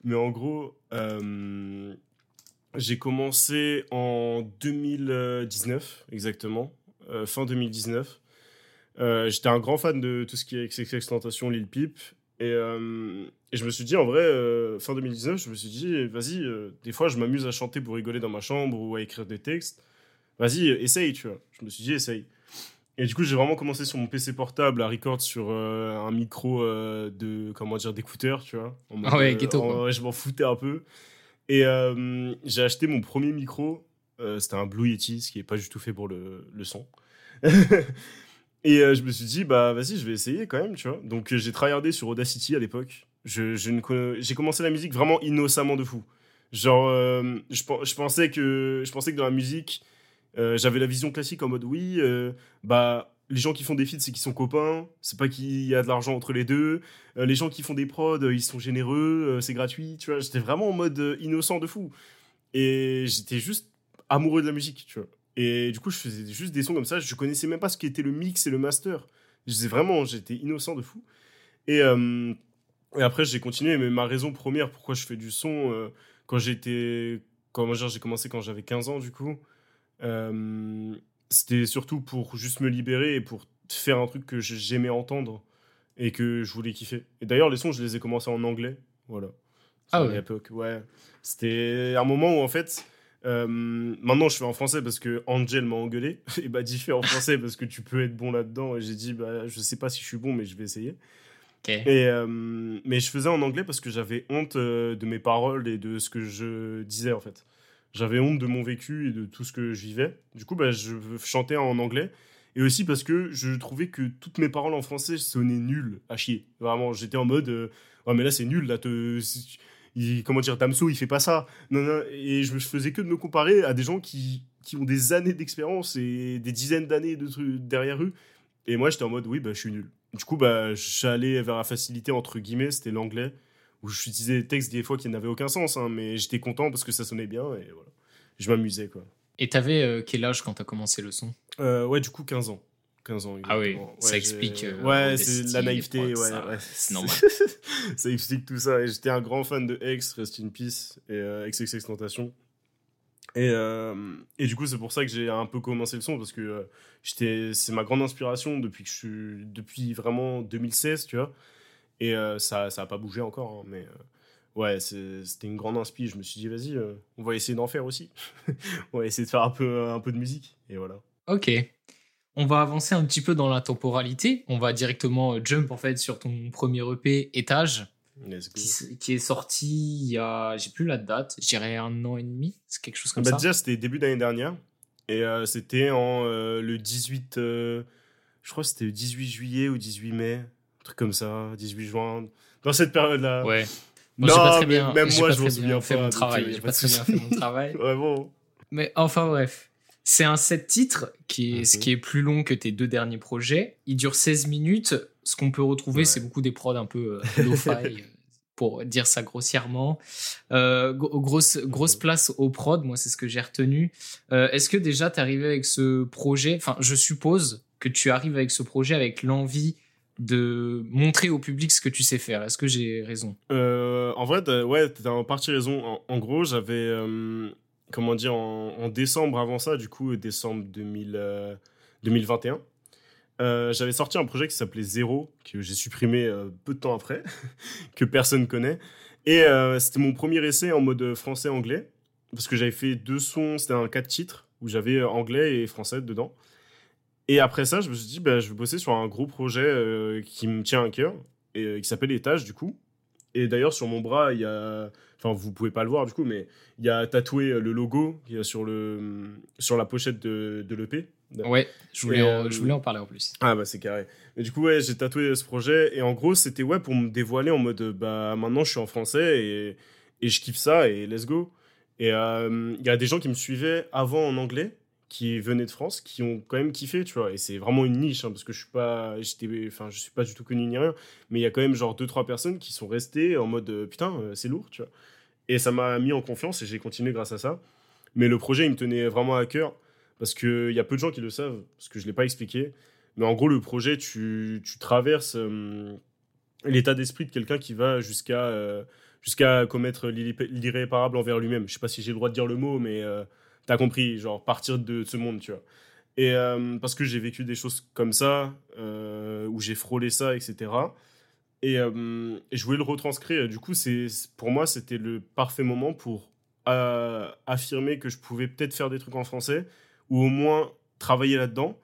Mais en gros, euh, j'ai commencé en 2019, exactement, euh, fin 2019. Euh, J'étais un grand fan de tout ce qui est XXXTentacion, Lil Peep. Et, et je me suis dit, en vrai, fin 2019, je me suis dit, vas-y, euh, des fois, je m'amuse à chanter pour rigoler dans ma chambre ou à écrire des textes. Vas-y, essaye, tu vois. Je me suis dit, essaye. Et du coup, j'ai vraiment commencé sur mon PC portable à record sur euh, un micro euh, de, comment dire, d'écouteur, tu vois. En Ah ouais, euh, ghetto, en- quoi. ouais, je m'en foutais un peu. Et euh, j'ai acheté mon premier micro. C'était un Blue Yeti, ce qui est pas du tout fait pour le, le son. <laughs> Et je me suis dit, bah vas-y, je vais essayer quand même, tu vois. Donc j'ai tryhardé sur Audacity à l'époque. Je, je j'ai commencé la musique vraiment innocemment de fou. Genre, je, pensais que, je pensais que dans la musique, euh, j'avais la vision classique en mode oui, euh, bah les gens qui font des feats, c'est qu'ils sont copains, c'est pas qu'il y a de l'argent entre les deux. Euh, les gens qui font des prods, ils sont généreux, c'est gratuit, tu vois. J'étais vraiment en mode innocent de fou. Et j'étais juste amoureux de la musique, tu vois. Et du coup, je faisais juste des sons comme ça. Je connaissais même pas ce qu'était le mix et le master. Je disais vraiment, j'étais innocent de fou. Et, et après, j'ai continué. Mais ma raison première pourquoi je fais du son, quand j'étais. Comment dire, j'ai commencé quand j'avais 15 ans, du coup. Euh, c'était surtout pour juste me libérer et pour faire un truc que j'aimais entendre et que je voulais kiffer. Et d'ailleurs, les sons, je les ai commencés en anglais. Voilà. Ah à ouais. l'époque, ouais. C'était un moment où, en fait, euh, maintenant je fais en français parce que Angel m'a engueulé. <laughs> Et bah, dis fais en français parce que tu peux être bon là-dedans. Et j'ai dit, bah, je sais pas si je suis bon, mais je vais essayer. Ok. Et, euh, mais je faisais en anglais parce que j'avais honte de mes paroles et de ce que je disais, en fait. J'avais honte de mon vécu et de tout ce que je vivais. Du coup, bah, je chantais en anglais. Et aussi parce que je trouvais que toutes mes paroles en français sonnaient nulles, à chier. Vraiment, j'étais en mode, euh, ouais, mais là c'est nul, là, te... il- comment dire, Damso, il fait pas ça. Non, non, et je, je faisais que de me comparer à des gens qui, qui ont des années d'expérience et des dizaines d'années de trucs derrière eux. Et moi, j'étais en mode, oui, bah, je suis nul. Du coup, bah, j'allais vers la facilité, entre guillemets, c'était l'anglais, où j'utilisais des textes des fois qui n'avaient aucun sens, hein, mais j'étais content parce que ça sonnait bien et voilà. Je m'amusais, quoi. Et t'avais euh, quel âge quand t'as commencé le son? Euh, ouais, du coup, 15 ans. 15 ans, Ah oui, ça explique, euh, ouais, c'est la naïveté, ouais, ça, ouais. c'est normal. <laughs> ça explique tout ça. Et j'étais un grand fan de X, Rest in Peace et euh, XXX Tentation. Et, euh, et du coup, c'est pour ça que j'ai un peu commencé le son parce que euh, j'étais, c'est ma grande inspiration depuis que je suis, depuis vraiment 2016, tu vois. Et euh, ça, ça a pas bougé encore, hein, mais euh, ouais, c'était une grande inspi. Je me suis dit, vas-y, euh, on va essayer d'en faire aussi. <laughs> on va essayer de faire un peu, un peu de musique. Et voilà. Ok. On va avancer un petit peu dans la temporalité. On va directement jump en fait sur ton premier EP Étage qui, est sorti il y a, j'ai plus la date, je dirais un an et demi, c'est quelque chose comme Bah, ça. déjà, c'était début d'année dernière. Et euh, c'était en euh, le 18. euh, je crois c'était le 18 juillet ou 18 mai. Truc comme ça, 18 juin. Dans cette période-là. Ouais. Bon, non, pas très mais bien, même moi, pas je m'en souviens fait pas. mon donc, travail. euh, J'ai pas très bien fait mon travail. <laughs> Vraiment. Mais enfin bref, c'est un set titre qui est, ce Mhm. qui est plus long que tes deux derniers projets. Il dure 16 minutes. Ce qu'on peut retrouver, Ouais. c'est beaucoup des prods un peu euh, lo-fi, <laughs> pour dire ça grossièrement. Euh, gro- grosse, grosse Mhm. place au prod, moi c'est ce que j'ai retenu. Euh, Est-ce que déjà tu arrivé avec ce projet, enfin je suppose que tu arrives avec ce projet avec l'envie de montrer au public ce que tu sais faire. Est-ce que j'ai raison? Euh, en vrai, ouais, t'as en partie raison. En, gros, j'avais, euh, comment dire, en, décembre avant ça, du coup, décembre 2000, euh, 2021, euh, j'avais sorti un projet qui s'appelait Zéro, que j'ai supprimé peu de temps après, <laughs> que personne connaît. Et c'était mon premier essai en mode français-anglais, parce que j'avais fait deux sons, c'était un quatre titres, où j'avais anglais et français dedans. Et après ça, je me suis dit, bah, je vais bosser sur un gros projet euh, qui me tient à cœur, et euh, qui s'appelle Étage, du coup. Et d'ailleurs, sur mon bras, il y a. Enfin, vous pouvez pas le voir du coup, mais il y a tatoué euh, le logo qui est sur, le, sur la pochette de, de l'EP. Ouais, je voulais, Et, en, je voulais en parler en plus. Ah, bah c'est carré. Mais du coup, ouais, j'ai tatoué ce projet. Et en gros, c'était ouais, pour me dévoiler en mode bah maintenant je suis en français et, et je kiffe ça et let's go. Et euh, il y a des gens qui me suivaient avant en anglais qui venaient de France, qui ont quand même kiffé, tu vois. Et c'est vraiment une niche, hein, parce que je suis pas, j'étais, enfin, je suis pas du tout connu ni rien. Mais il y a quand même genre deux trois personnes qui sont restées en mode euh, putain, euh, c'est lourd, tu vois. Et ça m'a mis en confiance et j'ai continué grâce à ça. Mais le projet, il me tenait vraiment à cœur parce qu'il y a peu de gens qui le savent, parce que je l'ai pas expliqué. Mais en gros, le projet, tu, tu traverses euh, l'état d'esprit de quelqu'un qui va jusqu'à jusqu'à commettre l'irré- l'irréparable envers lui-même. Je sais pas si j'ai le droit de dire le mot, mais t'as compris, genre partir de ce monde, tu vois. Et euh, parce que j'ai vécu des choses comme ça, euh, où j'ai frôlé ça, etc. Et, euh, et je voulais le retranscrire. Du coup, c'est pour moi, c'était le parfait moment pour affirmer que je pouvais peut-être faire des trucs en français, ou au moins travailler là-dedans.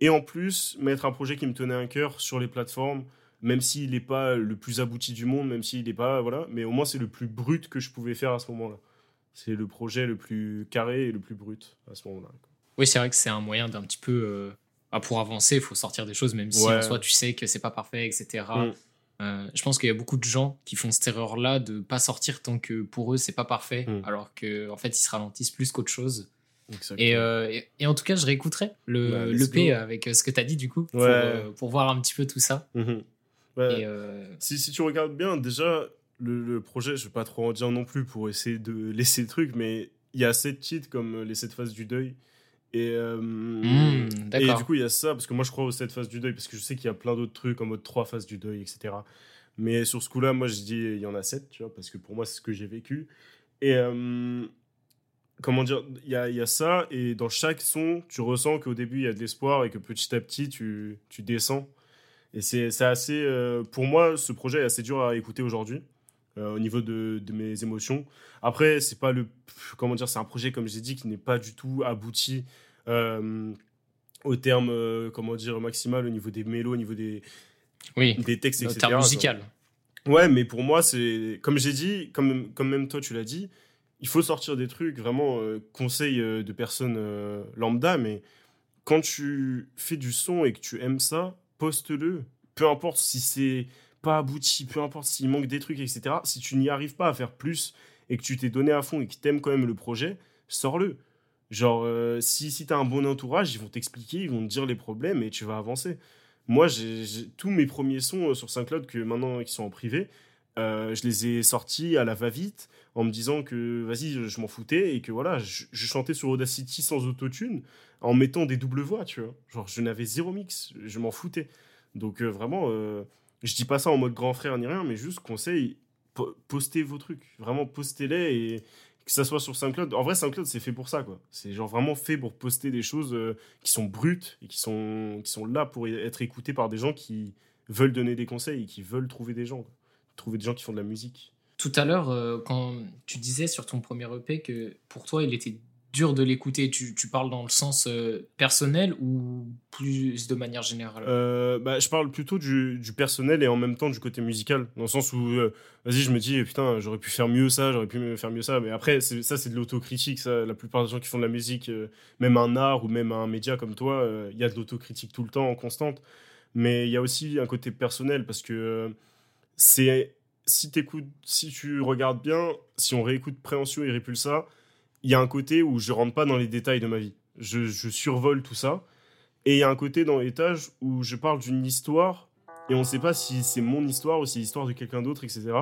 Et en plus, mettre un projet qui me tenait à cœur sur les plateformes, même s'il n'est pas le plus abouti du monde, même s'il n'est pas. Voilà, mais au moins, c'est le plus brut que je pouvais faire à ce moment-là. C'est le projet le plus carré et le plus brut à ce moment-là. Oui, c'est vrai que c'est un moyen d'un petit peu. euh, bah, pour avancer, il faut sortir des choses, même si Ouais. en soi tu sais que c'est pas parfait, etc. Mm. Euh, je pense qu'il y a beaucoup de gens qui font cette erreur-là de pas sortir tant que pour eux c'est pas parfait, Mm. alors que en fait ils se ralentissent plus qu'autre chose. Et, euh, et, et en tout cas, je réécouterai le Bah, l'EP go. avec euh, ce que tu as dit du coup, pour, Ouais. pour voir un petit peu tout ça. Mhm. Ouais. Et, euh, Si, si tu regardes bien, déjà, le, le projet, je vais pas trop en dire non plus pour essayer de laisser le truc, mais il y a sept titres comme euh, les sept phases du deuil. Et, euh, Hmm, et du coup, il y a ça, parce que moi, je crois aux sept phases du deuil, parce que je sais qu'il y a plein d'autres trucs en mode trois phases du deuil, etc. Mais sur ce coup-là, moi, je dis, il y en a sept, tu vois, parce que pour moi, c'est ce que j'ai vécu. Et euh, comment dire, il y a, y a ça, et dans chaque son, tu ressens qu'au début, il y a de l'espoir, et que petit à petit, tu, tu descends. Et c'est c'est assez. euh, pour moi, ce projet est assez dur à écouter aujourd'hui, euh, au niveau de, de mes émotions. Après, c'est pas le. Comment dire, c'est un projet, comme j'ai dit, qui n'est pas du tout abouti euh, au terme, euh, comment dire, maximal, au niveau des mélos, au niveau des, oui, des textes, etc. terme musical. Ouais, mais pour moi, c'est. Comme j'ai dit, comme, comme même toi, tu l'as dit, il faut sortir des trucs, vraiment, conseil de personnes lambda, mais quand tu fais du son et que tu aimes ça, poste-le. Peu importe si c'est pas abouti, peu importe s'il manque des trucs, etc. Si tu n'y arrives pas à faire plus et que tu t'es donné à fond et que t'aimes quand même le projet, sors-le. Genre, euh, si, si t'as un bon entourage, ils vont t'expliquer, ils vont te dire les problèmes et tu vas avancer. Moi, j'ai tous mes premiers sons euh, sur Saint-Claude, que maintenant qui sont en privé, euh, je les ai sortis à la va-vite en me disant que vas-y, je, m'en foutais et que voilà, je, chantais sur Audacity sans autotune en mettant des doubles voix, tu vois. Genre, je n'avais zéro mix, je m'en foutais. Donc, vraiment, je dis pas ça en mode grand frère ni rien, mais juste conseil, po- postez vos trucs. Vraiment, postez-les et que ça soit sur SoundCloud. En vrai, SoundCloud, c'est fait pour ça, quoi. C'est genre vraiment fait pour poster des choses euh, qui sont brutes et qui sont, qui sont là pour être écoutées par des gens qui veulent donner des conseils et qui veulent trouver des gens. Trouver des gens qui font de la musique. Tout à l'heure, euh, quand tu disais sur ton premier EP que pour toi, il était dur de l'écouter, tu, tu parles dans le sens euh, personnel ou plus de manière générale? Euh, bah, je parle plutôt du, du personnel et en même temps du côté musical. Dans le sens où, euh, vas-y, je me dis, putain, j'aurais pu faire mieux ça, j'aurais pu faire mieux ça. Mais après, ça, c'est de l'autocritique. La plupart des gens qui font de la musique, même un art ou même un média comme toi, il y a de l'autocritique tout le temps, en constante. Mais il y a aussi un côté personnel parce que c'est. Si, si tu regardes bien, si on réécoute Préhension et Repulsa, il y a un côté où je rentre pas dans les détails de ma vie. Je, survole tout ça. Et il y a un côté dans l'étage où je parle d'une histoire et on ne sait pas si c'est mon histoire ou si c'est l'histoire de quelqu'un d'autre, etc.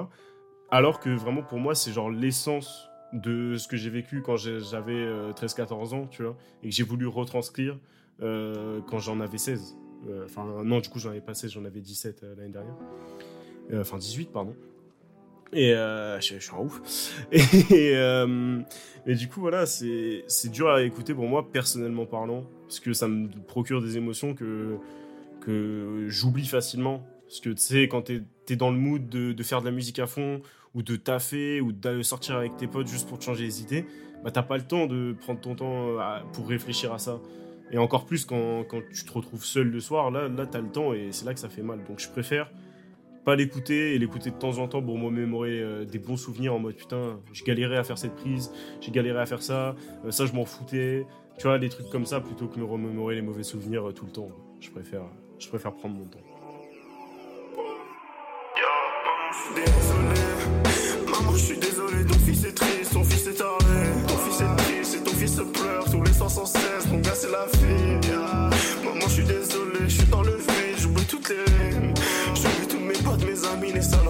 Alors que vraiment pour moi, c'est genre l'essence de ce que j'ai vécu quand j'avais euh, 13-14 ans, tu vois, et que j'ai voulu retranscrire euh, quand j'en avais 16. Euh, Enfin, non, du coup, j'en avais pas 16, j'en avais 17 euh, l'année dernière. Euh, Enfin, 18, pardon. Et euh, je, suis en ouf. <laughs> Et, euh, et du coup, voilà, c'est dur à écouter pour moi, personnellement parlant, parce que ça me procure des émotions que, que j'oublie facilement. Parce que tu sais, quand t'es es dans le mood de, faire de la musique à fond, ou de taffer, ou de sortir avec tes potes juste pour te changer les idées, bah t'as pas le temps de prendre ton temps pour réfléchir à ça. Et encore plus quand, quand tu te retrouves seul le soir, là, là t'as le temps et c'est là que ça fait mal. Donc je préfère pas l'écouter et l'écouter de temps en temps pour me mémorer euh, des bons souvenirs en mode putain, j'ai galéré à faire cette prise, j'ai galéré à faire ça, euh, ça je m'en foutais. Tu vois, des trucs comme ça plutôt que me remémorer les mauvais souvenirs euh, tout le temps. Je préfère, je préfère prendre mon temps.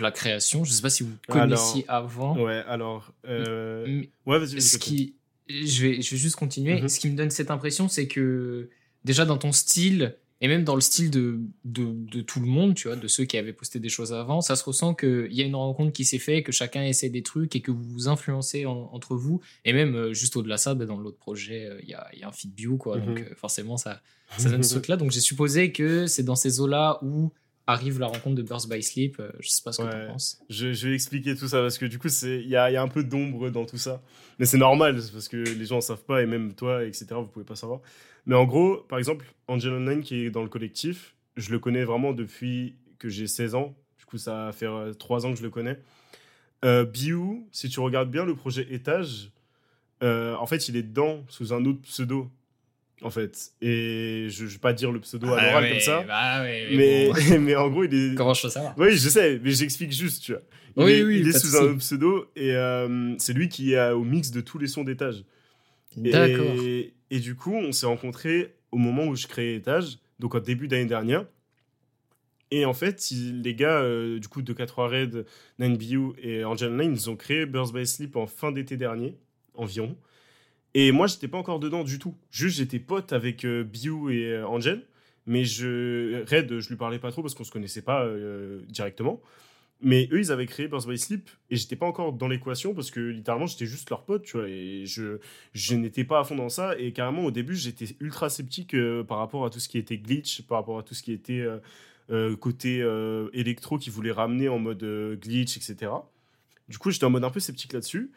la création. Je sais pas si vous Alors, connaissiez avant. Ouais, alors. euh, Ouais, vas-y, vas-y. ce qui, je vais, je vais juste continuer. Mhm. Ce qui me donne cette impression, c'est que déjà dans ton style et même dans le style de, de, de tout le monde, tu vois, de ceux qui avaient posté des choses avant, ça se ressent qu'il y a une rencontre qui s'est faite, que chacun essaie des trucs et que vous vous influencez en- entre vous. Et même euh, juste au-delà de ça, bah, dans l'autre projet, euh, il y, a, il y a un feed quoi. Donc Mhm. euh, forcément, ça, ça donne ce <laughs> truc-là. Donc j'ai supposé que c'est dans ces eaux-là où arrive la rencontre de Burst by Sleep. Euh, je sais pas ce que Ouais. tu penses. Je, je vais expliquer tout ça parce que du coup, il y a, il y a un peu d'ombre dans tout ça. Mais c'est normal parce que les gens ne savent pas et même toi, etc., vous pouvez pas savoir. Mais en gros, par exemple, Angel Online qui est dans le collectif, je le connais vraiment depuis que j'ai 16 ans. Du coup, ça va faire 3 ans que je le connais. Euh, Biou, si tu regardes bien le projet Étage, euh, en fait, il est dedans sous un autre pseudo. En fait. Et je ne vais pas dire le pseudo à l'oral comme ça. Bah mais Mais, bon, <laughs> mais en gros, il est. comment je peux savoir? Oui, je sais, mais j'explique juste, tu vois. Il Oui, est, oui, il est sous un pseudo et euh, c'est lui qui est au mix de tous les sons d'étage. D'accord. Et, et du coup, on s'est rencontrés au moment où je créais étage, donc au début d'année dernière. Et en fait, les gars, euh, du coup, de 4 Red, 9BU et Angel Line, ils ont créé Burst by Sleep en fin d'été dernier, environ. Et moi, j'étais pas encore dedans du tout. Juste, j'étais pote avec euh, et euh, Angel. Mais je, Red, je lui parlais pas trop parce qu'on se connaissait pas euh, directement. Mais eux, ils avaient créé Burst by Sleep et j'étais pas encore dans l'équation parce que littéralement, j'étais juste leur pote, tu vois. Et je, je n'étais pas à fond dans ça. Et carrément, au début, j'étais ultra sceptique euh, par rapport à tout ce qui était glitch, par rapport à tout ce qui était euh, côté électro qui voulait ramener en mode glitch, etc. Du coup, j'étais en mode un peu sceptique là-dessus.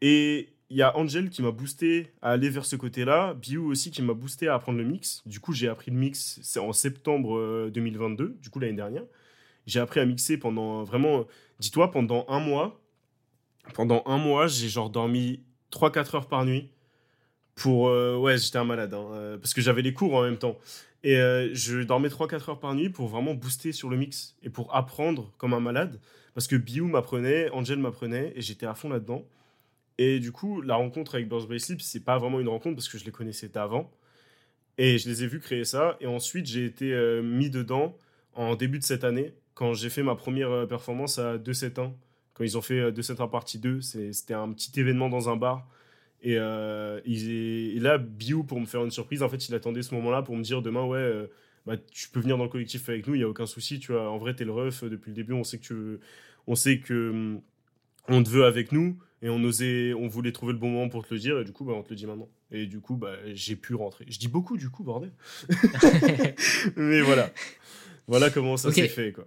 Et il y a Angel qui m'a boosté à aller vers ce côté-là. Biu aussi qui m'a boosté à apprendre le mix. Du coup, j'ai appris le mix c'est en septembre euh, 2022, du coup l'année dernière. J'ai appris à mixer pendant vraiment, dis-toi, pendant un mois. Pendant un mois, j'ai genre dormi 3-4 heures par nuit. Pour. euh, ouais, j'étais un malade, hein, euh, parce que j'avais les cours en même temps. Et euh, je dormais 3-4 heures par nuit pour vraiment booster sur le mix et pour apprendre comme un malade. Parce que Biu m'apprenait, Angel m'apprenait, et j'étais à fond là-dedans. Et du coup, la rencontre avec by Sleep, c'est pas vraiment une rencontre parce que je les connaissais d'avant. Et je les ai vus créer ça. Et ensuite, j'ai été euh, mis dedans en début de cette année, quand j'ai fait ma première euh, performance à 2-7-1. Quand ils ont fait euh, 2-7-1 partie 2, c'est- c'était un petit événement dans un bar. Et, là, Biu, pour me faire une surprise, en fait, il attendait ce moment-là pour me dire demain, ouais, bah, tu peux venir dans le collectif avec nous, il n'y a aucun souci. Tu vois, en vrai, t'es le ref depuis le début, on sait que tu, on sait que hum, on te veut avec nous et on osait, on voulait trouver le bon moment pour te le dire et du coup, bah, on te le dit maintenant. Et du coup, bah, j'ai pu rentrer. Je dis beaucoup du coup, bordel. <laughs> Mais voilà, voilà comment ça s'est fait quoi.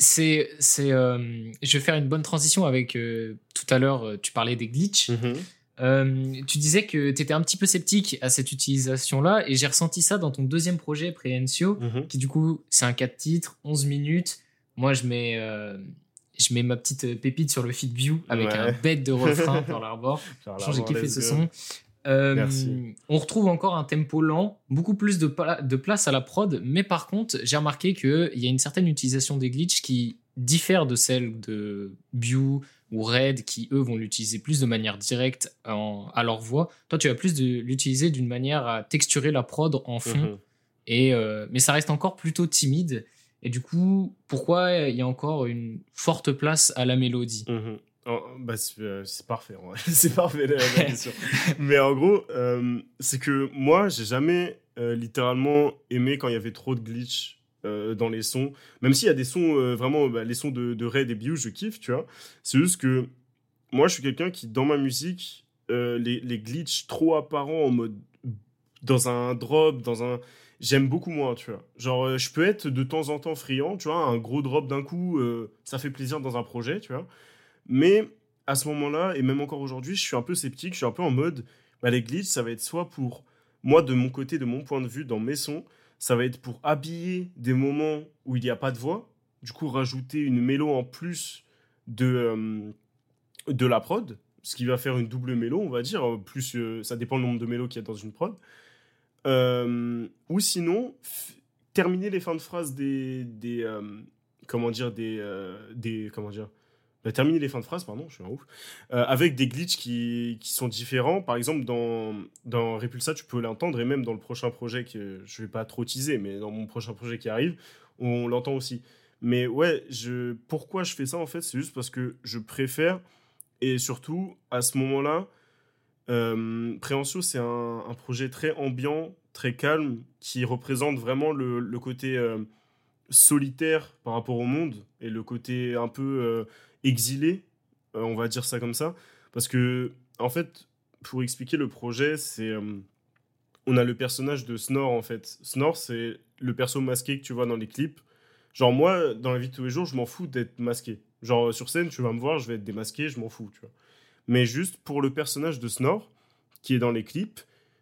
C'est, c'est, euh, je vais faire une bonne transition avec euh, tout à l'heure. euh, Tu parlais des glitches. Mhm. Euh, tu disais que tu étais un petit peu sceptique à cette utilisation-là, et j'ai ressenti ça dans ton deuxième projet, Prehencio, Mhm. qui du coup, c'est un 4 titres, 11 minutes. Moi, je mets, je mets ma petite euh, pépite sur le feed view avec Ouais. un bête de refrain par l'arbor. J'ai kiffé ce go. son. Euh, Merci. on retrouve encore un tempo lent, beaucoup plus de, pla- de place à la prod, mais par contre, j'ai remarqué qu'il y a une certaine utilisation des glitches qui, diffère de celle de Bew ou Red qui eux vont l'utiliser plus de manière directe en- à leur voix. Toi, tu vas plus l'utiliser d'une manière à texturer la prod en fond. Mhm. Et, euh, mais ça reste encore plutôt timide. Et du coup, pourquoi il y a encore une forte place à la mélodie? Mhm. Oh, bah, c'est euh, parfait, <laughs> c'est parfait la, la question. Mais en gros, euh, c'est que moi, j'ai jamais euh, littéralement aimé quand il y avait trop de glitch dans les sons. Même s'il y a des sons, vraiment, bah, les sons de, de Red et Biu, je kiffe, tu vois. C'est juste que moi, je suis quelqu'un qui, dans ma musique, les, les glitches trop apparents en mode. dans un drop, dans un. J'aime beaucoup moins, tu vois. Genre, euh, je peux être de temps en temps friand, tu vois, un gros drop d'un coup, euh, ça fait plaisir dans un projet, tu vois. Mais à ce moment-là, et même encore aujourd'hui, je suis un peu sceptique, je suis un peu en mode, bah, les glitches, ça va être soit pour, moi, de mon côté, de mon point de vue, dans mes sons, ça va être pour habiller des moments où il n'y a pas de voix, du coup, rajouter une mélo en plus de, euh, de la prod, ce qui va faire une double mélo, on va dire, plus, ça dépend le nombre de mélos qu'il y a dans une prod. Euh, ou sinon, terminer les fins de phrases des, euh, comment dire, des, euh, des, comment dire, bah, terminer les fins de phrases, pardon, je suis un ouf, avec des glitches qui, sont différents. Par exemple, dans, dans Repulsa, tu peux l'entendre, et même dans le prochain projet que je vais pas trop teaser, mais dans mon prochain projet qui arrive, on l'entend aussi. Mais ouais, pourquoi je fais ça en fait C'est juste parce que je préfère, et surtout à ce moment-là, euh, Préhension, c'est un, projet très ambiant, très calme, qui représente vraiment le, côté euh, solitaire par rapport au monde et le côté un peu euh, exilé, euh, on va dire ça comme ça. Parce que, en fait, pour expliquer le projet, c'est. on a le personnage de Snore, en fait. Snore, c'est le perso masqué que tu vois dans les clips. Genre, moi, dans la vie de tous les jours, je m'en fous d'être masqué. Genre, sur scène, tu vas me voir, je vais être démasqué, je m'en fous, tu vois. Mais juste pour le personnage de Snore, qui est dans les clips,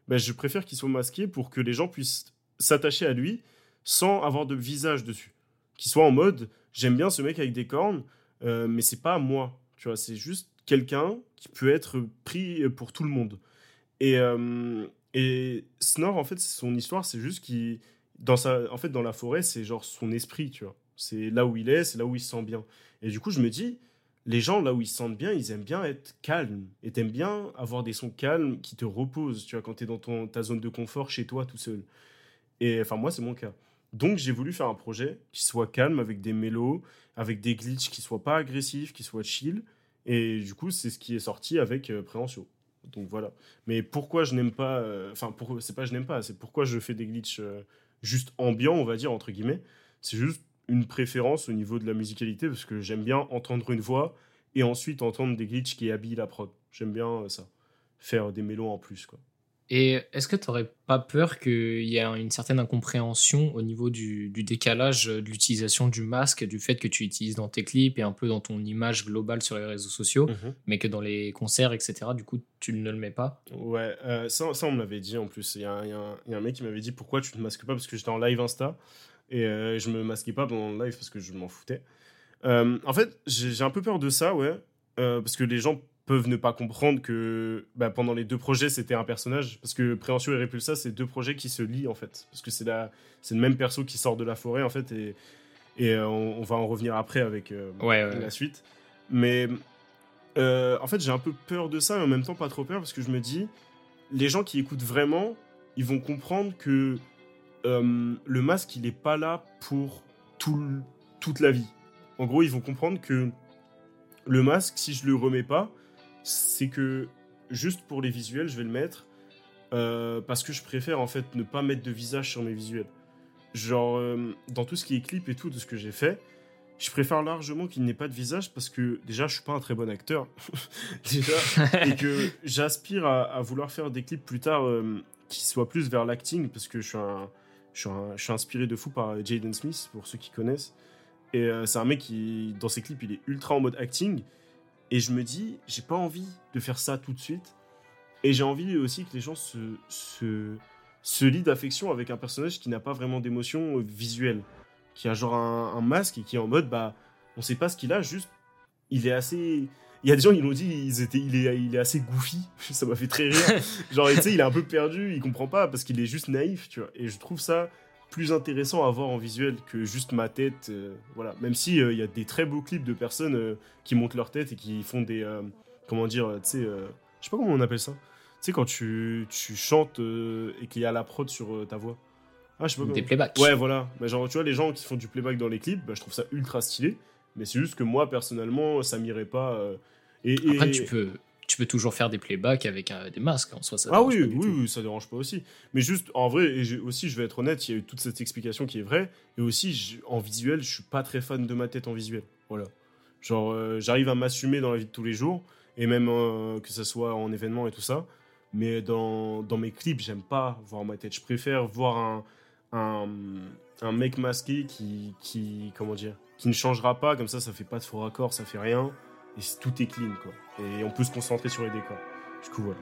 ben, je préfère qu'il soit masqué pour que les gens puissent s'attacher à lui sans avoir de visage dessus. Qu'il soit en mode, j'aime bien ce mec avec des cornes, euh, mais c'est pas moi. Tu vois, c'est juste quelqu'un qui peut être pris pour tout le monde. Et, euh, et Snore, en fait, son histoire, c'est juste qu'il. Dans, sa, en fait, dans la forêt, c'est genre son esprit, tu vois. C'est là où il est, c'est là où il se sent bien. Et du coup, je me dis, les gens, là où ils se sentent bien, ils aiment bien être calmes. Et t'aimes bien avoir des sons calmes qui te reposent, tu vois, quand t'es dans ton, ta zone de confort chez toi, tout seul. Et enfin, moi, c'est mon cas. Donc, j'ai voulu faire un projet qui soit calme, avec des mélos, avec des glitches qui soient pas agressifs, qui soient chill. Et du coup, c'est ce qui est sorti avec euh. Donc voilà. Mais pourquoi je n'aime pas. euh, Enfin, pour c'est pas je n'aime pas, c'est pourquoi je fais des glitches euh, juste ambiants, on va dire, entre guillemets. C'est juste une préférence au niveau de la musicalité, parce que j'aime bien entendre une voix et ensuite entendre des glitches qui habillent la prod. J'aime bien euh, ça. Faire des mélos en plus, quoi. Et est-ce que tu n'aurais pas peur qu'il y ait une certaine incompréhension au niveau du, du décalage de l'utilisation du masque, du fait que tu utilises dans tes clips et un peu dans ton image globale sur les réseaux sociaux, mais que dans les concerts, etc., du coup, tu ne le mets pas? Ouais, euh, ça, ça, on me l'avait dit en plus. Il y, a un- il y a un- il y a un mec qui m'avait dit pourquoi tu te masques pas? Parce que j'étais en live Insta et euh, je me masquais pas pendant le live parce que je m'en foutais. Euh, en fait, j'ai un peu peur de ça, ouais, euh, parce que les gens peuvent ne pas comprendre que bah, pendant les deux projets c'était un personnage parce que Préhensio et Repulsa c'est deux projets qui se lient en fait parce que c'est le même perso qui sort de la forêt en fait et et euh, on, on va en revenir après avec euh, Ouais, ouais, la ouais. suite mais euh, en fait, j'ai un peu peur de ça, mais en même temps pas trop peur parce que je me dis, les gens qui écoutent vraiment, ils vont comprendre que euh, le masque, il est pas là pour tout toute la vie. En gros, ils vont comprendre que le masque, si je le remets pas, c'est que juste pour les visuels, je vais le mettre euh, parce que je préfère en fait ne pas mettre de visage sur mes visuels. Genre, euh, dans tout ce qui est clip et tout de ce que j'ai fait, je préfère largement qu'il n'ait pas de visage parce que déjà, je suis pas un très bon acteur. <laughs> et que j'aspire à, vouloir faire des clips plus tard qui soient plus vers l'acting parce que je suis, un, je, suis inspiré de fou par Jaden Smith, pour ceux qui connaissent. Et euh, c'est un mec qui, dans ses clips, il est ultra en mode acting. Et je me dis, j'ai pas envie de faire ça tout de suite. Et j'ai envie aussi que les gens se, se, se lient d'affection avec un personnage qui n'a pas vraiment d'émotion euh, visuelle. Qui a genre un, un masque et qui est en mode, bah, on sait pas ce qu'il a, juste, il est assez. Il y a des gens qui l'ont dit, ils étaient, il, est, il est assez goofy. <laughs> ça m'a fait très rire. <laughs> genre, tu sais, il est un peu perdu, il comprend pas parce qu'il est juste naïf, tu vois. Et je trouve ça plus intéressant à voir en visuel que juste ma tête. euh, voilà. Même si euh, il y a des très beaux clips de personnes euh, qui montent leur tête et qui font des. comment dire, tu sais. je sais pas comment on appelle ça. Tu sais, quand tu, tu chantes et qu'il y a la prod sur ta voix. Ah, je sais pas Des comment- playbacks. Ouais, voilà. Mais genre, tu vois, les gens qui font du playback dans les clips, bah, je trouve ça ultra stylé. Mais c'est juste que moi, personnellement, ça m'irait pas. Et, et- Après, tu peux, tu peux toujours faire des playbacks avec euh, des masques en soi. Ça ah oui, pas du oui, tout. oui, ça dérange pas aussi. Mais juste, en vrai, et aussi, je vais être honnête, il y a eu toute cette explication qui est vraie. Et aussi, je- en visuel, je suis pas très fan de ma tête en visuel. Voilà. Genre, euh, j'arrive à m'assumer dans la vie de tous les jours. Et même euh, que ce soit en événement et tout ça. Mais dans, dans mes clips, j'aime pas voir ma tête. Je préfère voir un, un, un mec masqué qui, qui, comment dire, qui ne changera pas. Comme ça, ça fait pas de faux raccords, ça fait rien. Et tout est clean, quoi. Et on peut se concentrer sur les décors. Du coup, voilà.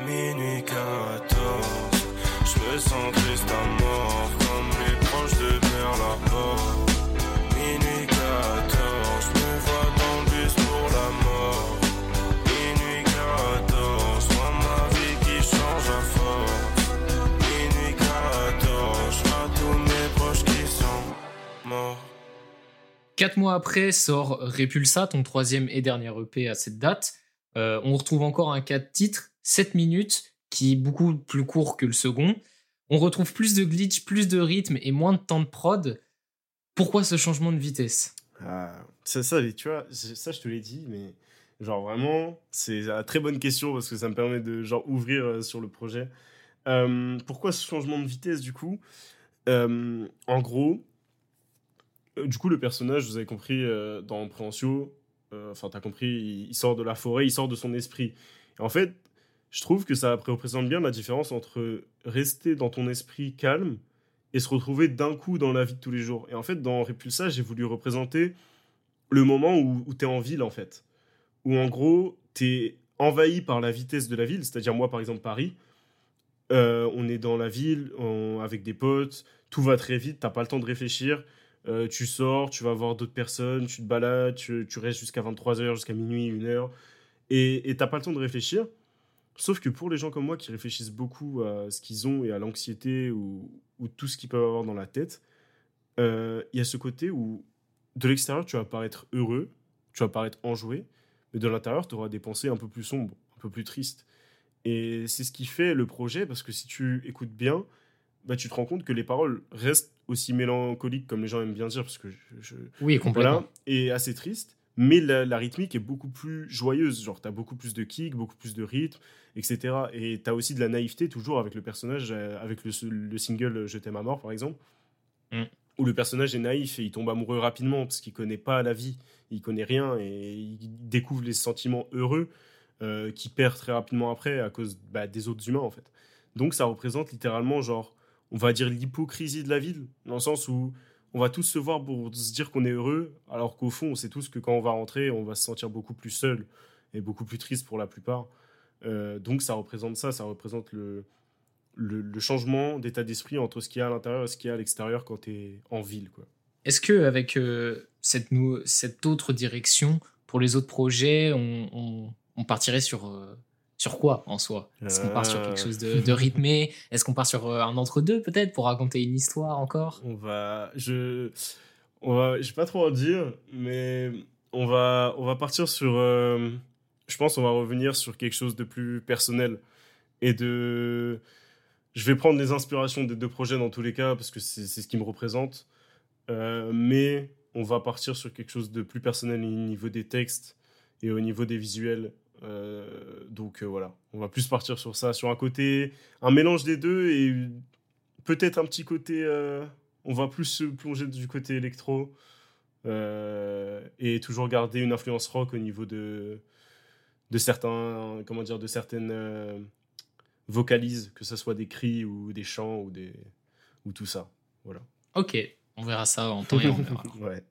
Minuit 14, je me sens triste à mort, comme les proches de Berlaport. Minuit 14, je me vois dans le bus pour la mort. Minuit 14, vois ma vie qui change à force. Minuit 14, je tous mes proches qui sont morts. Quatre mois après sort Repulsa, ton troisième et dernier EP à cette date. Euh, on retrouve encore un 4 titres, 7 minutes, qui est beaucoup plus court que le second. On retrouve plus de glitch, plus de rythme et moins de temps de prod. Pourquoi ce changement de vitesse? Ah, ça, tu vois, c'est- ça, je te l'ai dit, mais genre vraiment, c'est une très bonne question parce que ça me permet de genre ouvrir euh, sur le projet. Euh, pourquoi ce changement de vitesse du coup? En gros, du coup, le personnage, vous avez compris euh, dans Préhencio, euh, enfin, t'as compris, il, sort de la forêt, il sort de son esprit. Et en fait, je trouve que ça représente bien la différence entre rester dans ton esprit calme et se retrouver d'un coup dans la vie de tous les jours. Et en fait, dans Repulsa, j'ai voulu représenter le moment où, où tu en ville, en fait. Où en gros, tu es envahi par la vitesse de la ville, c'est-à-dire moi, par exemple, Paris. Euh, on est dans la ville on- avec des potes, tout va très vite, t'as pas le temps de réfléchir. Euh, tu sors, tu vas voir d'autres personnes, tu te balades, tu, restes jusqu'à 23h, jusqu'à minuit, 1h, et et t'as pas le temps de réfléchir. Sauf que pour les gens comme moi qui réfléchissent beaucoup à ce qu'ils ont et à l'anxiété ou, ou tout ce qu'ils peuvent avoir dans la tête, euh, il y a ce côté où de l'extérieur tu vas paraître heureux, tu vas paraître enjoué, mais de l'intérieur tu auras des pensées un peu plus sombres, un peu plus tristes. Et c'est ce qui fait le projet parce que si tu écoutes bien, bah, tu te rends compte que les paroles restent aussi mélancoliques comme les gens aiment bien dire parce que je- je, Oui, complètement. voilà, et assez triste. Mais la, la rythmique est beaucoup plus joyeuse. Genre, t'as beaucoup plus de kick, beaucoup plus de rythme, etc. Et t'as aussi de la naïveté, toujours avec le personnage, euh, avec le, le single Je t'aime à mort, par exemple. Mm. Où le personnage est naïf et il tombe amoureux rapidement parce qu'il connaît pas la vie, il connaît rien et il découvre les sentiments heureux euh, qu'il perd très rapidement après à cause bah, des autres humains, en fait. Donc, ça représente littéralement, genre, on va dire l'hypocrisie de la ville, dans le sens où on va tous se voir pour se dire qu'on est heureux, alors qu'au fond, on sait tous que quand on va rentrer, on va se sentir beaucoup plus seul et beaucoup plus triste pour la plupart. Euh, donc ça représente ça, ça représente le, changement d'état d'esprit entre ce qu'il y a à l'intérieur et ce qu'il y a à l'extérieur quand tu es en ville. Est-ce que avec euh, cette, cette autre direction, pour les autres projets, on, on- on partirait sur, euh, sur quoi en soi? Est-ce qu'on part sur Euh. quelque chose de, de rythmé? Est-ce qu'on part sur euh, un entre-deux peut-être pour raconter une histoire encore? On va, je, on va, pas trop en dire, mais on va, on va partir sur, euh, je pense, on va revenir sur quelque chose de plus personnel et de, je vais prendre les inspirations des deux projets dans tous les cas parce que c'est c'est ce qui me représente, Euh, mais on va partir sur quelque chose de plus personnel au niveau des textes et au niveau des visuels. Euh, donc euh, voilà, on va plus partir sur ça, sur un côté, un mélange des deux et peut-être un petit côté. euh, on va plus se plonger du côté électro et toujours garder une influence rock au niveau de de certains comment dire de certaines vocalises, que ce soit des cris ou des chants ou des ou tout ça. Voilà. Ok, on verra ça en temps et en heure. alors. <laughs> Ouais.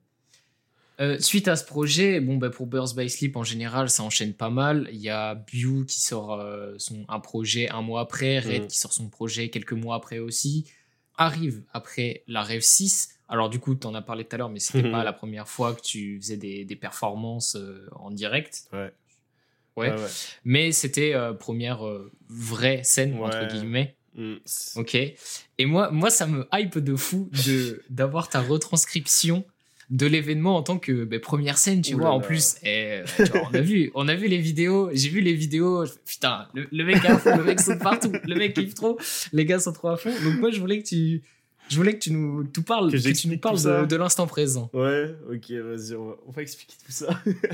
Euh, suite à ce projet, bon, bah, pour Burst by Sleep en général, ça enchaîne pas mal. Il y a Bew qui sort euh, son, un projet un mois après, Red Mhm. qui sort son projet quelques mois après aussi. Arrive après la Rêve 6. Alors, du coup, tu en as parlé tout à l'heure, mais c'était Mhm. <laughs> pas la première fois que tu faisais des, des performances euh, en direct. Ouais. Ouais. Ouais, ouais. Mais c'était première vraie scène, entre guillemets. Mm, Ok. Et moi, moi, ça me hype de fou de d'avoir ta retranscription de l'événement en tant que ben, première scène, tu Ouh vois. là En là. plus, eh, tu vois, on a vu, on a vu les vidéos. J'ai vu les vidéos. Putain, le, le mec à fond, le mec saute partout, le mec kiffe trop. Les gars sont trop à fond. Donc moi, je voulais que tu, je voulais que tu nous, tu parles, Que que, tu nous parles tout de, de l'instant présent. Ouais, ok, vas-y, on va, on va expliquer tout ça.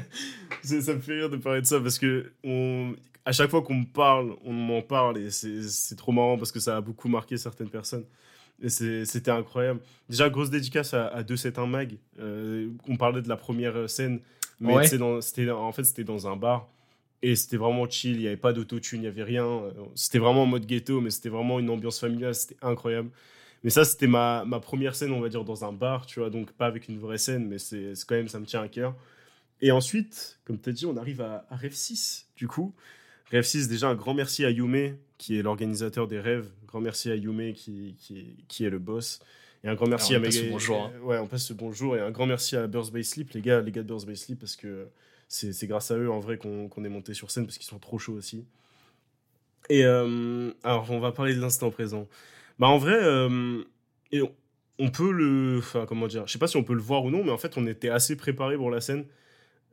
<laughs> ça. ça me fait rire de parler de ça parce que on, à chaque fois qu'on me parle, on m'en parle et c'est trop marrant parce que ça a beaucoup marqué certaines personnes. C'était incroyable. Déjà, grosse dédicace à, à 271 Mag. Euh, on parlait de la première scène, mais Ouais. dans- en fait, c'était dans un bar. Et c'était vraiment chill, il n'y avait pas d'autotune, il n'y avait rien. Euh, C'était vraiment en mode ghetto, mais c'était vraiment une ambiance familiale, c'était incroyable. Mais ça, c'était ma, ma première scène, on va dire, dans un bar, tu vois, donc pas avec une vraie scène, mais c'est c'est quand même, ça me tient à cœur. Et ensuite, comme tu as dit, on arrive à, à Rêve 6, du coup. Rêve 6, déjà, un grand merci à Yume, qui est l'organisateur des rêves. Grand merci à Yume, qui, qui, est, qui est le boss. Et un grand merci Alors, on à le bonjour, hein. Ouais, on passe le bonjour. Et un grand merci à Burst by Sleep, les gars, les gars de Burst by Sleep, parce que c'est grâce à eux, en vrai, qu'on qu'on est monté sur scène, parce qu'ils sont trop chauds aussi. Et euh, alors, on va parler de l'instant présent. Bah, en vrai, euh, et on, on peut le. Enfin, comment dire Je sais pas si on peut le voir ou non, mais en fait, on était assez préparé pour la scène.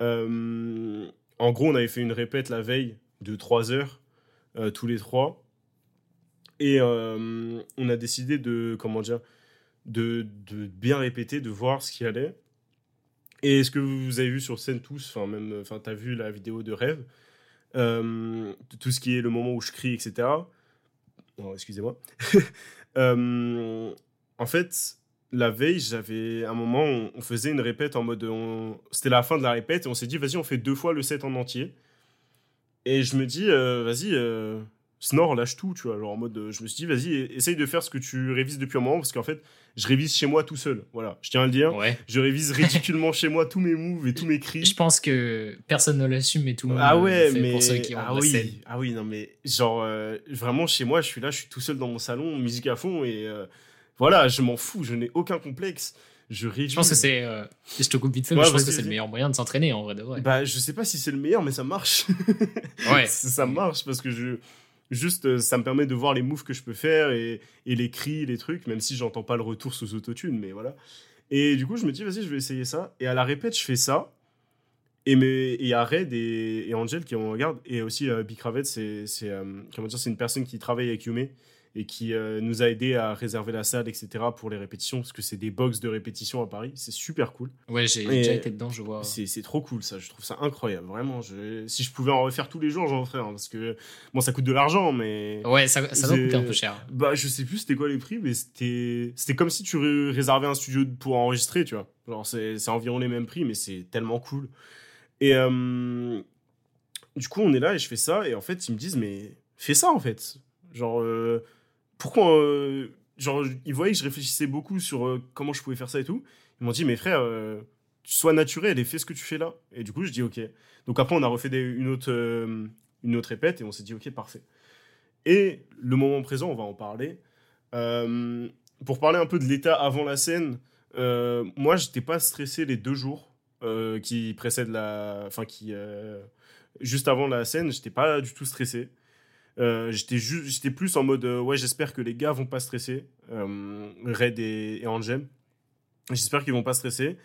Euh, en gros, on avait fait une répète la veille de 3 heures, euh, tous les trois. Et euh, on a décidé de. Comment dire de, de bien répéter, de voir ce qui allait. Et ce que vous avez vu sur scène tous, enfin, même. Enfin, t'as vu la vidéo de rêve. euh, tout ce qui est le moment où je crie, etc. Excusez-moi. <laughs> En fait, la veille, j'avais un moment, on, on faisait une répète en mode. C'était la fin de la répète et on s'est dit, vas-y, on fait deux fois le set en entier. Et je me dis, euh, vas-y, euh, Snore, lâche tout, tu vois. Genre en mode, euh, je me suis dit, vas-y, e- essaye de faire ce que tu révises depuis un moment parce qu'en fait, je révise chez moi tout seul. Voilà, je tiens à le dire. Ouais. Je révise ridiculement chez moi tous mes moves et tous mes cris. Je pense que personne ne l'assume, mais tout le monde Ah le ouais, fait mais pour ceux qui ont ah la oui, scène. ah oui, non mais genre euh, vraiment chez moi, je suis là, je suis tout seul dans mon salon, musique à fond et euh, voilà, je m'en fous, je n'ai aucun complexe. Je révise. Je pense que c'est. euh, je te coupe vite fait, mais je pense que c'est le meilleur moyen de s'entraîner en vrai de vrai. Bah, je sais pas si c'est le meilleur, mais ça marche. <laughs> Ouais. ça marche parce que je juste euh, ça me permet de voir les moves que je peux faire et, et les cris, les trucs, même si j'entends pas le retour sous autotune, mais voilà. Et du coup, je me dis vas-y, je vais essayer ça. Et à la répète, je fais ça. Et et il y a Red et, et Angel qui en regardent et aussi euh, Big Ravet, c'est c'est euh, comment dire, c'est une personne qui travaille avec Yume et qui euh, nous a aidé à réserver la salle, etc. pour les répétitions parce que c'est des box de répétition à Paris, c'est super cool. Ouais, j'ai déjà été dedans, je vois. C'est trop cool ça, je trouve ça incroyable, vraiment. Je, si je pouvais en refaire tous les jours, j'en ferais, hein, parce que bon, ça coûte de l'argent, mais Ouais, ça, ça doit coûter un peu cher. bah je sais plus c'était quoi les prix, mais c'était comme si tu ré- réservais un studio pour enregistrer, tu vois. Genre c'est c'est environ les mêmes prix, mais c'est tellement cool. Et euh, du coup on est là et je fais ça et en fait ils me disent mais fais ça en fait. Genre euh, pourquoi euh, genre ils voyaient que je réfléchissais beaucoup sur euh, comment je pouvais faire ça et tout. Ils m'ont dit mais frère euh, sois naturel et fais ce que tu fais là. Et du coup je dis ok. Donc après on a refait une autre une autre répète et on s'est dit ok parfait. Et le moment présent, on va en parler. Pour parler un peu de l'état avant la scène, moi, j'étais pas stressé les deux jours qui précèdent la. Enfin, qui. juste avant la scène, j'étais pas du tout stressé. Euh, j'étais j'étais plus en mode euh, ouais j'espère que les gars vont pas stresser euh, Red et, et Angel j'espère qu'ils vont pas stresser.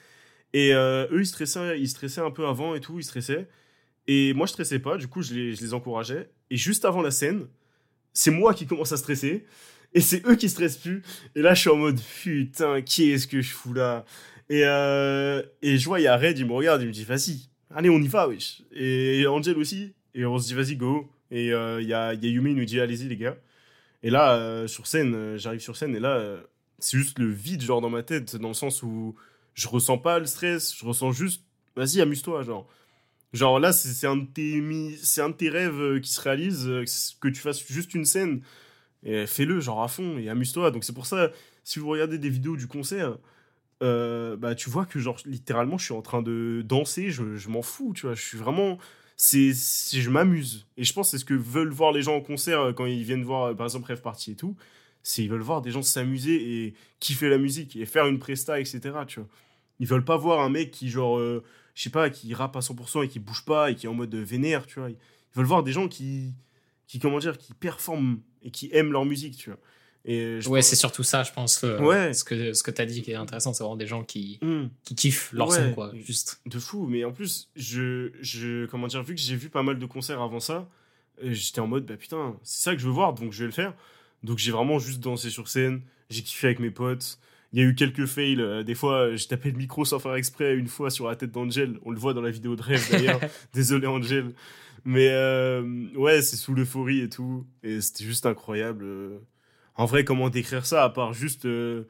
Et euh, eux ils stressaient ils stressaient un peu avant et tout ils stressaient. Et moi je stressais pas du coup je les, encourageais. Et juste avant la scène c'est moi qui commence à stresser. Et c'est eux qui stressent plus. Et là je suis en mode putain qu'est-ce que je fous là? Et, et je vois il y a Red il me regarde il me dit vas-y allez on y va wesh. Et Angel aussi. Et on se dit vas-y go et euh, il y, a, nous dit allez-y les gars. Et là euh, sur scène euh, j'arrive sur scène et là c'est juste le vide genre dans ma tête dans le sens où je ressens pas le stress je ressens juste vas-y amuse-toi genre. Genre là c'est un de tes mi- c'est un de tes rêves qui se réalise que tu fasses juste une scène. Et fais-le genre à fond et amuse-toi. Donc c'est pour ça si vous regardez des vidéos du concert bah tu vois que genre littéralement je suis en train de danser je, je m'en fous tu vois. Je suis vraiment c'est je m'amuse et je pense que c'est ce que veulent voir les gens en concert euh, quand ils viennent voir euh, par exemple Rêve Party et tout c'est ils veulent voir des gens s'amuser et kiffer la musique et faire une presta etc tu vois ils veulent pas voir un mec qui genre euh, je sais pas qui rappe à 100% et qui bouge pas et qui est en mode vénère tu vois ils veulent voir des gens qui qui comment dire, qui performent et qui aiment leur musique, tu vois. Et je Ouais, pense- c'est surtout ça, je pense. euh, Ouais. Ce que, ce que tu as dit qui est intéressant, c'est vraiment des gens qui, Hmm. qui kiffent leur Ouais. son, quoi. Juste. De fou, mais en plus, je, je, comment dire, vu que j'ai vu pas mal de concerts avant ça, euh, j'étais en mode, bah putain, c'est ça que je veux voir, donc je vais le faire. Donc j'ai vraiment juste dansé sur scène, j'ai kiffé avec mes potes. Il y a eu quelques fails, euh, des fois j'ai tapé le micro sans faire exprès une fois sur la tête d'Angel, on le voit dans la vidéo de rêve d'ailleurs, <laughs> désolé Angel. Mais euh, ouais, c'est sous l'euphorie et tout, et c'était juste incroyable. En vrai, comment décrire ça à part juste euh,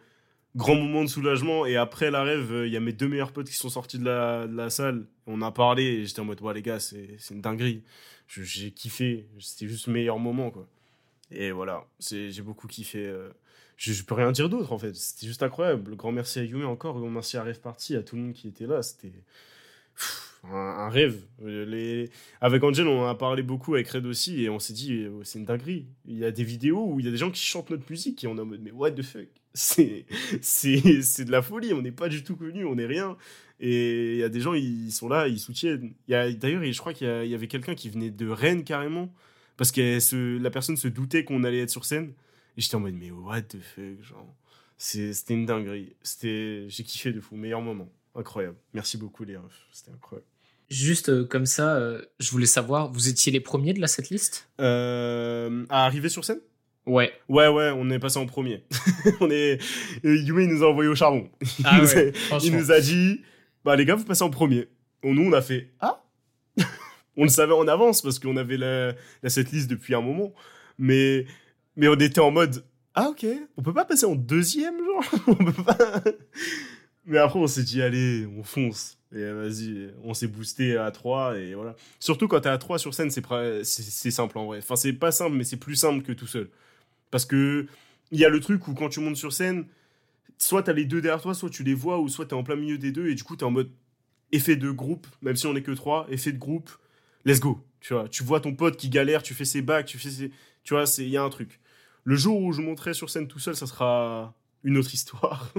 grand moment de soulagement et après la rêve, euh, il y a mes deux meilleurs potes qui sont sortis de la, salle. On a parlé et j'étais en mode, ouais, les gars, c'est une dinguerie. J'ai kiffé. C'était juste le meilleur moment, quoi. Et voilà, j'ai beaucoup kiffé. euh. Je, peux rien dire d'autre, en fait. C'était juste incroyable. Grand merci à Yumi encore. Grand merci à Rêve Party, à tout le monde qui était là. C'était un, rêve. Euh. Avec Angel, on a parlé beaucoup avec Red aussi et on s'est dit, euh, c'est une dinguerie. Il y a des vidéos où il y a des gens qui chantent notre musique et on est en mode, mais what the fuck? <laughs> C'est de la folie. On n'est pas du tout connus on n'est rien. Et il y a des gens ils sont là ils soutiennent. D'ailleurs je crois qu'il y, avait quelqu'un qui venait de Rennes carrément parce que la personne se doutait qu'on allait être sur scène. Et j'étais en mode mais what the fuck genre. C'était une dinguerie. J'ai kiffé de fou. Meilleur moment. Incroyable. Merci beaucoup les refs. C'était incroyable Juste euh, comme ça, euh, je voulais savoir, vous étiez les premiers de la setlist? Euh, à arriver sur scène? Ouais. ouais ouais on est passé en premier <laughs> on est Yumi nous a envoyé au charbon Ah <laughs> nous ouais, a- franchement. Il nous a dit, bah les gars, vous passez en premier. Et nous, on a fait, ah <laughs> On le savait en avance parce qu'on avait la, la setlist depuis un moment. Mais, mais on était en mode, ah ok, on peut pas passer en deuxième, genre On peut pas... Mais après, on s'est dit, allez, on fonce. Et vas-y, on s'est boosté à 3 et voilà. Surtout quand t'es à 3 sur scène, c'est simple en vrai. Enfin, c'est pas simple, mais c'est plus simple que tout seul. Parce que il y a le truc où quand tu montes sur scène, soit t'as les deux derrière toi, soit tu les vois, ou soit t'es en plein milieu des deux, et du coup t'es en mode effet de groupe, même si on est que trois, effet de groupe, let's go. Tu vois, tu vois ton pote qui galère, tu fais ses bacs, tu fais ses... Tu vois, il y a un truc. Le jour où je monterai sur scène tout seul, ça sera une autre histoire.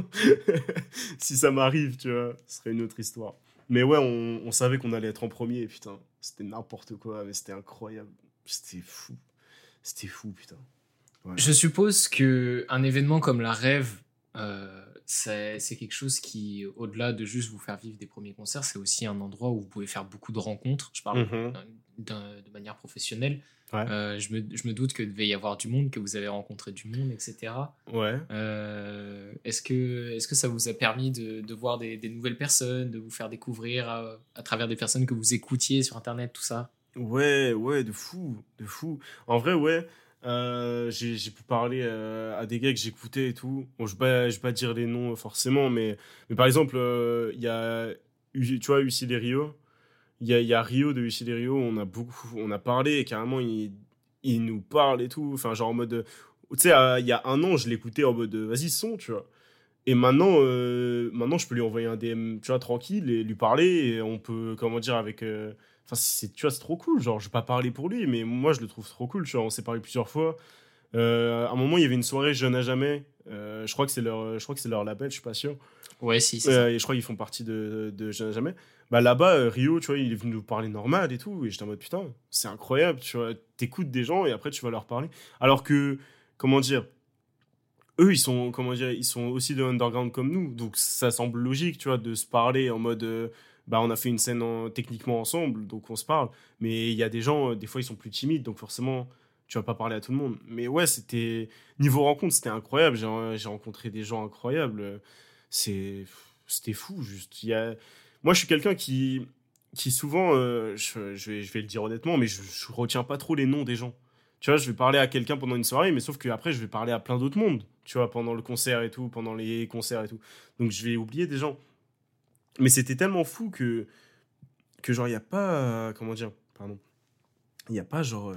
<laughs> si ça m'arrive, tu vois, ce serait une autre histoire. Mais ouais, on, on savait qu'on allait être en premier, putain. C'était n'importe quoi, mais c'était incroyable. C'était fou. C'était fou, putain. Je suppose que un événement comme la rêve, euh, c'est quelque chose qui, au-delà de juste vous faire vivre des premiers concerts, c'est aussi un endroit où vous pouvez faire beaucoup de rencontres. Je parle Mhm. d'un- de manière professionnelle. Ouais. Euh, je, me, je me doute que devait y avoir du monde, que vous avez rencontré du monde, etc. Ouais. Euh, Est-ce que, est que ça vous a permis de, de voir des, des nouvelles personnes, de vous faire découvrir à, à travers des personnes que vous écoutiez sur Internet, tout ça? Ouais, ouais, de fou, de fou. En vrai, ouais, euh, j'ai j'ai pu parler euh, à des gars que j'écoutais et tout. Bon, je vais pas, pas dire les noms forcément, mais, mais par exemple, euh, il y a, tu vois, Ucile Rio. Il y a, Rio de Ucile Rio, on a beaucoup, on a parlé carrément, il, il nous parle et tout. Enfin, genre en mode, tu sais, il y a un an, je l'écoutais en mode, vas-y, son, tu vois. Et maintenant, euh, maintenant, je peux lui envoyer un DM, tu vois, tranquille et lui parler et on peut, comment dire, avec. euh, Enfin, c'est, tu vois, c'est trop cool. Genre, je vais pas parler pour lui, mais moi, je le trouve trop cool. Tu vois, on s'est parlé plusieurs fois. Euh, à un moment, il y avait une soirée Jeune à jamais. Je crois que c'est leur, je crois que c'est leur label, je suis pas sûr. Ouais, si, Euh, et je crois qu'ils font partie de, de à jamais. Bah là-bas, euh, Rio, tu vois, il est venu nous parler normal et tout. Et j'étais en mode putain, c'est incroyable. Tu vois, t'écoutes des gens et après tu vas leur parler. Alors que, comment dire, eux, ils sont, comment dire, ils sont aussi de underground comme nous. Donc ça semble logique, tu vois, de se parler en mode. euh, bah, on a fait une scène en- techniquement ensemble, donc on se parle. Mais il y a des gens, des fois, ils sont plus timides, donc forcément, tu vas pas parler à tout le monde. Mais ouais, c'était. Niveau rencontre, c'était incroyable. J'ai j'ai rencontré des gens incroyables. C'est. C'était fou, juste. Il y a... Moi, je suis quelqu'un qui. Qui souvent, euh, je, je vais, je vais le dire honnêtement, mais je, je retiens pas trop les noms des gens. Tu vois, je vais parler à quelqu'un pendant une soirée, mais sauf que après, je vais parler à plein d'autres mondes. Tu vois, pendant le concert et tout, pendant les concerts et tout. Donc, je vais oublier des gens. Mais c'était tellement fou que. Que genre, il n'y a pas. comment dire Pardon. Il n'y a pas genre. euh,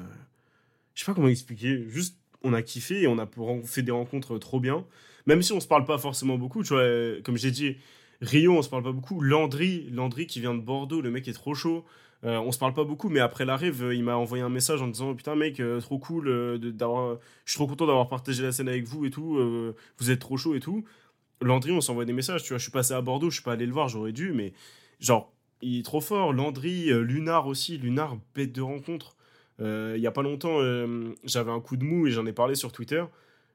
je sais pas comment expliquer. Juste, on a kiffé et on a fait des rencontres trop bien. Même si on se parle pas forcément beaucoup, tu vois, comme j'ai dit, Rio, on se parle pas beaucoup. Landry, Landry qui vient de Bordeaux, le mec est trop chaud. Euh, on se parle pas beaucoup, mais après l'arrive, euh, il m'a envoyé un message en disant Putain, mec, euh, trop cool, euh, d'avoir, je suis trop content d'avoir partagé la scène avec vous et tout, vous êtes trop chaud et tout. Landry, on s'envoie des messages, tu vois, je suis passé à Bordeaux, je suis pas allé le voir, j'aurais dû, mais genre, il est trop fort. Landry, euh, Lunar aussi, Lunar, bête de rencontre. Il y a pas longtemps, j'avais un coup de mou et j'en ai parlé sur Twitter.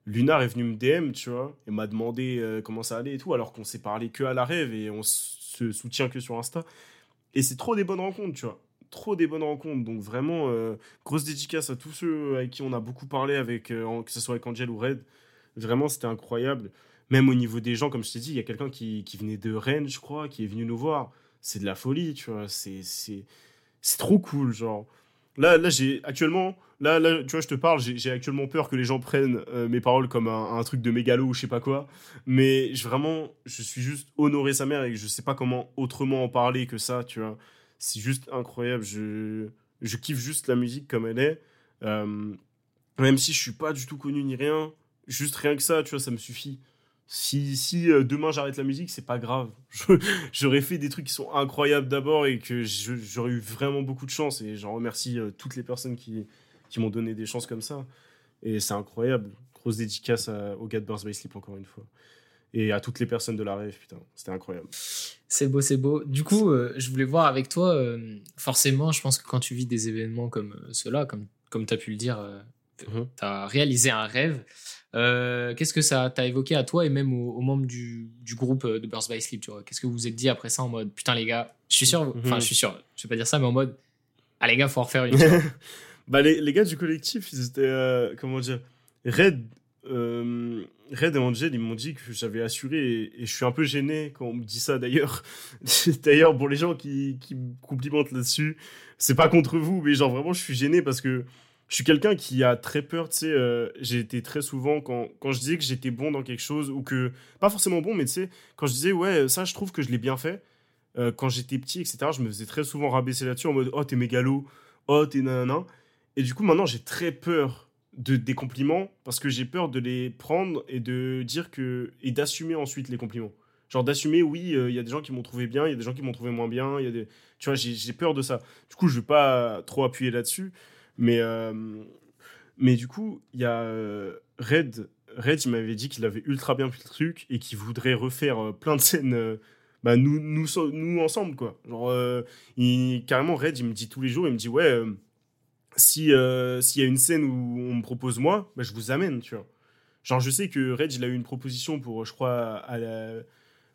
Lunar est venu me DM, tu vois, et m'a demandé euh, comment ça allait et tout, alors qu'on s'est parlé que à la rêve et on se soutient que sur Insta. Et c'est trop des bonnes rencontres, tu vois. Trop des bonnes rencontres. Donc vraiment, euh, grosse dédicace à tous ceux avec qui on a beaucoup parlé, avec, euh, que ce soit avec Angel ou Red. Vraiment, c'était incroyable. Même au niveau des gens, comme je t'ai dit, il y a quelqu'un qui, qui venait de Rennes, je crois, qui est venu nous voir. C'est de la folie, tu vois. C'est trop cool, genre. Là, là j'ai actuellement, là, là, tu vois, je te parle, j'ai actuellement peur que les gens prennent euh, mes paroles comme un, truc de mégalo ou je sais pas quoi. Mais vraiment, je suis juste honoré sa mère et je sais pas comment autrement en parler que ça, tu vois. C'est juste incroyable. Je, je kiffe juste la musique comme elle est. Euh, même si je suis pas du tout connu ni rien, juste rien que ça, tu vois, ça me suffit. Si, si euh, demain j'arrête la musique, c'est pas grave. <laughs> J'aurais fait des trucs qui sont incroyables d'abord et que j'aurais eu vraiment beaucoup de chance. Et j'en remercie euh, toutes les personnes qui, qui m'ont donné des chances comme ça. Et c'est incroyable. Grosse dédicace à- aux gars de Birds by Sleep encore une fois. Et à toutes les personnes de la rêve, putain, c'était incroyable. C'est beau, c'est beau. Du coup, euh, je voulais voir avec toi, euh, forcément, je pense que quand tu vis des événements comme euh, ceux-là, comme, comme tu as pu le dire, Mhm. tu as réalisé un rêve. Euh, Qu'est-ce que ça t'a évoqué à toi et même aux, aux membres du, du groupe euh, de Birds by Sleep tu vois? Qu'est-ce que vous vous êtes dit après ça en mode putain les gars, je suis sûr, enfin Mhm. je suis sûr, je vais pas dire ça, mais en mode ah les gars, faut en refaire une. <laughs> bah, les, les gars du collectif, ils étaient. euh, comment dire Red, euh, Red et Angel, ils m'ont dit que j'avais assuré et, et je suis un peu gêné quand on me dit ça d'ailleurs. <laughs> d'ailleurs, pour les gens qui, qui me complimentent là-dessus, c'est pas contre vous, mais genre vraiment, je suis gêné parce que je suis quelqu'un qui a très peur, tu sais. euh, j'ai été très souvent, quand, quand je disais que j'étais bon dans quelque chose ou que. Pas forcément bon, mais tu sais, quand je disais, ouais, ça, je trouve que je l'ai bien fait. euh, quand j'étais petit, etc., je me faisais très souvent rabaisser là-dessus en mode, oh, t'es mégalo, oh, t'es nanana. Et du coup, maintenant, j'ai très peur de, des compliments parce que j'ai peur de les prendre et de dire que. et d'assumer ensuite les compliments. Genre d'assumer, oui, euh, il y a des gens qui m'ont trouvé bien, il y a des gens qui m'ont trouvé moins bien, il y a des. Tu vois, j'ai peur de ça. Du coup, je vais pas trop appuyer là-dessus. Mais, euh, mais du coup, il y a euh, Red. Red, il m'avait dit qu'il avait ultra bien pris le truc et qu'il voudrait refaire euh, plein de scènes. bah, nous, nous, nous ensemble, quoi. Genre, carrément, Red, il me dit tous les jours, il me dit, ouais, si s'il y a une scène où on me propose moi, bah, je vous amène, tu vois. Genre, je sais que Red, il a eu une proposition pour, je crois, à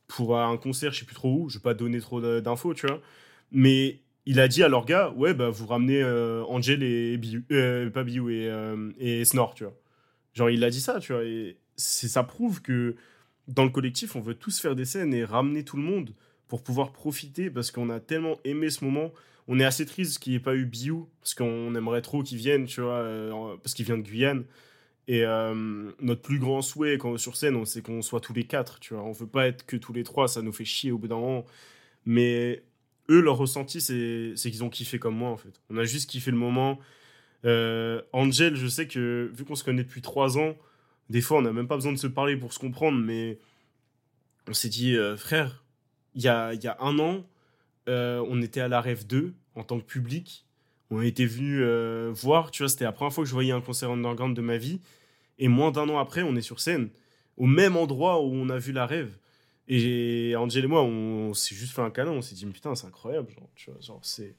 pour un concert, je sais plus trop où, je vais pas donner trop d'infos, tu vois. Mais il a dit à leur gars, ouais, bah, vous ramenez euh, Angel et Biou, euh, pas Biou et, euh, et Snore, tu vois. Genre, il a dit ça, tu vois. Et ça prouve que dans le collectif, on veut tous faire des scènes et ramener tout le monde pour pouvoir profiter parce qu'on a tellement aimé ce moment. On est assez triste qu'il n'y ait pas eu Biou parce qu'on aimerait trop qu'il vienne, tu vois, euh, parce qu'il vient de Guyane. Et notre plus grand souhait quand sur scène, on- c'est qu'on soit tous les quatre, tu vois. On veut pas être que tous les trois, ça nous fait chier au bout d'un moment. Mais eux, leur ressenti, c'est c'est qu'ils ont kiffé comme moi, en fait. On a juste kiffé le moment. Euh, Angel, je sais que vu qu'on se connaît depuis trois ans, des fois, on n'a même pas besoin de se parler pour se comprendre, mais on s'est dit, euh, frère, il y a, y a un an, euh, on était à la Rêve 2 en tant que public. On était venu euh, voir, tu vois, c'était la première fois que je voyais un concert underground de ma vie. Et moins d'un an après, on est sur scène, au même endroit où on a vu la Rêve. Et Angel et moi, on, s'est juste fait un câlin, on s'est dit, putain, c'est incroyable, genre, tu vois, genre, c'est.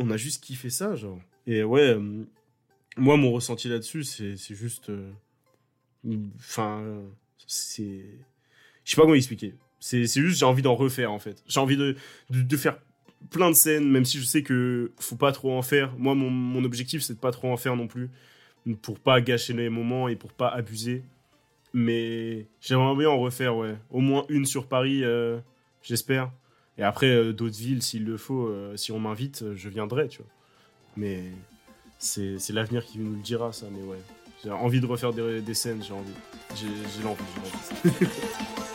On a juste kiffé ça, genre. Et ouais, euh, moi, mon ressenti là-dessus, c'est juste. euh, Enfin, c'est. Je sais pas comment expliquer. C'est c'est juste, j'ai envie d'en refaire, en fait. J'ai envie de, de, de faire plein de scènes, même si je sais que faut pas trop en faire. Moi, mon, mon objectif, c'est de pas trop en faire non plus. Pour pas gâcher les moments et pour pas abuser. Mais j'aimerais bien en refaire, ouais. Au moins une sur Paris, euh, j'espère. Et après, euh, d'autres villes, s'il le faut, euh, si on m'invite, je viendrai, tu vois. Mais c'est l'avenir qui nous le dira, ça. Mais ouais, j'ai envie de refaire des, des scènes, j'ai envie. J'ai l'envie, j'ai l'envie. <laughs>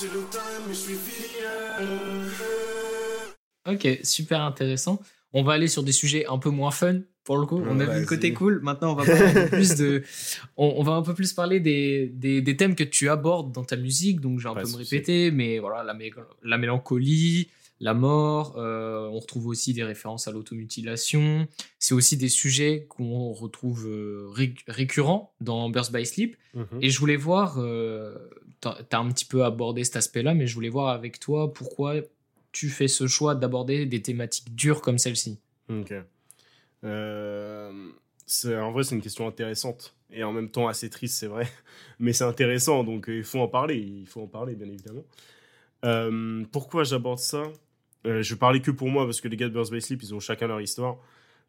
j'ai le time, je suis Ok, super intéressant. On va aller sur des sujets un peu moins fun. Pour le coup, on a vu le côté cool. Maintenant, on va parler un peu plus de, <laughs> on, on va un peu plus parler des, des, des thèmes que tu abordes dans ta musique. Donc, je vais un Pas peu me répéter, mais voilà, la, mé- la mélancolie, la mort. euh, on retrouve aussi des références à l'automutilation. C'est aussi des sujets qu'on retrouve euh, ré- récurrents dans Burst by Sleep. Mhm. Et je voulais voir, euh, t'as t'as un petit peu abordé cet aspect-là, mais je voulais voir avec toi pourquoi tu fais ce choix d'aborder des thématiques dures comme celle-ci. Ok. Euh, en vrai, c'est une question intéressante et en même temps assez triste, c'est vrai. <laughs> Mais c'est intéressant, donc euh, il faut en parler. Il faut en parler, bien évidemment. Euh, pourquoi j'aborde ça? Je parler que pour moi parce que les gars de Birds by Sleep, ils ont chacun leur histoire.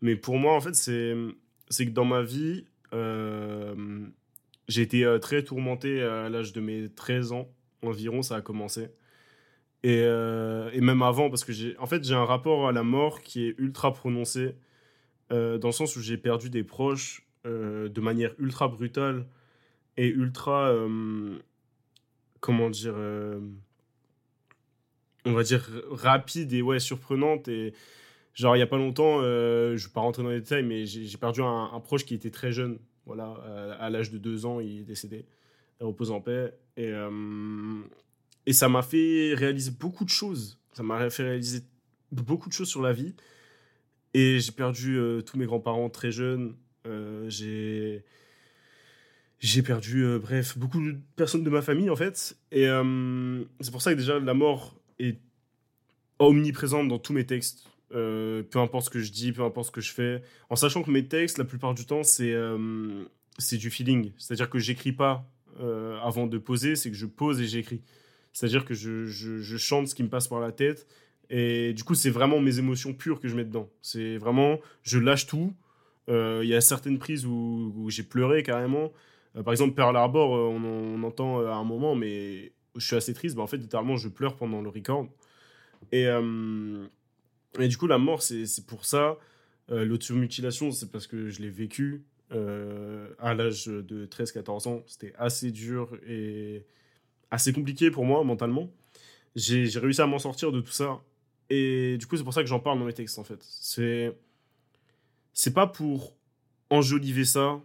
Mais pour moi, en fait, c'est que dans ma vie, j'ai été euh, très tourmenté à l'âge de mes 13 ans environ, ça a commencé. Et, euh, et même avant, parce que j'ai en fait, un rapport à la mort qui est ultra prononcé, euh, dans le sens où j'ai perdu des proches de manière ultra brutale et ultra. comment dire. on va dire rapide et ouais, surprenante. Et genre, il y a pas longtemps, je vais pas rentrer dans les détails, mais j'ai perdu un proche qui était très jeune. Voilà, euh, à l'âge de deux ans, il est décédé. Repose en paix. Et, euh, et ça m'a fait réaliser beaucoup de choses. Ça m'a fait réaliser beaucoup de choses sur la vie. Et j'ai perdu euh, tous mes grands-parents très jeunes. Euh, j'ai perdu, euh, bref, beaucoup de personnes de ma famille, en fait. Et euh, c'est pour ça que déjà, la mort est omniprésente dans tous mes textes. Euh, peu importe ce que je dis, peu importe ce que je fais. En sachant que mes textes, la plupart du temps, c'est euh, du feeling. C'est-à-dire que j'écris pas euh, avant de poser, c'est que je pose et j'écris. C'est-à-dire que je, je, chante ce qui me passe par la tête. Et du coup, c'est vraiment mes émotions pures que je mets dedans. C'est vraiment, je lâche tout. Il y a certaines prises où, j'ai pleuré carrément. Par exemple, Pearl Harbor, on, entend à un moment, mais je suis assez triste. Bah, en fait, littéralement, je pleure pendant le record. Et, et du coup, la mort, c'est pour ça. Euh, L'automutilation, c'est parce que je l'ai vécu euh, à l'âge de 13-14 ans. C'était assez dur et assez compliqué pour moi mentalement. J'ai réussi à m'en sortir de tout ça. Et du coup, c'est pour ça que j'en parle dans mes textes, en fait. C'est c'est pas pour enjoliver ça,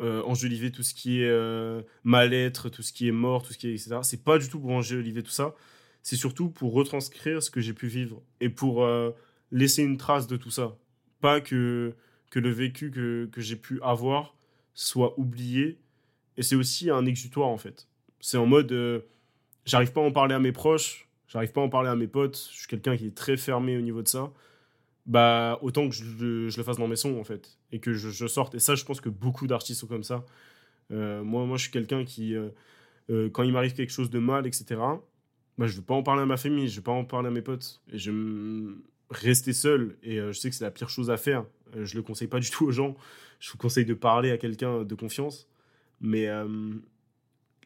euh, enjoliver tout ce qui est euh, mal-être, tout ce qui est mort, tout ce qui est etc. C'est pas du tout pour enjoliver tout ça. C'est surtout pour retranscrire ce que j'ai pu vivre et pour euh, laisser une trace de tout ça. Pas que, que le vécu que, que j'ai pu avoir soit oublié. Et c'est aussi un exutoire, en fait. C'est en mode, euh, j'arrive pas à en parler à mes proches, j'arrive pas à en parler à mes potes, je suis quelqu'un qui est très fermé au niveau de ça. Bah, autant que je, le- fasse dans mes sons, en fait. Et que je, sorte. Et ça, je pense que beaucoup d'artistes sont comme ça. Euh, moi, moi, je suis quelqu'un qui, quand il m'arrive quelque chose de mal, etc., bah, je veux pas en parler à ma famille, je veux pas en parler à mes potes. Et je vais rester seul. Et euh, je sais que c'est la pire chose à faire. Euh, je le conseille pas du tout aux gens. Je vous conseille de parler à quelqu'un de confiance. Mais euh,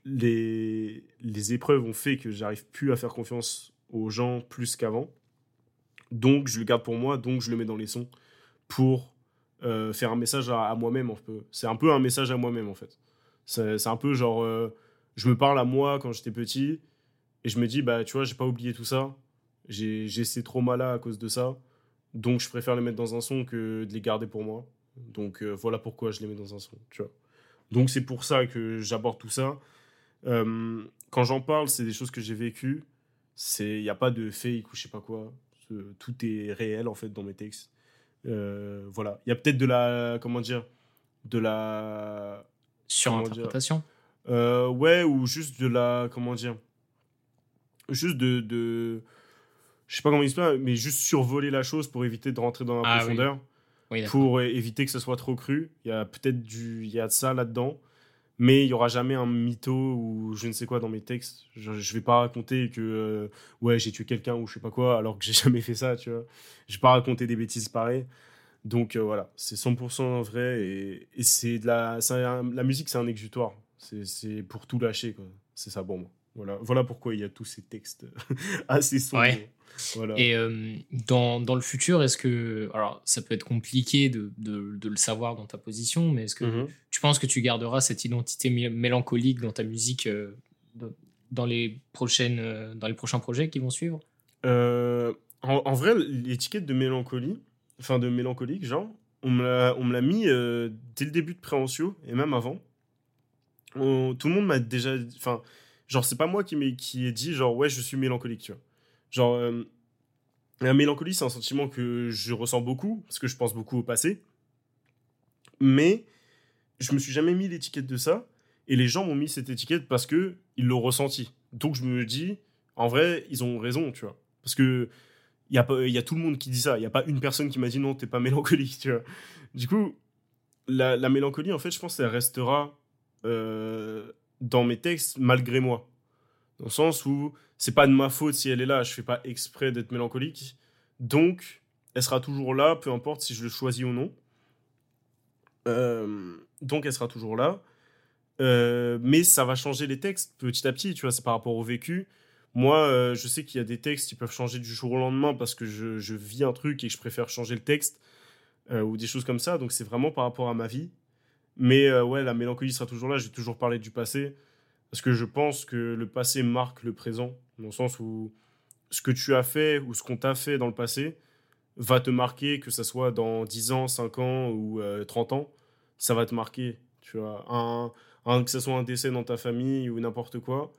les, les épreuves ont fait que j'arrive plus à faire confiance aux gens plus qu'avant. Donc, je le garde pour moi, donc je le mets dans les sons pour faire un message à, moi-même. C'est un peu un message à moi-même, en fait. C'est un peu genre, je me parle à moi quand j'étais petit et je me dis, bah, tu vois, j'ai pas oublié tout ça. J'ai ces traumas-là à cause de ça. Donc, je préfère les mettre dans un son que de les garder pour moi. Donc, euh, voilà pourquoi je les mets dans un son, tu vois. Donc, c'est pour ça que j'aborde tout ça. Euh, quand j'en parle, c'est des choses que j'ai vécues. Il n'y a pas de fake ou je sais pas quoi. Euh, Tout est réel, en fait, dans mes textes. Euh, voilà. Il y a peut-être de la. Comment dire De la. Sur Comment dire interprétation. Euh, ouais, ou juste de la. Comment dire Juste de. de je sais pas comment il se passe, mais juste survoler la chose pour éviter de rentrer dans la Ah profondeur. Oui, pour euh, éviter que ce soit trop cru. Il y a peut-être du, il y a de ça là-dedans, mais il y aura jamais un mytho ou je ne sais quoi dans mes textes. Je, je vais pas raconter que euh, ouais j'ai tué quelqu'un ou je sais pas quoi alors que j'ai <laughs> jamais fait ça, tu vois. Je vais pas raconter des bêtises pareilles. Donc euh, voilà, c'est 100% vrai et, et c'est de la, un- la musique c'est un exutoire. C'est, c'est pour tout lâcher quoi. C'est ça pour moi. Voilà, voilà pourquoi il y a tous ces textes <laughs> assez sombres. Ouais. Voilà. Et euh, dans, dans le futur, est-ce que. Alors, ça peut être compliqué de, de, de le savoir dans ta position, mais est-ce que Mhm. tu penses que tu garderas cette identité mé- mélancolique dans ta musique euh, dans- dans, les prochaines, euh, dans les prochains projets qui vont suivre? Euh, en, en vrai, l'étiquette de mélancolie, enfin de mélancolique, genre, on me l'a- on me l'a mis euh, dès le début de Préhencio et même avant. On- tout le monde m'a déjà. Enfin, genre, c'est pas moi qui, m'ai- qui ai dit, genre, ouais, je suis mélancolique, tu vois. Genre, euh, la mélancolie, c'est un sentiment que je ressens beaucoup, parce que je pense beaucoup au passé. Mais je me suis jamais mis l'étiquette de ça. Et les gens m'ont mis cette étiquette parce que ils l'ont ressenti. Donc je me dis, en vrai, ils ont raison, tu vois. Parce que il y, a pas- il y a tout le monde qui dit ça. Il n'y a pas une personne qui m'a dit non, t'es pas <laughs> mélancolique, tu vois. Du coup, la, la mélancolie, en fait, je pense qu'elle restera euh, dans mes textes malgré moi. Dans le sens où c'est pas de ma faute si elle est là, je fais pas exprès d'être mélancolique. Donc, elle sera toujours là, peu importe si je le choisis ou non. Euh, donc, elle sera toujours là. Euh, mais ça va changer les textes petit à petit, tu vois, c'est par rapport au vécu. Moi, euh, je sais qu'il y a des textes qui peuvent changer du jour au lendemain parce que je, je vis un truc et que je préfère changer le texte ou des choses comme ça. Donc, c'est vraiment par rapport à ma vie. Mais euh, ouais, la mélancolie sera toujours là. Je vais toujours parler du passé parce que je pense que le passé marque le présent, dans le sens où ce que tu as fait ou ce qu'on t'a fait dans le passé va te marquer, que ça soit dans 10 ans, 5 ans ou euh, 30 ans, ça va te marquer. Tu vois, un- que ce soit un décès dans ta famille ou n'importe quoi.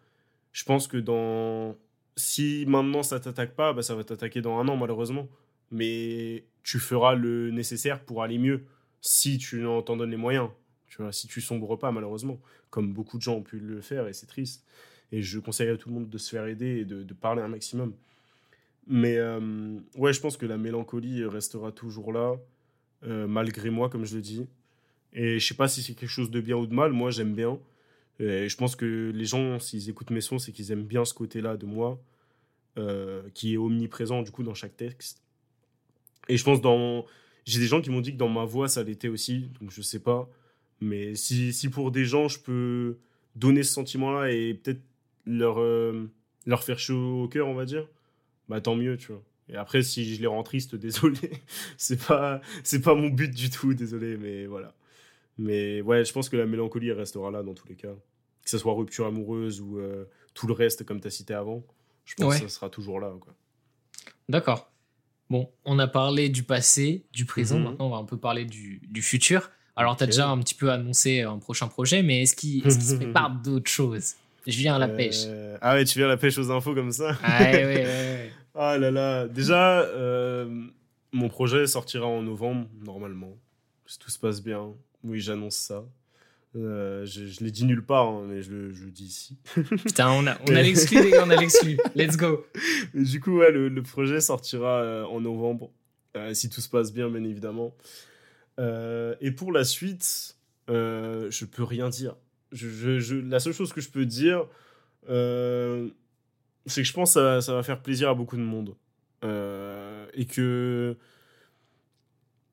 Je pense que dans. Si maintenant ça t'attaque pas, bah, ça va t'attaquer dans un an, malheureusement. Mais tu feras le nécessaire pour aller mieux si tu en t'en donnes les moyens. Tu vois, si tu sombres pas, malheureusement. Comme beaucoup de gens ont pu le faire et c'est triste. Et je conseille à tout le monde de se faire aider et de, parler un maximum. Mais euh, ouais, je pense que la mélancolie restera toujours là, euh, malgré moi, comme je le dis. Et je sais pas si c'est quelque chose de bien ou de mal. Moi, j'aime bien. Et je pense que les gens, s'ils écoutent mes sons, c'est qu'ils aiment bien ce côté-là de moi, euh, qui est omniprésent du coup dans chaque texte. Et je pense dans, j'ai des gens qui m'ont dit que dans ma voix ça l'était aussi, donc je sais pas. Mais si, si pour des gens je peux donner ce sentiment-là et peut-être leur euh, leur faire chaud au cœur, on va dire, bah tant mieux, tu vois. Et après, si je les rends tristes, <laughs> désolé, c'est pas c'est pas mon but du tout, désolé, mais voilà. Mais ouais, je pense que la mélancolie elle restera là dans tous les cas. Que ce soit rupture amoureuse ou euh, tout le reste, comme tu as cité avant. Je pense Ouais. que ça sera toujours là. D'accord. Bon, on a parlé du passé, du présent. Mhm. Maintenant, on va un peu parler du, du futur. Alors, tu as déjà un petit peu annoncé un prochain projet, mais est-ce qu'il qu'il se <laughs> prépare d'autres choses? Je viens à la pêche. Euh, Ah ouais, tu viens à la pêche aux infos comme ça? Ah, ouais, ouais, <laughs> ouais. Ah là là. Déjà, euh, mon projet sortira en novembre, normalement. Si tout se passe bien. Oui, j'annonce ça. Euh, je je l'ai dit nulle part, hein, mais je le, je le dis ici. <laughs> Putain, on a, on a l'exclu, les gars, on a l'exclu. Let's go. Du coup, ouais, le, le projet sortira en novembre, si tout se passe bien, bien évidemment. Euh, et pour la suite, euh, je peux rien dire. La seule chose que je peux dire, euh, c'est que je pense que ça, va faire plaisir à beaucoup de monde. Euh, et que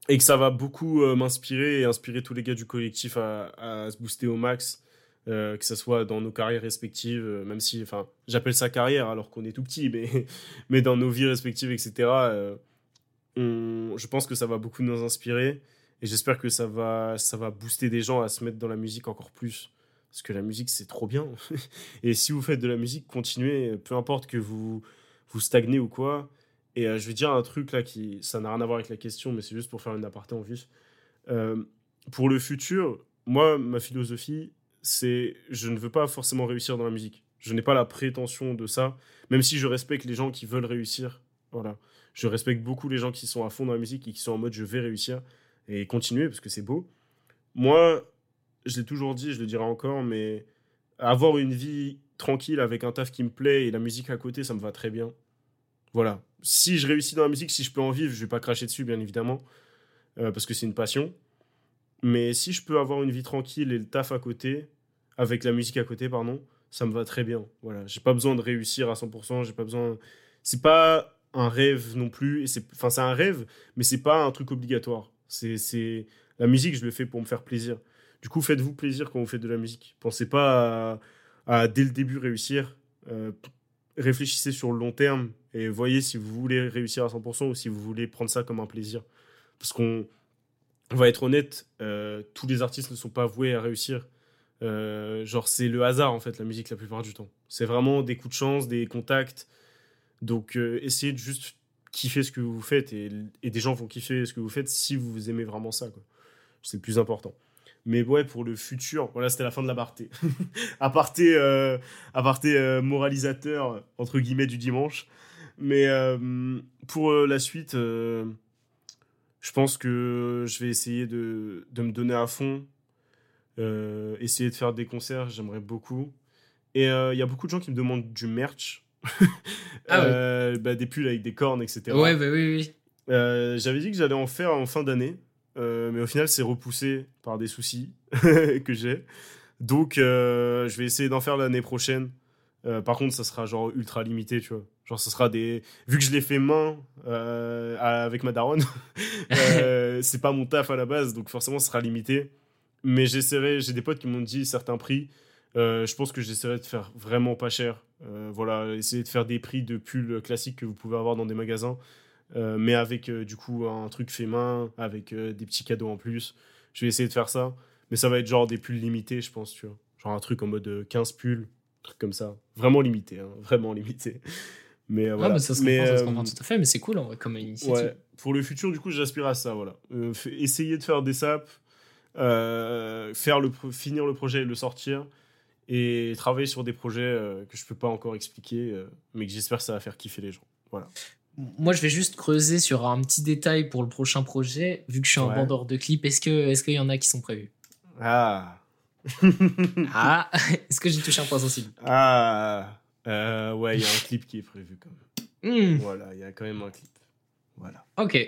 et que ça va beaucoup m'inspirer et inspirer tous les gars du collectif à, se booster au max, que ce soit dans nos carrières respectives, même si, enfin, j'appelle ça carrière alors qu'on est tout petit, mais, <laughs> mais dans nos vies respectives, etc., je pense que ça va beaucoup nous inspirer et j'espère que ça va, ça va booster des gens à se mettre dans la musique encore plus. Parce que la musique, c'est trop bien. <laughs> et si vous faites de la musique, continuez, peu importe que vous, vous stagnez ou quoi. Et euh, je vais dire un truc là qui, ça n'a rien à voir avec la question, mais c'est juste pour faire une aparté en vif. Euh, pour le futur, moi, ma philosophie, c'est je ne veux pas forcément réussir dans la musique. Je n'ai pas la prétention de ça, même si je respecte les gens qui veulent réussir. Voilà. Je respecte beaucoup les gens qui sont à fond dans la musique et qui sont en mode je vais réussir et continuer parce que c'est beau. Moi, je l'ai toujours dit, je le dirai encore, mais avoir une vie tranquille avec un taf qui me plaît et la musique à côté, ça me va très bien. Voilà. Si je réussis dans la musique, si je peux en vivre, je vais pas cracher dessus, bien évidemment, euh, parce que c'est une passion. Mais si je peux avoir une vie tranquille et le taf à côté, avec la musique à côté, pardon, ça me va très bien. Voilà. J'ai pas besoin de réussir à 100%, j'ai pas besoin. C'est pas un rêve non plus, enfin, c'est un rêve, mais c'est pas un truc obligatoire. C'est, la musique, je le fais pour me faire plaisir. Du coup, faites-vous plaisir quand vous faites de la musique. Pensez pas à, dès le début réussir. Euh, réfléchissez sur le long terme et voyez si vous voulez réussir à 100% ou si vous voulez prendre ça comme un plaisir. Parce qu'on on va être honnête, euh, tous les artistes ne sont pas voués à réussir. Euh, genre, c'est le hasard en fait, la musique la plupart du temps. C'est vraiment des coups de chance, des contacts. Donc, essayez de juste kiffer ce que vous faites et, des gens vont kiffer ce que vous faites si vous aimez vraiment ça. C'est le plus important. Mais ouais, pour le futur, voilà, c'était la fin de l'aparté. <laughs> aparté, euh, aparté euh, moralisateur, entre guillemets, du dimanche. Mais euh, pour euh, la suite, euh, je pense que je vais essayer de, de me donner à fond. essayer de faire des concerts, j'aimerais beaucoup. Et il y a beaucoup de gens qui me demandent du merch. <laughs> Ah ouais. Euh, bah, des pulls avec des cornes, etc. Ouais, bah oui, oui. Euh, J'avais dit que j'allais en faire en fin d'année, euh, mais au final, c'est repoussé par des soucis <laughs> que j'ai. Donc, euh, je vais essayer d'en faire l'année prochaine. Par contre, ça sera genre ultra limité, tu vois. Genre, ça sera des. Vu que je l'ai fait main euh, avec ma daronne, <laughs> euh, c'est pas mon taf à la base, donc forcément, ce sera limité. Mais j'essaierai, j'ai des potes qui m'ont dit certains prix. Euh, je pense que j'essaierai de faire vraiment pas cher. Euh, voilà, essayer de faire des prix de pulls classiques que vous pouvez avoir dans des magasins. Euh, mais avec du coup un truc fait main, avec des petits cadeaux en plus. Je vais essayer de faire ça. Mais ça va être genre des pulls limités, je pense, tu vois. Genre un truc en mode euh, 15 pulls, un truc comme ça. Vraiment limité, hein, vraiment limité. <laughs> Mais euh, Ah, voilà. bah, ça se mais, comprend, ça se euh, comprend tout à fait, mais c'est cool en vrai comme initiative. Ouais, pour le futur, du coup, j'aspire à ça, voilà. Euh, essayer de faire des saps, faire le finir le projet et le sortir, et travailler sur des projets euh, que je peux pas encore expliquer, euh, mais que j'espère ça va faire kiffer les gens. Voilà. Moi, je vais juste creuser sur un petit détail pour le prochain projet. Vu que je suis un Ouais. vendeur de clips, est-ce que est-ce qu'il y en a qui sont prévus? Ah. Ah, <laughs> <laughs> est-ce que j'ai touché un point sensible? Ah. Euh, ouais, il y a un clip qui est prévu quand même. Hmm, Voilà, il y a quand même un clip. Voilà. Ok.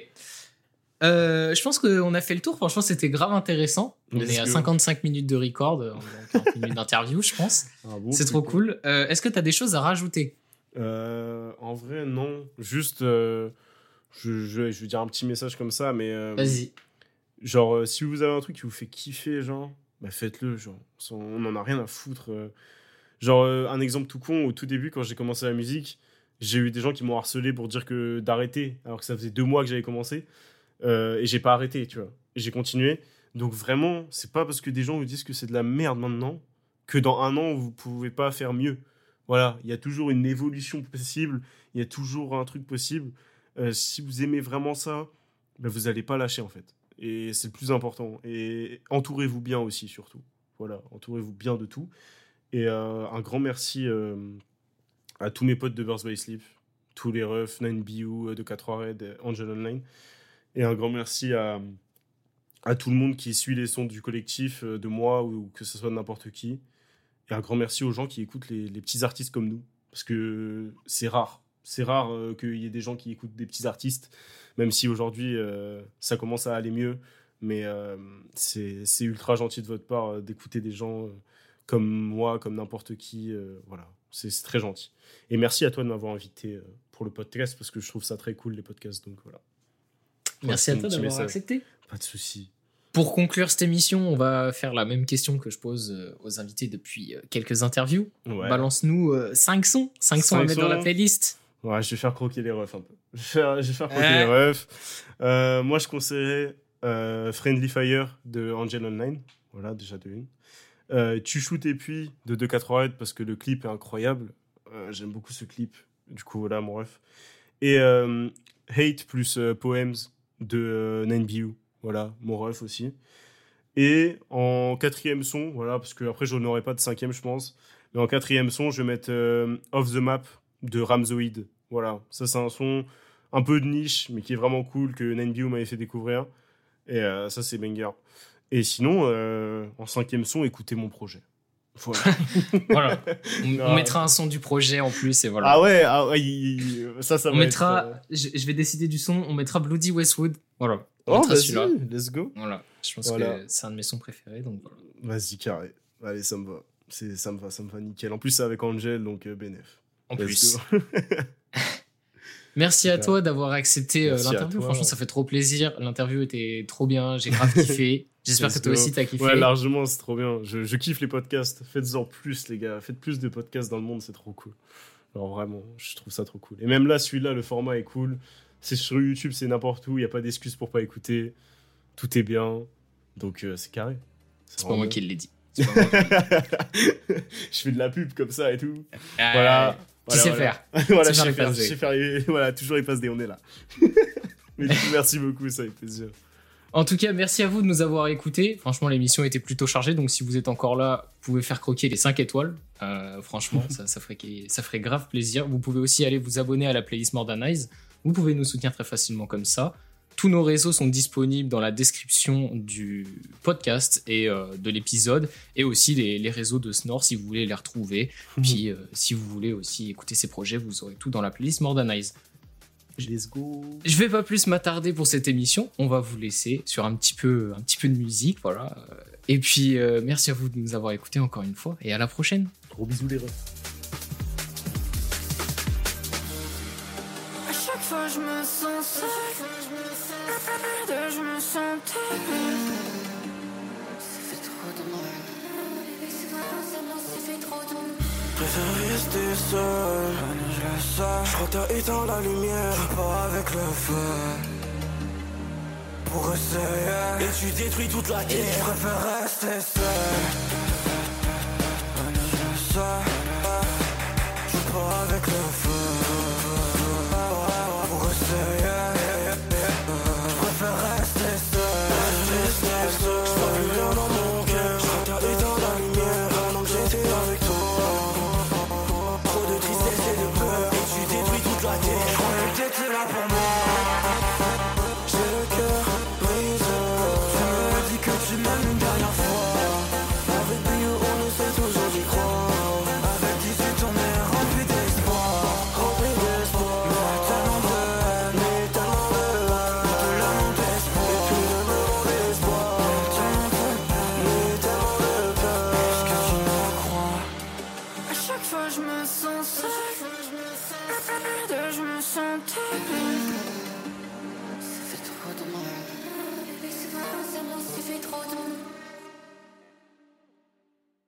Euh, je pense qu'on a fait le tour. Franchement, c'était grave intéressant. On Let's est à go. 55 minutes de record, euh, dans 40 minutes d'interview, je pense. <laughs> Bon C'est trop ouais. cool. Euh, est-ce que tu as des choses à rajouter? Euh, en vrai, non. Juste, euh, je, je, je vais dire un petit message comme ça, mais. Vas-y. Genre, si vous avez un truc qui vous fait kiffer, genre, bah faites-le, genre. On on en a rien à foutre. Genre, un exemple tout con, au tout début, quand j'ai commencé la musique, j'ai eu des gens qui m'ont harcelé pour dire que d'arrêter, alors que ça faisait deux mois que j'avais commencé, et j'ai pas arrêté, tu vois. J'ai continué. Donc vraiment, c'est pas parce que des gens vous disent que c'est de la merde maintenant que dans un an, vous pouvez pas faire mieux. Voilà, il y a toujours une évolution possible, il y a toujours un truc possible. Euh, si vous aimez vraiment ça, bah, vous allez pas lâcher en fait. Et c'est le plus important. Et entourez-vous bien aussi, surtout. Voilà, entourez-vous bien de tout. Et euh, un grand merci euh, à tous mes potes de Birth by Sleep, tous les refs, 9BU, euh, de 4 Red, Angel Online. Et un grand merci à, à tout le monde qui suit les sons du collectif, euh, de moi ou que ce soit de n'importe qui. Et un grand merci aux gens qui écoutent les, les petits artistes comme nous. Parce que c'est rare. C'est rare euh, qu'il y ait des gens qui écoutent des petits artistes, même si aujourd'hui euh, ça commence à aller mieux. Mais euh, c'est ultra gentil de votre part d'écouter des gens comme moi, comme n'importe qui. voilà, c'est très gentil. Et merci à toi de m'avoir invité pour le podcast parce que je trouve ça très cool les podcasts. Donc voilà. Merci à Mon toi d'avoir accepté. Pas de souci. Pour conclure cette émission, on va faire la même question que je pose euh, aux invités depuis euh, quelques interviews. Ouais. Balance-nous 5 sons. 5 sons à Cinq mettre dans la sons. playlist. Ouais, je vais faire croquer les refs un peu. Je vais faire, je vais faire croquer Ouais. les refs. Euh, moi, je conseillerais euh, Friendly Fire de Angel Online. Voilà, déjà de une. Euh, tu shoot et puis de 248 parce que le clip est incroyable. Euh, J'aime beaucoup ce clip. Du coup, voilà mon ref. Et euh, Hate plus euh, Poems de euh, 9BU. Voilà, mon ref aussi. Et en quatrième son, voilà, parce que après, je n'aurai pas de cinquième, je pense. Mais en quatrième son, je vais mettre euh, Off the Map de Ramzoid. Voilà, ça c'est un son un peu de niche, mais qui est vraiment cool, que 9BU m'avait fait découvrir. Et euh, ça c'est banger. Et sinon, euh, en cinquième son, écoutez mon projet. Voilà. <laughs> Voilà. On, mettra un son du projet en plus et voilà. ah ouais, ah ouais, ça, ça on va mettra, être, euh, je, je vais décider du son, on mettra Bloody Westwood. Voilà. On Oh, vas-y, let's go. Voilà. Je pense Voilà. que c'est un de mes sons préférés. Donc voilà. Vas-y, carré. Allez, ça me va. C'est, ça me va, ça me va nickel. En plus, c'est avec Angel, donc euh, bénéf. En Let's plus. <laughs> Merci à toi d'avoir accepté euh, l'interview. Franchement, ça fait trop plaisir. L'interview était trop bien. J'ai grave <laughs> kiffé. J'espère que toi aussi t'as kiffé. Ouais, largement, c'est trop bien. Je, je kiffe les podcasts. Faites-en plus, les gars. Faites plus de podcasts dans le monde, c'est trop cool. Alors vraiment, je trouve ça trop cool. Et même là, celui-là, le format est cool. C'est sur YouTube, c'est n'importe où. Il n'y a pas d'excuse pour pas écouter. Tout est bien. Donc, euh, c'est carré. C'est pas moi qui l'ai dit. <laughs> je fais de la pub comme ça et tout. <laughs> Voilà. Tu sais faire. voilà, Tu je sais faire je sais faire les- <laughs> Voilà, toujours les passes D, on est là. Mais du coup, merci beaucoup, ça fait plaisir. En tout cas, merci à vous de nous avoir écoutés. Franchement, l'émission était plutôt chargée, donc si vous êtes encore là, vous pouvez faire croquer les 5 étoiles. Euh, franchement, ça, ça, ferait, ça ferait grave plaisir. Vous pouvez aussi aller vous abonner à la playlist Modernize. Vous pouvez nous soutenir très facilement comme ça. Tous nos réseaux sont disponibles dans la description du podcast et euh, de l'épisode, et aussi les, les réseaux de Snore si vous voulez les retrouver. Puis euh, si vous voulez aussi écouter ces projets, vous aurez tout dans la playlist Modernize. Let's go. Je vais pas plus m'attarder pour cette émission. On va vous laisser sur un petit peu, un petit peu de musique, voilà. Et puis euh, merci à vous de nous avoir écoutés encore une fois et à la prochaine. Gros bisous, les refs. Je me sens seule, je me sens. Ça fait trop de mal. Ça fait trop de mal. Préfère rester seul, je le sais. Je crois que t'as éteint la lumière, je pars avec le feu. Pour essayer, et tu détruis toute la terre. Je préfère rester seul, je le sais. Je pars avec le feu.